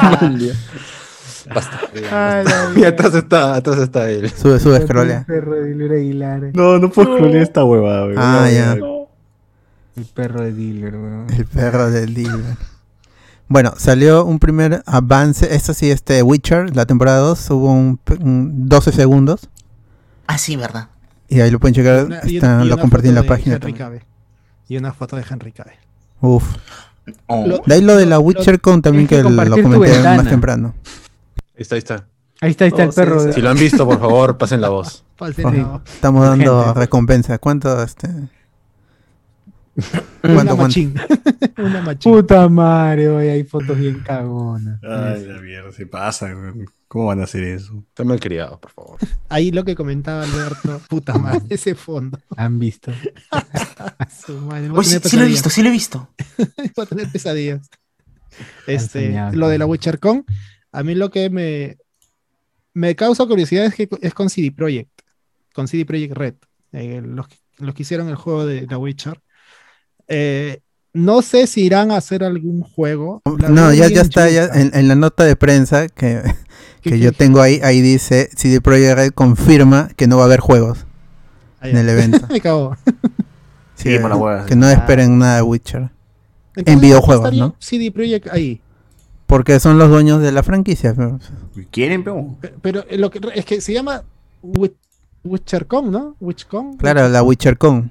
S2: Ay,
S4: Y atrás está, atrás está él.
S2: sube, sube, scrollea.
S6: El perro de Dilbert Aguilar.
S3: No, no puedo creer esta huevada, weón.
S2: Ah,
S3: No,
S2: ya.
S3: no.
S6: El perro de Dilbert, weón.
S2: El perro del Dilber. Bueno, salió un primer avance. Esto sí, este Witcher, la temporada 2, hubo un, un 12 segundos.
S5: Ah, sí, ¿verdad?
S2: Y ahí lo pueden checar.
S8: Una- y-
S2: está-
S8: y
S2: lo compartí en la
S8: de
S2: página.
S8: Y una foto de Henry Cavill.
S2: Uf.
S5: Oh.
S8: Lo-
S2: De ahí lo de la
S8: lo-
S2: Witcher con también
S6: que
S2: que lo comenté más temprano.
S4: Ahí está, ahí está.
S6: Ahí está, ahí está el
S3: Oh, sí,
S6: perro.
S4: Si lo han visto, por favor, pasen la voz.
S8: Pasen
S2: Ojo.
S8: la voz.
S2: Estamos dando
S6: Urgente.
S2: recompensa. ¿Cuánto este?
S8: Una machín. Una machín.
S6: Puta madre, oye, hay fotos bien cagonas.
S3: Ay, la mierda, se pasa, weón. ¿Cómo van a hacer eso?
S4: Está mal criado, por favor.
S8: Ahí lo que comentaba Alberto. Puta madre, ese fondo.
S6: Han visto.
S8: Su madre,
S5: Oye, sí, lo he visto, sí lo he visto.
S8: Voy a tener pesadillas. Este,
S6: enseñado,
S8: lo de la. WitcherCon, a mí lo que me, me causa curiosidad es que es con CD Projekt, con CD Projekt Red, eh, los, que- los que hicieron el juego de The Witcher. Eh, no sé si irán a hacer algún juego. La
S2: No, ya, ya está ya en, en la nota de prensa que,
S8: ¿Qué-
S2: que yo tengo ahí. Ahí dice CD Projekt Red confirma que no va a haber juegos
S8: Ah,
S2: en el evento.
S8: Me cago.
S3: Sí,
S2: que no esperen nada de Witcher.
S8: Entonces,
S2: videojuegos, ¿no?
S8: CD Projekt ahí.
S2: Porque son los dueños de la franquicia. pero-
S3: ¿Quieren, pero?
S8: Pe- Pero eh, lo que es que se llama Wit- WitcherCon, ¿no? WitchCon.
S2: Claro, la WitcherCon.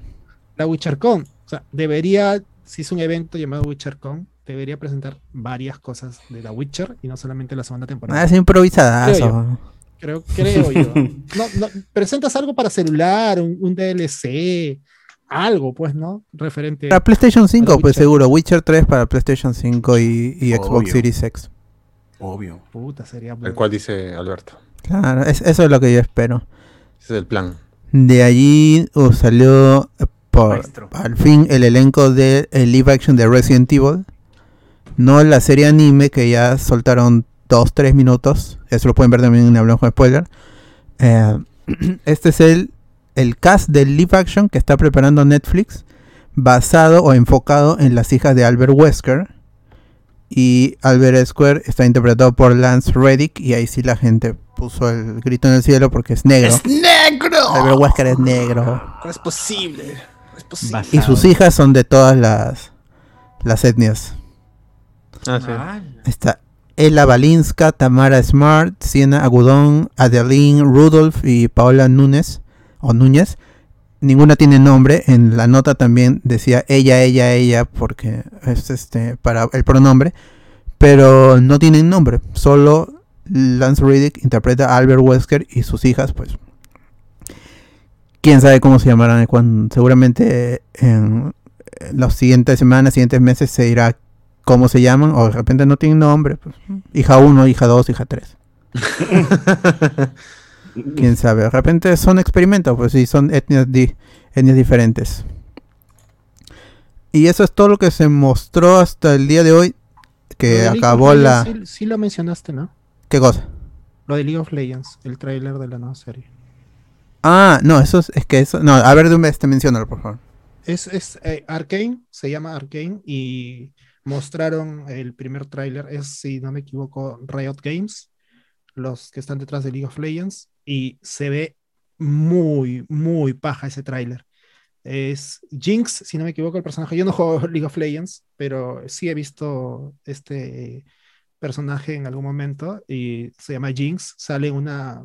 S8: la WitcherCon. O sea, debería, si es un evento llamado WitcherCon, debería presentar varias cosas de la Witcher y no solamente la segunda temporada.
S2: Ah, es improvisadazo.
S8: Creo Creo, creo yo. No, no, presentas algo para celular, un, un DLC, algo, pues, ¿no? Referente.
S2: Para PlayStation 5,
S8: Para
S2: pues
S8: Witcher.
S2: seguro. Witcher 3 para PlayStation 5 y, y Xbox. Series X.
S3: Obvio.
S8: Puta, sería
S4: El cual dice Alberto.
S2: Claro, es- eso es lo que yo espero.
S4: Ese es el plan.
S2: De allí uh, salió por
S3: Maestro.
S2: al fin el elenco de el live action de Resident Evil. No la serie anime que ya soltaron 2-3 minutos. Eso lo pueden ver también en Hablamos con Spoiler. Eh, este es el, el cast del live action que está preparando Netflix. Basado o enfocado en las hijas de Albert Wesker. Y Albert Wesker está interpretado por Lance Reddick. Y ahí sí la gente puso el grito en el cielo porque es negro.
S3: negro!
S2: Albert Wesker es negro.
S3: No es posible. No es posible.
S6: Basado.
S2: Y sus hijas son de todas las, las etnias.
S4: Ah, sí.
S2: Está Ella Balinska, Tamara Smart, Siena Agudón, Adeline Rudolph y Paola Núñez o Núñez. Ninguna tiene nombre. En la nota también decía ella, ella, ella, porque es este para el pronombre. Pero no tienen nombre. Solo Lance Riddick interpreta a Albert Wesker y sus hijas, pues. Quién sabe cómo se llamarán. Cuando, seguramente en las siguientes semanas, siguientes meses se dirá cómo se llaman. O de repente no tienen nombre. Pues. Hija 1, hija 2, hija 3. quién sabe. De repente son experimentos, pues sí, son etnias, di- etnias diferentes. Y eso es todo lo que se mostró hasta el día de hoy. Que acabó la.
S8: Sí, sí lo mencionaste, ¿no?
S2: ¿Qué cosa?
S8: Lo de League of Legends, el tráiler de la nueva serie.
S2: Ah, no, eso es, es que eso. No, a ver, de un vez, te mencionalo, por favor.
S8: Es, es eh, Arcane, se llama Arcane y mostraron el primer tráiler, es si no me equivoco, Riot Games, los que están detrás de League of Legends, y se ve muy, muy paja ese tráiler. Es Jinx, si no me equivoco, el personaje. Yo no juego League of Legends, pero sí he visto este personaje en algún momento y se llama Jinx. Sale una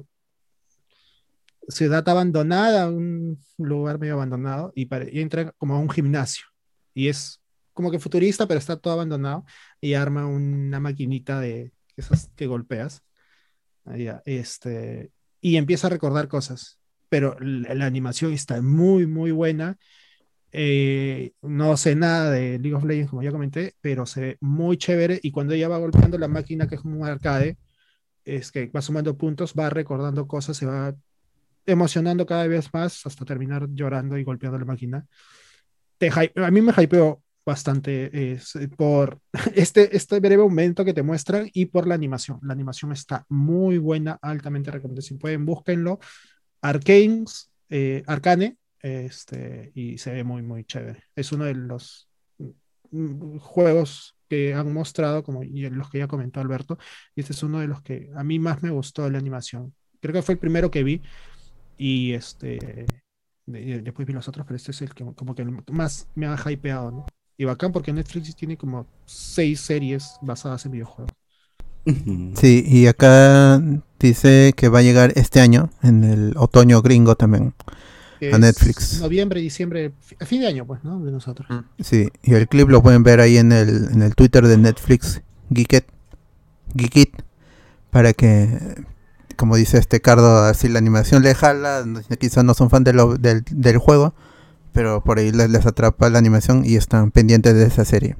S8: ciudad abandonada, un lugar medio abandonado, y, y entra como a un gimnasio. Y es como que futurista, pero está todo abandonado. Y arma una maquinita de esas que golpeas. Este, y empieza a recordar cosas. Pero la, la animación está muy, muy buena. Eh, no sé nada de League of Legends, como ya comenté, pero se ve muy chévere. Y cuando ella va golpeando la máquina, que es como un arcade, es que va sumando puntos, va recordando cosas, se va emocionando cada vez más hasta terminar llorando y golpeando la máquina. Te a mí me hypeó bastante eh, por este, este breve momento que te muestran y por la animación. La animación está muy buena, altamente recomendable. Si pueden, búsquenlo. Arcanes, eh, Arcane, este, y se ve muy, muy chévere. Es uno de los mm, juegos que han mostrado, como y los que ya comentó Alberto, y este es uno de los que a mí más me gustó de la animación. Creo que fue el primero que vi y este de- después vi los otros, pero este es el que como que más me ha hypeado, ¿no? Y bacán porque Netflix tiene como seis series basadas en videojuegos.
S2: Sí, y acá dice que va a llegar este año, en el otoño gringo también, a Netflix.
S8: Noviembre, diciembre, a fin de año, pues, ¿no? De nosotros.
S2: Sí, y el clip lo pueden ver ahí en el, en el Twitter de Netflix, Geekit, Geekit, para que, como dice este Cardo, si la animación le jala, no- quizás no son fan de lo- del, del juego, pero por ahí les, atrapa la animación y están pendientes de esa serie.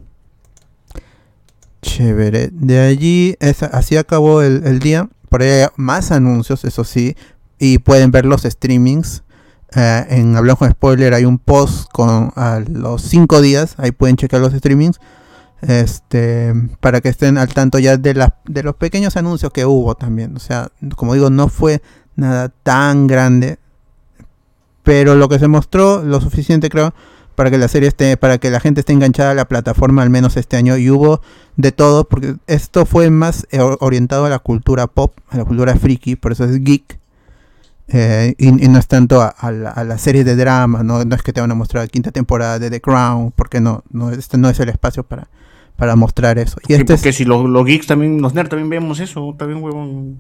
S2: Chévere. De allí, esa- así acabó el, el día. Por ahí hay más anuncios, eso sí. Y pueden ver los streamings. Eh, en Hablamos con Spoiler hay un post con a los 5 días. Ahí pueden checar los streamings. Este, para que estén al tanto ya de, la, de los pequeños anuncios que hubo también. O sea, como digo, no fue nada tan grande. Pero lo que se mostró, lo suficiente creo, para que la serie esté, para que la gente esté enganchada a la plataforma al menos este año. Y hubo de todo, porque esto fue más eh, or- orientado a la cultura pop, a la cultura friki, por eso es geek. Eh, y, y no es tanto a, a la, a la serie de drama, ¿no? no es que te van a mostrar la quinta temporada de The Crown, porque no, no este no es el espacio para, para mostrar eso. Y
S3: Sí,
S2: este es-
S3: porque si los, los geeks también, los nerds también vemos eso, también huevón.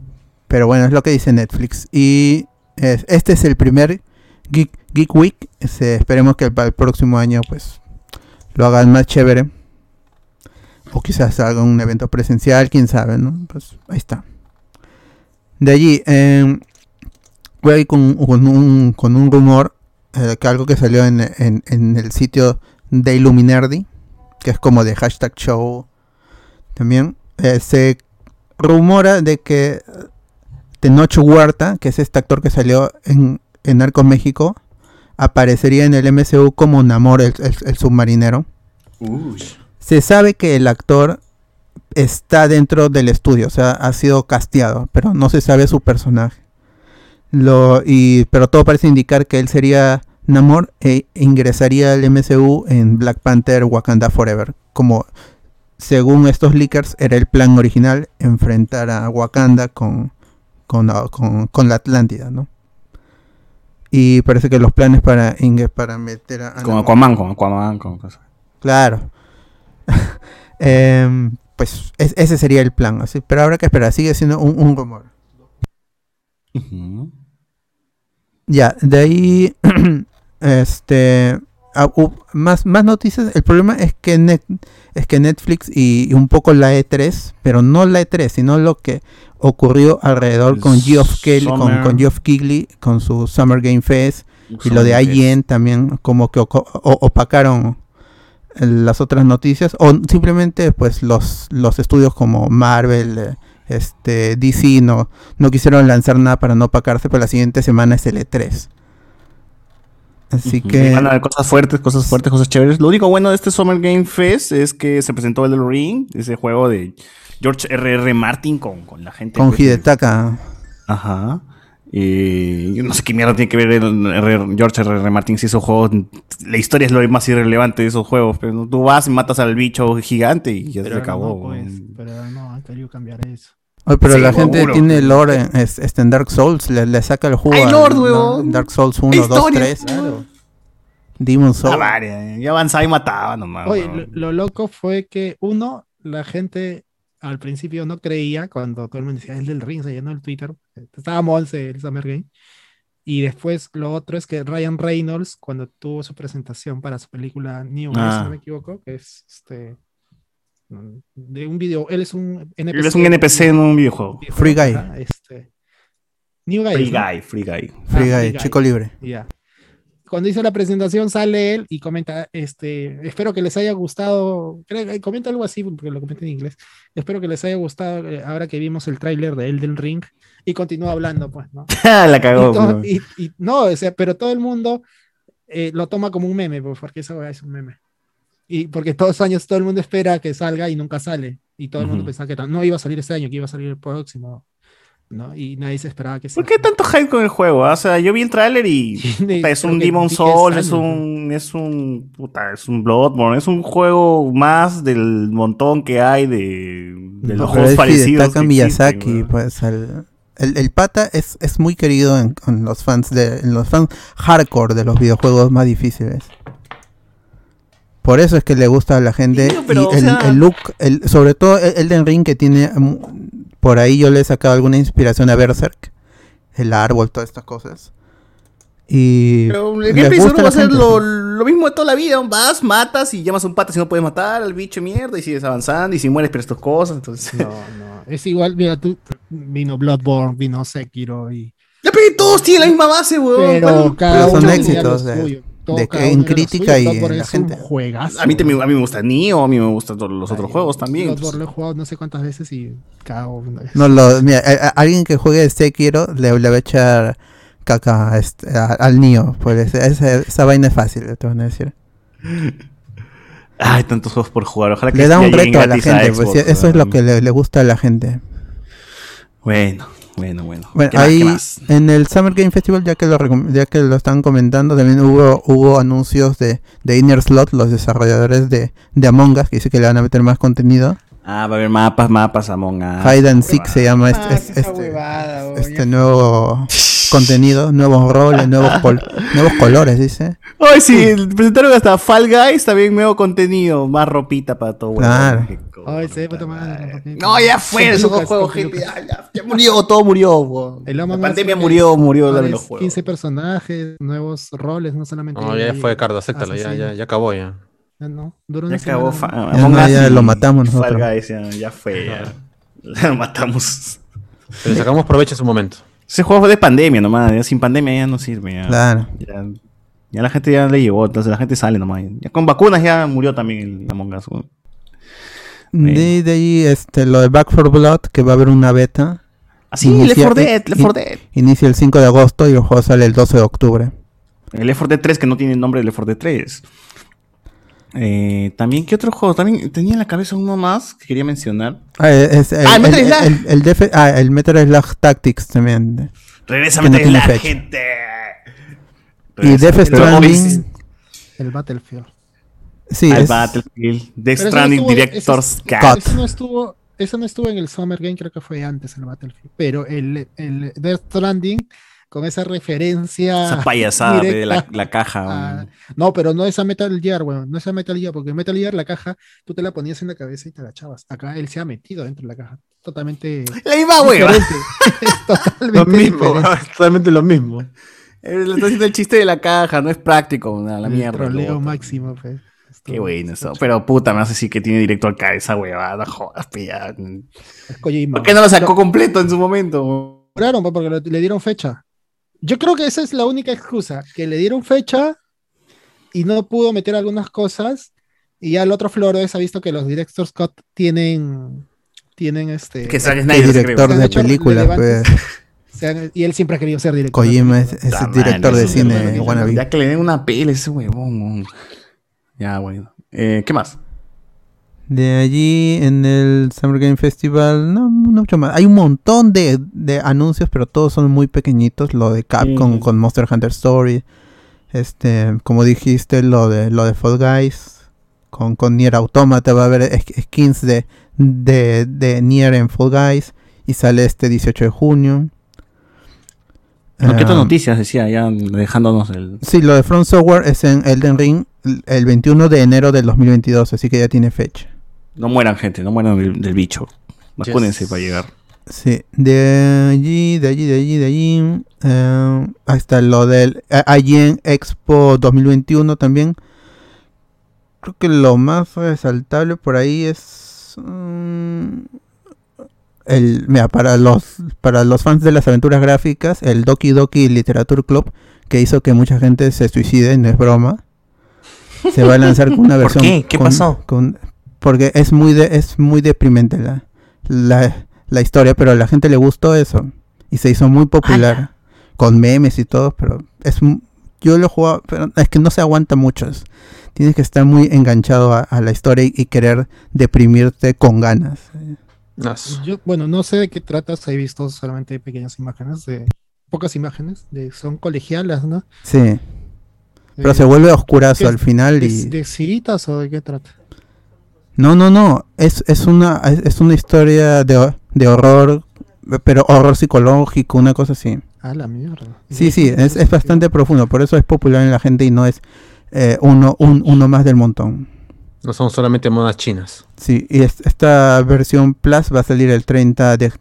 S2: pero bueno, es lo que dice Netflix. Y es- este es el primer Geek, Geek Week. Este, esperemos que para el próximo año pues lo hagan más chévere. O quizás haga un evento presencial, quién sabe, ¿no? Pues ahí está. De allí, eh, voy a ir con, un, con un rumor, eh, que algo que salió en, en- el sitio de Illuminerdi, que es como de hashtag show también. eh, se rumora de que Tenoch Huerta, que es este actor que salió en, en Narcos México, aparecería en el MCU como Namor, el, el- el submarinero. Se sabe que el actor está dentro del estudio, o sea, ha sido casteado, pero no se sabe su personaje. Lo, y, pero todo parece indicar que él sería Namor e ingresaría al MCU en Black Panther Wakanda Forever. Como según estos leakers era el plan original enfrentar a Wakanda con, con, con- con la Atlántida, ¿no? Y parece que los planes para, inge- para meter a... Namor-
S3: Aquaman, con Aquaman, con cosas.
S2: Claro. Em, pues es- ese sería el plan. Así, pero habrá que esperar, sigue siendo un, un rumor. Ya, de ahí, este, ah, más, más noticias. El problema es que, Net- es que Netflix y, y un poco la E3, pero no la E3, sino lo que ocurrió alrededor con Geoff Kelly, con, Geoff Keighley, con su Summer Game Fest y lo de. IGN también como que opacaron eh, las otras noticias o simplemente pues los los estudios como Marvel eh, este DC no no quisieron lanzar nada para no opacarse pero la siguiente semana es el E3 así que
S3: Van a haber cosas fuertes, cosas fuertes, cosas chéveres. Lo único bueno de este Summer Game Fest es que se presentó el Ring, ese juego de George R.R. Martin con, con la gente.
S2: con
S3: pues, de-
S2: Hidetaka
S3: Ajá. Y yo no sé qué mierda tiene que ver el R- George R.R. Martin si esos juegos. La historia es lo más irrelevante de esos juegos. Pero tú vas y matas al bicho gigante y ya se acabó.
S8: no, pues, pero no, han querido cambiar eso.
S2: Oye, pero
S3: Sí,
S2: la gente
S3: seguro.
S2: tiene lore en, es- este, en Dark Souls, le, le saca el juego.
S3: Hay
S2: al-
S3: lore,
S2: ¿no?
S3: huevón.
S2: Dark Souls 1,
S3: Hay
S2: 2,
S3: historia,
S2: 3.
S3: claro.
S2: Demon Souls.
S3: vale, ya avanzaba y mataba nomás.
S8: Oye, lo loco fue que uno, la gente al principio no creía cuando todo el mundo decía el del ring, se llenó el Twitter. Estaba Monse, el Summer Game. Y después lo otro es que Ryan Reynolds, cuando tuvo su presentación para su película New
S3: Ah.
S8: si no me equivoco, que es este de un video, él es un NPC.
S3: Él es un NPC en un videojuego.
S2: Free Guy.
S8: este, New Guy.
S3: Free
S8: ¿no?
S3: Guy, Free Guy.
S2: Free
S8: Ah,
S2: Guy,
S8: Free Guy.
S2: chico libre.
S8: Ya. Cuando hizo la presentación sale él y comenta, este, espero que les haya gustado, que comenta algo así, porque lo comenta en inglés, espero que les haya gustado eh, ahora que vimos el tráiler de Elden Ring y continúa hablando, pues, ¿no?
S3: la
S8: Y,
S3: cagó.
S8: todo-
S3: weón.
S8: y- y- no, o sea, pero todo el mundo eh, lo toma como un meme, pues, porque esa weá es un meme. Y porque todos los años todo el mundo espera que salga y nunca sale. Y todo el mundo
S3: Ujú.
S8: pensaba que no iba a salir este año, que iba a salir el próximo, ¿no? Y nadie se esperaba que
S3: ¿Por qué tanto hype con el juego? ah? O sea, yo vi el tráiler y puta, es un Demon
S8: 10
S3: Souls, es un, es un, puta, es un Bloodborne, es un juego más del montón que hay de, de los juegos
S2: es
S3: parecidos. Que
S2: Miyazaki,
S3: existen,
S2: pues el, el, el pata es, es muy querido en, en los fans de en los fans hardcore de los videojuegos más difíciles. Por eso es que le gusta a la gente
S3: Sí, pero,
S2: y
S3: o
S2: el,
S3: sea-
S2: el look, el, sobre todo el Elden Ring que tiene por ahí yo le he sacado alguna inspiración a Berserk, el árbol, todas estas cosas. Y
S3: Pero el gameplay seguro va a ser lo, lo mismo de toda la vida. Vas, matas y llamas a un pata si no puedes matar al bicho mierda y sigues avanzando y si mueres pero estas cosas. Entonces...
S8: No, no. Es igual, mira, tú vino Bloodborne, vino Sekiro y.
S3: Ya, pero todos tienen la misma base, weón.
S8: Pero
S3: ¿Cuál-
S8: cada
S2: Pero son éxitos
S8: lo
S2: de- en crítica
S8: suyo.
S2: y en la
S8: es
S2: gente.
S8: un juegazo.
S3: A mí, también, a mí me gusta Nioh, a mí me gustan todos los otros
S8: Ay,
S3: juegos también.
S8: Bloodborne lo he jugado no sé cuántas veces y cada uno es-
S2: No, lo, mira, a- a- alguien que juegue Sekiro le, le va a echar caca a este- a- al Nio. Pues esa, esa- esa vaina es fácil, te van a decir.
S3: Hay tantos juegos por jugar. Ojalá que
S2: Le da un reto a la gente,
S3: Xbox,
S2: pues, eso es lo que le, le gusta a la gente.
S3: Bueno, bueno, bueno.
S2: Bueno,
S3: ¿Qué más,
S2: ahí
S3: qué más?
S2: en el Summer Game Festival, ya que lo ya que lo están comentando, también hubo hubo anuncios de, de Inner Slot, los desarrolladores de, de Among Us, que dice que le van a meter más contenido.
S3: Ah, va a haber mapas, mapas, Among Us.
S2: Hide and Seek se llama este,
S8: Ah,
S2: este, este-
S8: huevada,
S2: este nuevo contenido, nuevos roles, nuevos, col- nuevos colores, dice.
S3: Ay, sí, presentaron hasta Fall Guys, también nuevo contenido, más ropita para todo.
S2: Claro.
S8: Ay, se puta
S3: madre. No, ya fue, esos
S8: Lucas,
S3: juegos, gente. Ya, ya- ya murió, todo murió.
S8: El
S3: La pandemia murió, murió de los juegos.
S8: 15 personajes, nuevos roles, no solamente.
S4: No, ya fue, Cardo, acéptalo, ya, ya, ya acabó ya.
S8: Ah, No, duró
S3: Ya acabó
S2: Ya ya lo matamos
S3: Fall
S2: nosotros.
S3: Guys, ya, ya fue, ya. Lo matamos.
S4: Le sacamos provecho en su momento.
S3: Ese juego fue de pandemia nomás, ya sin pandemia ya no sirve. Ya,
S2: Claro.
S3: ya, ya la gente ya le llegó, entonces la gente sale nomás. Ya con vacunas ya murió también el Among Us.
S2: De, de ahí este, lo de Back for Blood, que va a haber una beta.
S3: Ah, sí,
S2: Inicia-
S3: Left 4 Dead, Left
S2: in-
S3: 4 Dead.
S2: Inicia el 5 de agosto y el juego sale el 12 de octubre.
S3: El Left 4 Dead 3 que no tiene el nombre de Left 4 Dead 3. Eh, también, ¿qué otro juego? También tenía en la cabeza uno más que quería mencionar.
S2: Ah, es, el,
S3: Ah, el Metal
S2: el-
S3: Slug.
S2: el- el ah, el Metal Slug Tactics también.
S3: Regresa
S2: no
S3: Metal
S2: fecha.
S3: gente.
S2: Y
S3: Regresa
S2: Death
S3: Metal Slug.
S2: Stranding.
S8: El Battlefield.
S2: Sí, es,
S3: Battlefield. Death
S8: no
S3: Stranding
S8: estuvo-
S3: Director's Cut.
S8: Eso no estuvo, eso no estuvo en el Summer Game, creo que fue antes el Battlefield. Pero el, el Death Stranding con esa referencia.
S3: Esa payasada de la, la caja.
S8: a-
S3: weón.
S8: No, pero no esa Metal Gear, weón. No esa Metal Gear, porque Metal Gear, la caja, tú te la ponías en la cabeza y te agachabas. Acá él se ha metido dentro de la caja. Totalmente.
S3: La misma hueva.
S8: Es totalmente
S4: Lo mismo, totalmente lo mismo.
S3: Eh, Le está haciendo el chiste de la caja, no es práctico, nada, la
S8: El
S3: mierda.
S8: troleo máximo, pues.
S3: Qué bueno eso. Pero puta, me hace decir que tiene directo acá esa huevada, jodas, pilla.
S8: Es Kojima.
S3: ¿Por qué no lo sacó completo en su momento?
S8: Claro, pues, porque le dieron fecha. Yo creo que esa es la única excusa, que le dieron fecha y no pudo meter algunas cosas. Y ya el otro Flores ha visto que los directors Scott tienen, tienen este.
S3: Que Zack
S2: El
S3: Snyder,
S2: director de películas, pues.
S8: relevantes. se han- y él siempre ha querido ser director.
S2: Kojima es, el director
S3: madre,
S2: de cine
S3: ya- que le den una peli a ese huevón. weón. Ya, bueno. Eh, ¿Qué más?
S2: De allí en el Summer Game Festival, no, no mucho más. Hay un montón de, de anuncios, pero todos son muy pequeñitos. Lo de Capcom con Monster Hunter Story. Este, como dijiste, lo de lo de Fall Guys. Con, con Nier Automata va a haber sk- skins de, de, de Nier en Fall Guys. Y sale este 18 de junio.
S3: No, ¿Qué
S2: Ah,
S3: noticias decía? Ya dejándonos el.
S2: Sí, lo de Front Software es en Elden Ring el- el 21 de enero del 2022, así que ya tiene fecha.
S3: No mueran, gente, no mueran del, del bicho. Vacúnense para llegar.
S2: Sí, de allí, de allí, de allí, de allí. eh, hasta lo del a- IGN Expo 2021 también. Creo que lo más resaltable por ahí es. mm, el, mira, para los, para los fans de las aventuras gráficas, el Doki Doki Literature Club, que hizo que mucha gente se suicide, no es broma. Se va a lanzar con una
S5: ¿Por
S2: versión.
S5: qué? ¿Qué
S2: con-
S5: pasó?
S2: con- porque es muy, de, es muy deprimente la, la, la historia, pero a la gente le gustó eso. Y se hizo muy popular. Con memes y todo, pero es yo lo he jugado, pero es que no se aguanta mucho. es- tienes que estar muy enganchado a, a la historia y, y querer deprimirte con ganas.
S8: Yo, bueno, no sé de qué tratas, he visto solamente pequeñas imágenes, de pocas imágenes, de, son colegialas, ¿no?
S2: Sí. Pero
S8: Eh,
S2: se vuelve oscurazo
S8: ¿qué
S2: al final
S8: ¿De,
S2: y...
S8: de citas o de qué trata?
S2: No, no, no. Es, es, una, es, es una historia de, de horror, pero horror psicológico, una cosa así.
S8: Ah, la mierda.
S2: Sí, sí, es, es bastante profundo. Por eso es popular en la gente y no es eh, uno, un- uno más del montón.
S4: No son solamente modas chinas.
S2: Sí, y es- esta versión Plus va a salir el 30 de,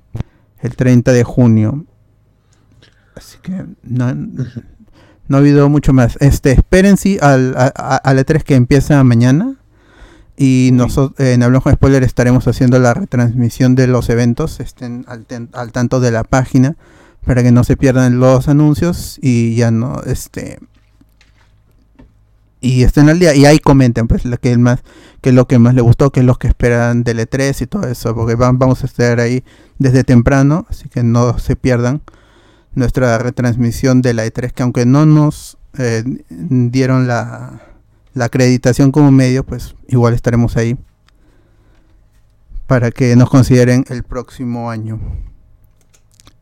S2: el 30 de junio. Así que no, no ha habido mucho más. Este, esperen sí al, a, a- al E3 que empieza mañana. Y nosotros en Hablamos con Spoiler estaremos haciendo la retransmisión de los eventos. Estén al, ten- al tanto de la página para que no se pierdan los anuncios y ya no, este y estén al día y ahí comenten pues lo que es más que es lo que más les gustó, que es lo que esperan del E3 y todo eso, porque van, vamos a estar ahí desde temprano, así que no se pierdan nuestra retransmisión de la E3, que aunque no nos eh, dieron la, la acreditación como medio, pues igual estaremos ahí para que nos consideren el próximo año.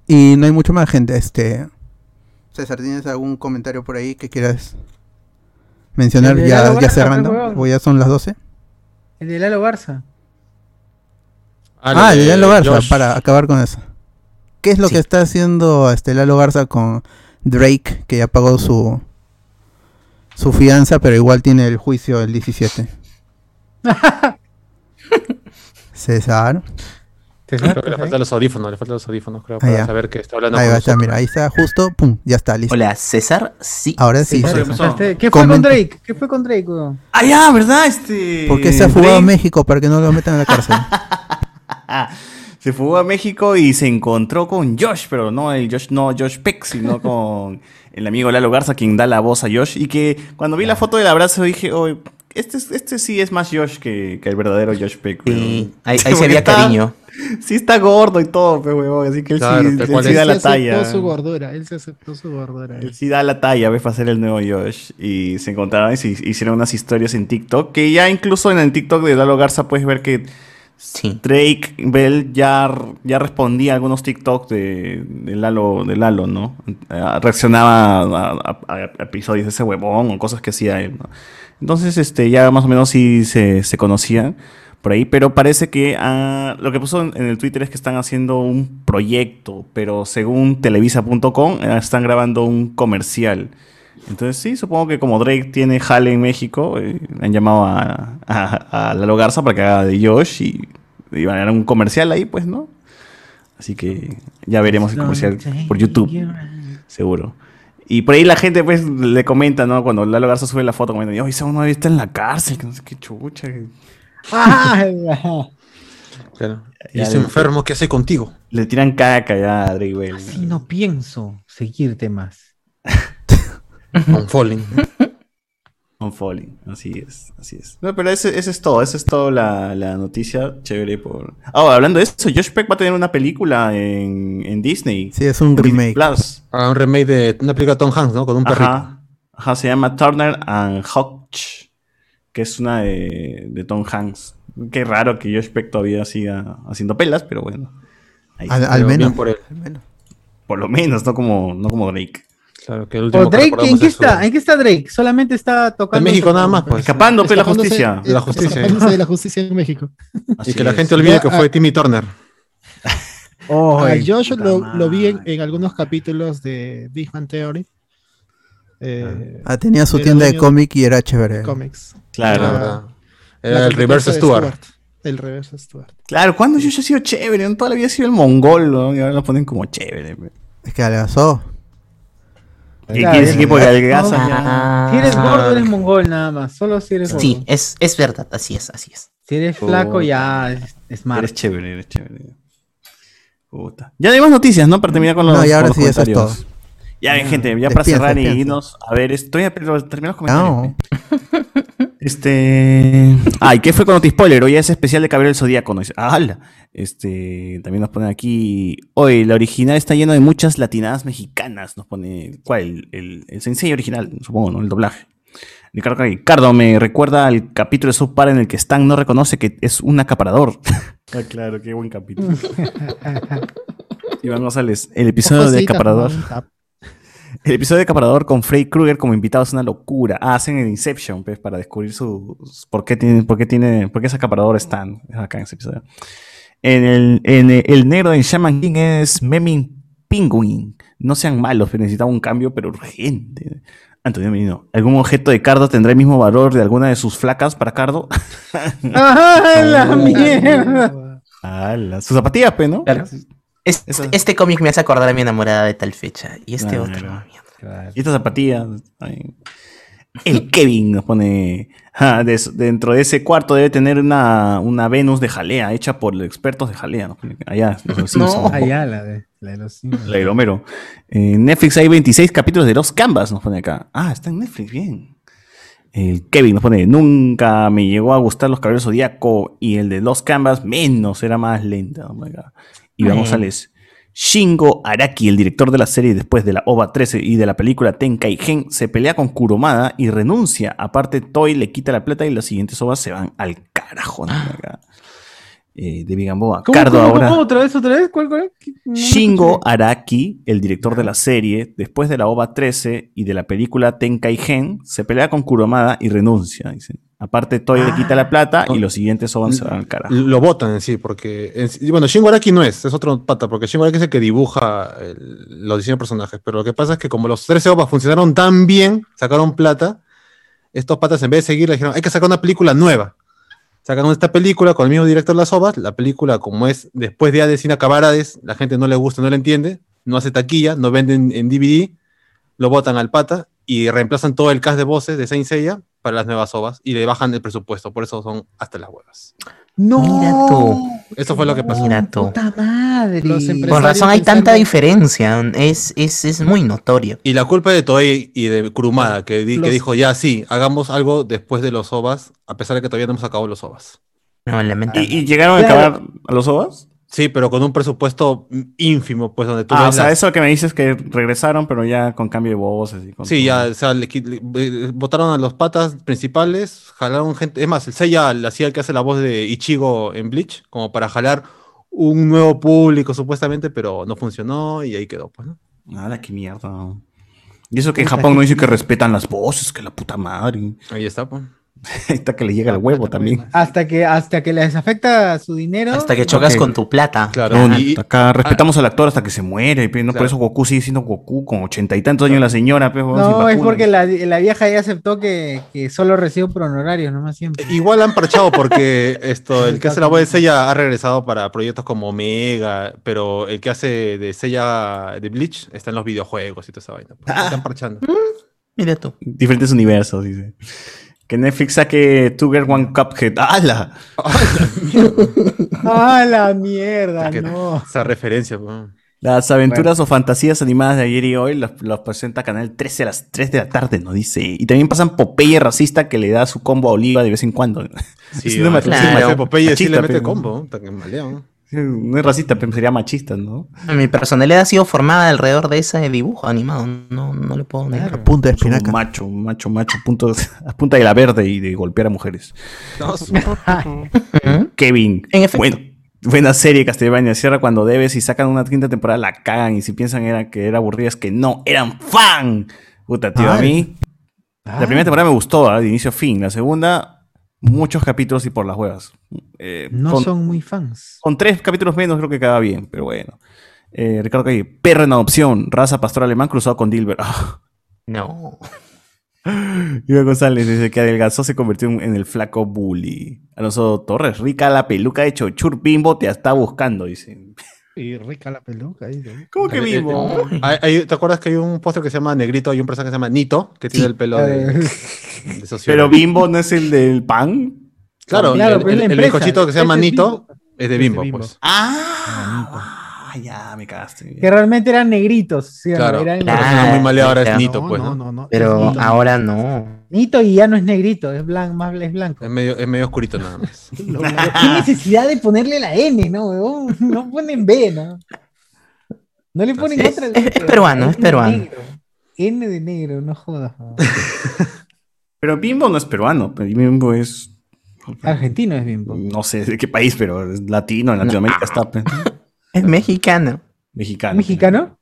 S2: Y no hay mucho más gente, este César, ¿tienes algún comentario por ahí que quieras mencionar
S6: El
S2: ya, ya
S6: Garza,
S2: cerrando? ¿O ya son las 12?
S6: El de Lalo Garza.
S2: Ah, el de Lalo Garza,
S4: Josh.
S2: para acabar con eso. ¿Qué es lo
S5: Sí.
S2: que está haciendo este Lalo Garza con Drake, que ya pagó su su fianza, pero igual tiene el juicio el 17? César.
S4: Sí, sí, creo que le faltan los audífonos, le faltan los audífonos, creo,
S2: Ah,
S4: para saber que está hablando
S2: Ahí
S4: con
S2: va, está, mira, ahí está justo, pum, ya está listo.
S5: Hola, César. Sí.
S2: Ahora sí,
S6: César,
S2: César.
S6: este, ¿Qué fue con. Drake? ¿Qué fue con Drake?
S3: Ah, ya, ¿verdad? Este.
S2: ¿Por qué se ha fugado a México para que no lo metan a la cárcel?
S3: Se fugó a México y se encontró con Josh, pero no el Josh, no Josh Peck, sino con el amigo Lalo Garza, quien da la voz a Josh. Y que cuando vi la foto del abrazo dije, oh, este, es- este sí es más Josh que, que el verdadero Josh Peck.
S5: Sí, ahí- ahí se
S3: está-
S5: cariño.
S3: Sí está gordo y todo, pero huevón, así que él
S4: Claro,
S3: sí,
S4: tal
S3: él
S4: cual
S3: sí
S4: es.
S3: da
S8: Él
S3: la
S8: se aceptó
S3: talla.
S8: su gordura, él se aceptó su gordura.
S3: Él sí da la talla, ¿ves? Para ser el nuevo Josh. Y se encontraron y se hicieron unas historias en TikTok. Que ya incluso en el TikTok de Lalo Garza puedes ver que Drake Bell ya, ya respondía a algunos TikTok de, de Lalo, de Lalo, ¿no? Eh, Reaccionaba a, episodios de ese huevón o cosas que hacía él, ¿no? Entonces, este, ya más o menos sí se, se conocían. por ahí, pero parece que ah, lo que puso en, en el Twitter es que están haciendo un proyecto, pero según televisa.com eh, están grabando un comercial. Entonces sí, supongo que como Drake tiene jale en México, eh, han llamado a, a, a Lalo Garza para que haga de Josh y, y van a un comercial ahí, pues, ¿no? Así que ya veremos el comercial por YouTube, seguro. Y por ahí la gente pues le comenta, ¿no? Cuando Lalo Garza sube la foto, comenta, oye, ese uno está en la cárcel, que no sé qué chucha.
S4: Claro. Y ese enfermo, ¿qué hace contigo?
S3: Le tiran caca ya a Drake Bell.
S6: Así no pienso seguirte más.
S4: On falling.
S3: On Falling, así es, así es. No, pero ese, ese es todo, esa es todo la, la noticia chévere por... Ah, hablando de eso, Josh Peck va a tener una película en, en Disney.
S2: Sí, es un remake.
S3: Plus.
S4: Ah, un remake de una película de Tom Hanks, ¿no? Con un perrito.
S3: Ajá, ajá, se llama Turner and Hotch, que es una de, de Tom Hanks. Qué raro que Josh Peck todavía siga haciendo pelas, pero bueno. ahí
S2: Al, menos.
S4: por él.
S2: al menos.
S3: Por lo menos, no como, no como Drake.
S4: Claro, que el último
S6: ¿O
S4: que
S6: Drake,
S4: recordamos
S6: ¿en qué está? ¿En qué está Drake? Solamente está tocando.
S4: En México nada más, pues.
S3: Escapando, pe, la
S8: Escapándose-
S3: justicia.
S4: De la justicia.
S8: de la justicia en México.
S4: Y
S3: Así
S4: que la gente olvide
S8: Ya,
S4: que
S8: ah,
S4: fue Timmy Turner.
S6: Oh,
S8: A
S6: ay,
S8: Josh
S6: puta
S8: lo, vi en, en algunos capítulos de Big Bang Theory. Eh,
S2: Ah, tenía su tienda de cómic y era chévere.
S8: Comics.
S3: Claro.
S8: Ah,
S4: La verdad.
S8: La
S4: Era el reverse
S8: de
S4: Stuart.
S8: El reverse Stuart.
S3: Claro, ¿cuándo Josh ha sido chévere? ¿no? Toda la vida ha sido el mongol, ¿no? Y ahora lo ponen como chévere.
S2: Es que adelgazó.
S3: ¿Qué
S6: Claro,
S3: quiere decir que porque adelgaza?
S6: Si eres gordo, eres mongol nada más. Solo si eres gordo.
S5: Sí, es, es verdad, así es, así es.
S6: Si eres flaco, ya es, es smart.
S3: Eres chévere, eres chévere. Puta. Ya más noticias, ¿no? Para terminar con los,
S2: No, y ahora
S3: con los
S2: sí, eso es
S3: comentarios.
S2: todo.
S3: Ya, bien, gente, ya para cerrar y irnos a ver, estoy a pero terminar los comentarios.
S2: No.
S3: Este. Ay, ¿qué fue con Noti Spoiler? Hoy es especial de Caballero del Zodíaco. ¡Hala! Este. También nos ponen aquí. Hoy, la original está lleno de muchas latinadas mexicanas. Nos pone. ¿Cuál? El, el, el sensei original, supongo, ¿no? El doblaje. Ricardo, Ricardo me recuerda al capítulo de South Park en el que Stan no reconoce que es un acaparador. ah, claro, qué buen capítulo. Iván González, el episodio de acaparador.
S8: ¿no?
S3: El episodio de Acaparador con Freddy Krueger como invitado es una locura. Ah, hacen el Inception, pues, para descubrir su, por qué tiene, por qué tiene, por qué es acaparador Stan. Es acá en ese episodio. En el, en el, el negro de Shaman King es Memin Penguin. No sean malos, pero necesitaba un cambio, pero urgente. Antonio Menino, ¿algún objeto de Cardo tendrá el mismo valor de alguna de sus flacas para Cardo?
S6: ¡Ah, la mierda!
S3: Sus zapatillas, pe, ¿no?
S5: Claro.
S3: Eso-
S5: Este cómic me hace acordar a mi enamorada de tal fecha. Y este
S3: Claro.
S5: otro.
S3: Y estas zapatillas. ay. El Kevin nos pone. ah, de- dentro de ese cuarto debe tener una, una Venus de jalea, hecha por los expertos de jalea. pone Allá, los Simpsons.
S6: Allá, la de, la de los Simpsons.
S3: La de Homero. En Netflix hay 26 capítulos de Los Canvas, nos pone acá. Ah, está en Netflix, bien. El Kevin nos pone, nunca me llegó a gustar los caballeros zodíaco y el de Los Canvas menos, era más lenta. Oh a les Shingo Araki, el director de la serie después de la OVA 13 y de la película Tenkai Gen, se pelea con Kuromada y renuncia. Aparte, Toy le quita la plata y las siguientes OVAs se van al carajo. ¿no? Acá. Eh, de Gamboa.
S6: ¿Cómo,
S3: Cardo
S6: cómo,
S3: ahora.
S6: cómo? ¿Otra vez, otra vez? ¿Cuál,
S3: Shingo. Araki, el director de la serie, después de la OVA 13 y de la película Tenkai Gen, se pelea con Kuromada y renuncia. dice. Aparte, Toy le quita la plata y los siguientes OVA se van al carajo.
S4: Lo votan en sí, porque. en sí- bueno, Shingo Araki no es, es otro pata, porque Shingo Araki es el que dibuja el- los diseños de personajes. Pero lo que pasa es que, como los 13 OVAs funcionaron tan bien, sacaron plata, estos patas en vez de seguir le dijeron: hay que sacar una película nueva. Sacaron esta película con el mismo director de las OVAs. La película, como es después de Hades sin acabar Hades, la gente no le gusta, no la entiende, no hace taquilla, no venden en DVD, lo botan al pata y reemplazan todo el cast de voces de Saint Seiya para las nuevas OVAs y le bajan el presupuesto. Por eso son hasta las huevas.
S6: No.
S5: Mira tú.
S4: Eso fue lo que pasó.
S5: Mira tú.
S6: Puta madre.
S8: Empresarios
S5: razón hay tanta diferencia. Es, es, es muy notorio.
S4: Y la culpa de Toei y de Kurumada, que, di- que
S8: Los-
S4: dijo, ya sí, hagamos algo después de los OVAs, a pesar de que todavía no hemos acabado los OVAs.
S5: No,
S3: ¿Y,
S5: lamentable.
S3: y llegaron a
S6: Claro.
S3: acabar a los OVAs?
S4: Sí, pero con un presupuesto ínfimo, pues donde tú
S3: Ah, o sea,
S4: las-
S3: eso que me dices que regresaron, pero ya con cambio de voces. Y con
S4: Sí,
S3: todo.
S4: ya, o sea, le le- votaron a los patas principales, jalaron gente. Es más, el Seiya le hacía el que hace la voz de Ichigo en Bleach, como para jalar un nuevo público supuestamente, pero no funcionó y ahí quedó, pues, ¿no?
S3: Nada, qué mierda. Y eso que en Japón no dice que respetan las voces, que la puta madre.
S4: Ahí está, pues.
S3: Ahí está que le llega el huevo también.
S6: Hasta que, hasta que les afecta su dinero.
S5: Hasta que chocas con tu plata.
S4: Claro.
S3: No,
S4: y-
S3: acá respetamos al actor hasta que se muere, no por eso Goku sigue siendo Goku con ochenta y tantos años la señora,
S6: No, es porque la, la vieja ya aceptó que, que solo recibe por honorarios, nomás siempre.
S4: Igual han parchado porque esto, el que hace la voz de Sella ha regresado para proyectos como Omega, pero el que hace de Sella de Bleach está en los videojuegos y toda esa vaina. pues, Están parchando.
S5: Mira tú.
S3: Diferentes universos, dice. Que Netflix saque Two Girl One Cuphead. ¡Hala!
S6: ¡Ah, la mierda!
S4: Que-
S6: No.
S4: Esa referencia. pues.
S3: Las aventuras o fantasías animadas de ayer y hoy las, las presenta Canal 13 a las 3 de la tarde, ¿no? Dice. Y también pasan Popeye racista que le da su combo a Oliva de vez en cuando.
S4: Sí,
S3: Es
S4: sí,
S5: claro.
S4: ese Popeye sí le mete
S3: pe.
S4: combo. Está que malea, ¿no?
S3: Es racista, pero sería machista, ¿no?
S5: Mi personalidad ha sido formada alrededor de ese dibujo animado. No, no le puedo negar.
S2: Punta de
S3: un
S2: espinaca.
S3: macho, un macho, macho, punto, a punta de la verde y de golpear a mujeres.
S4: No.
S3: Kevin.
S5: En efecto.
S3: Bueno, buena serie Castlevania. Cierra cuando debes y sacan una quinta temporada, la cagan. Y si piensan era que era aburrida, es que no, eran fan. Puta, tío, a mí. La primera temporada me gustó, ¿ah? de inicio a fin. La segunda, muchos capítulos y por las huevas. Eh,
S6: No
S3: con,
S6: son muy fans.
S3: con tres capítulos menos creo que queda bien, pero bueno. Eh, Ricardo Calle, perro en adopción, raza pastor alemán cruzado con Dilber. Ah.
S5: No.
S3: Iván González dice que adelgazó se convirtió en en el flaco bully. Alonso Torres, rica la peluca de Chochur Bimbo te está buscando, dice.
S8: Y rica la peluca. ahí, ¿no?
S3: ¿Cómo que Bimbo?
S4: Hay- hay- ¿Te acuerdas que hay un póster que se llama Negrito? Hay un personaje que se llama Nito, que tiene el pelo de, de sociólogo.
S3: Pero Bimbo no es el del pan.
S4: Claro,
S6: Claro,
S4: el,
S6: pero es la
S4: el- el
S6: empresa.
S4: bizcochito que se llama
S6: es
S4: Nito
S6: Bimbo.
S4: es de
S8: de
S4: Bimbo,
S8: Bimbo.
S4: pues.
S3: Ah, ya me cagaste.
S6: Que realmente eran negritos. ¿sí?
S4: Claro.
S6: Eran
S5: Ah,
S4: muy maleado ahora es. Nito,
S8: No,
S4: pues,
S8: no,
S4: ¿no?
S8: no, no.
S5: Pero ahora no.
S6: Nito y ya no es negrito, es blanco, más es blanco.
S4: Es medio, es medio oscurito nada más.
S6: ¿Qué necesidad de ponerle la N, no? No ponen B, ¿no? No le ponen
S5: Es-
S6: otra.
S5: es- es peruano, es peruano.
S6: negro. N de negro, no jodas.
S3: Pero Bimbo no es peruano, pero Bimbo es.
S6: Argentino es bimbo.
S3: No sé de qué país, pero es latino, en Latinoamérica está.
S5: Es mexicano.
S3: Mexicano.
S6: ¿Mexicano?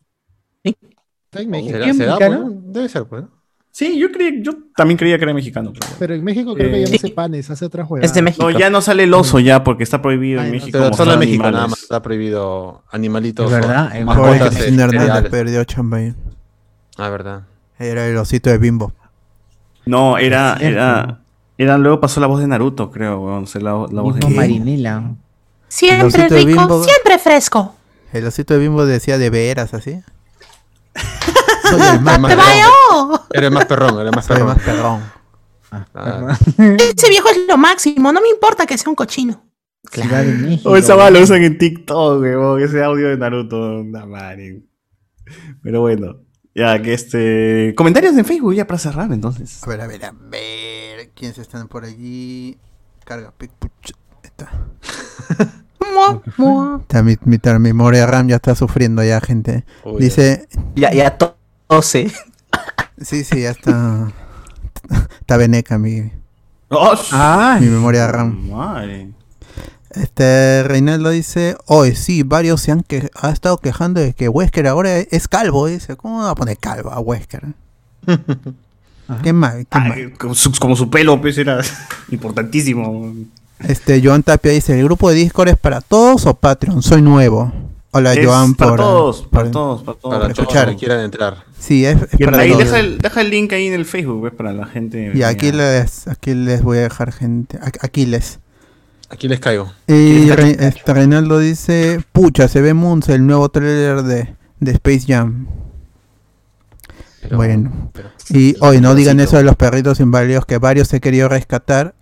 S8: Está en México.
S4: ¿Será,
S6: ¿Quién
S4: será,
S6: mexicano?
S4: Debe ser, pues. ¿no?
S3: Sí, yo creí, yo también creía que era mexicano. pero-
S8: Pero en México creo que ya no hace panes, hace otras juegas.
S5: Es de México.
S3: No, ya no sale el oso ya, porque está prohibido en
S8: Ay, no,
S3: México.
S4: Pero
S3: mostrar
S4: solo en México
S3: animales.
S4: nada más está prohibido animalitos.
S6: Es verdad,
S4: o mascotas
S2: Cristina
S4: eh,
S2: Hernández perdió chamba.
S4: Ah, verdad.
S2: Era el osito de bimbo.
S3: No, era, era, era, luego pasó la voz de Naruto, creo, weón, sé la, la voz de
S6: Marinela.
S2: Siempre rico, Bimbo.
S10: siempre fresco.
S2: El osito de bimbo decía de veras así. Soy el más,
S4: más
S10: ¡Te vaya!
S4: Eres más perrón, eres más
S2: soy el
S4: perrón.
S2: más perrón.
S4: Ah,
S10: Ese viejo es lo máximo, no me importa que sea un cochino.
S6: México.
S3: Oh, esa va lo usan en TikTok, weón, ese audio de Naruto, una madre. Pero bueno, ya que este. Comentarios en Facebook ya para cerrar, entonces.
S2: A ver, a ver, a ver. ¿Quiénes están por allí? Carga, pic, puch. Está. Mi, mi, mi memoria RAM ya está sufriendo ya, gente. Dice,
S5: Ya, ya to- tose.
S2: sí, sí, ya está. Está veneca mi, mi memoria RAM.
S3: Madre.
S2: Este, Reinaldo dice, hoy sí, varios se han que ha estado quejando de que Wesker ahora es calvo. Dice, ¿cómo va a poner calvo a Wesker? ¿Qué
S3: su, como su pelo, pues era importantísimo.
S2: Este, Joan Tapia dice, ¿el grupo de Discord es para todos o Patreon? Soy nuevo. Hola,
S3: Es
S2: Joan,
S3: para
S2: por...
S3: todos, para todos, para todos.
S4: Para todos
S2: escuchar.
S4: los que quieran entrar.
S2: Sí, es, es para
S3: ahí
S2: todos.
S3: deja el, deja el link ahí en el Facebook, pues, para la gente.
S2: Y aquí les, aquí les voy a dejar gente. Aquí- Aquí les.
S4: Aquí les caigo.
S2: Y Re- este, Reinaldo dice, pucha, se ve Moons, el nuevo trailer de, de Space Jam.
S4: Pero-
S2: Bueno.
S4: pero-
S2: Y hoy no digan eso de los perritos inválidos que varios he querido rescatar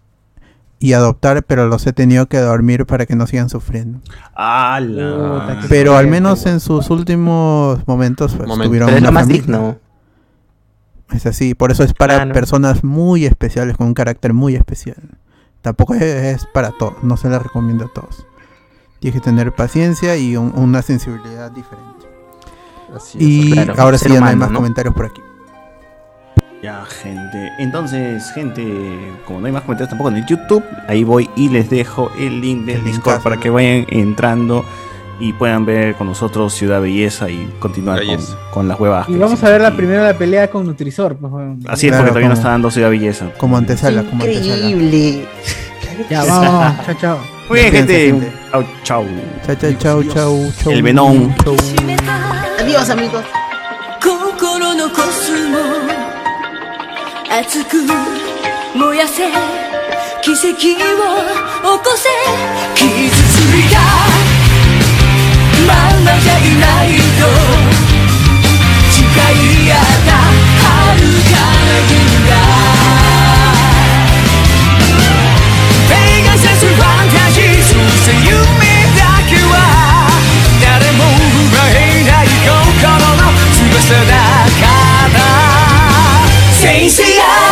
S2: y adoptar, pero los he tenido que dormir para que no sigan sufriendo. Pero al menos en sus últimos momentos pues, tuvieron
S5: Pero es lo más
S2: familia.
S5: digno.
S2: Es así, por eso es para
S5: Claro.
S2: personas muy especiales, con un carácter muy especial. Tampoco es, es para todos, no se le recomiendo a todos. Tienes que tener paciencia y un- una sensibilidad diferente.
S4: Así es.
S2: Y
S5: claro,
S2: ahora sí ya no hay más
S5: ¿no?
S2: comentarios por aquí.
S3: Ya, gente. Entonces, gente, como no hay más comentarios tampoco en el YouTube, ahí voy y les dejo el link del
S2: El
S3: Discord para que vayan entrando y puedan ver con nosotros Ciudad Belleza y continuar con, con las huevas.
S6: Y vamos a ver la primera la pelea con Nutrisor. pues, bueno.
S3: Así es,
S2: Claro,
S3: porque todavía no está dando Ciudad Belleza.
S2: Como antesala, como antesala.
S10: Increíble.
S6: Ya, vamos, chao, chao.
S3: Muy bien, gente. Chau, chau.
S2: Chao, chao, chao, chao, chao.
S3: El Venom.
S2: Chau.
S10: Adiós, amigos.
S11: 熱く燃やせ奇跡を起こせ傷ついたまんまじゃいないと誓い合った遥かな君「Vegas is a fantasy, so say you Essência.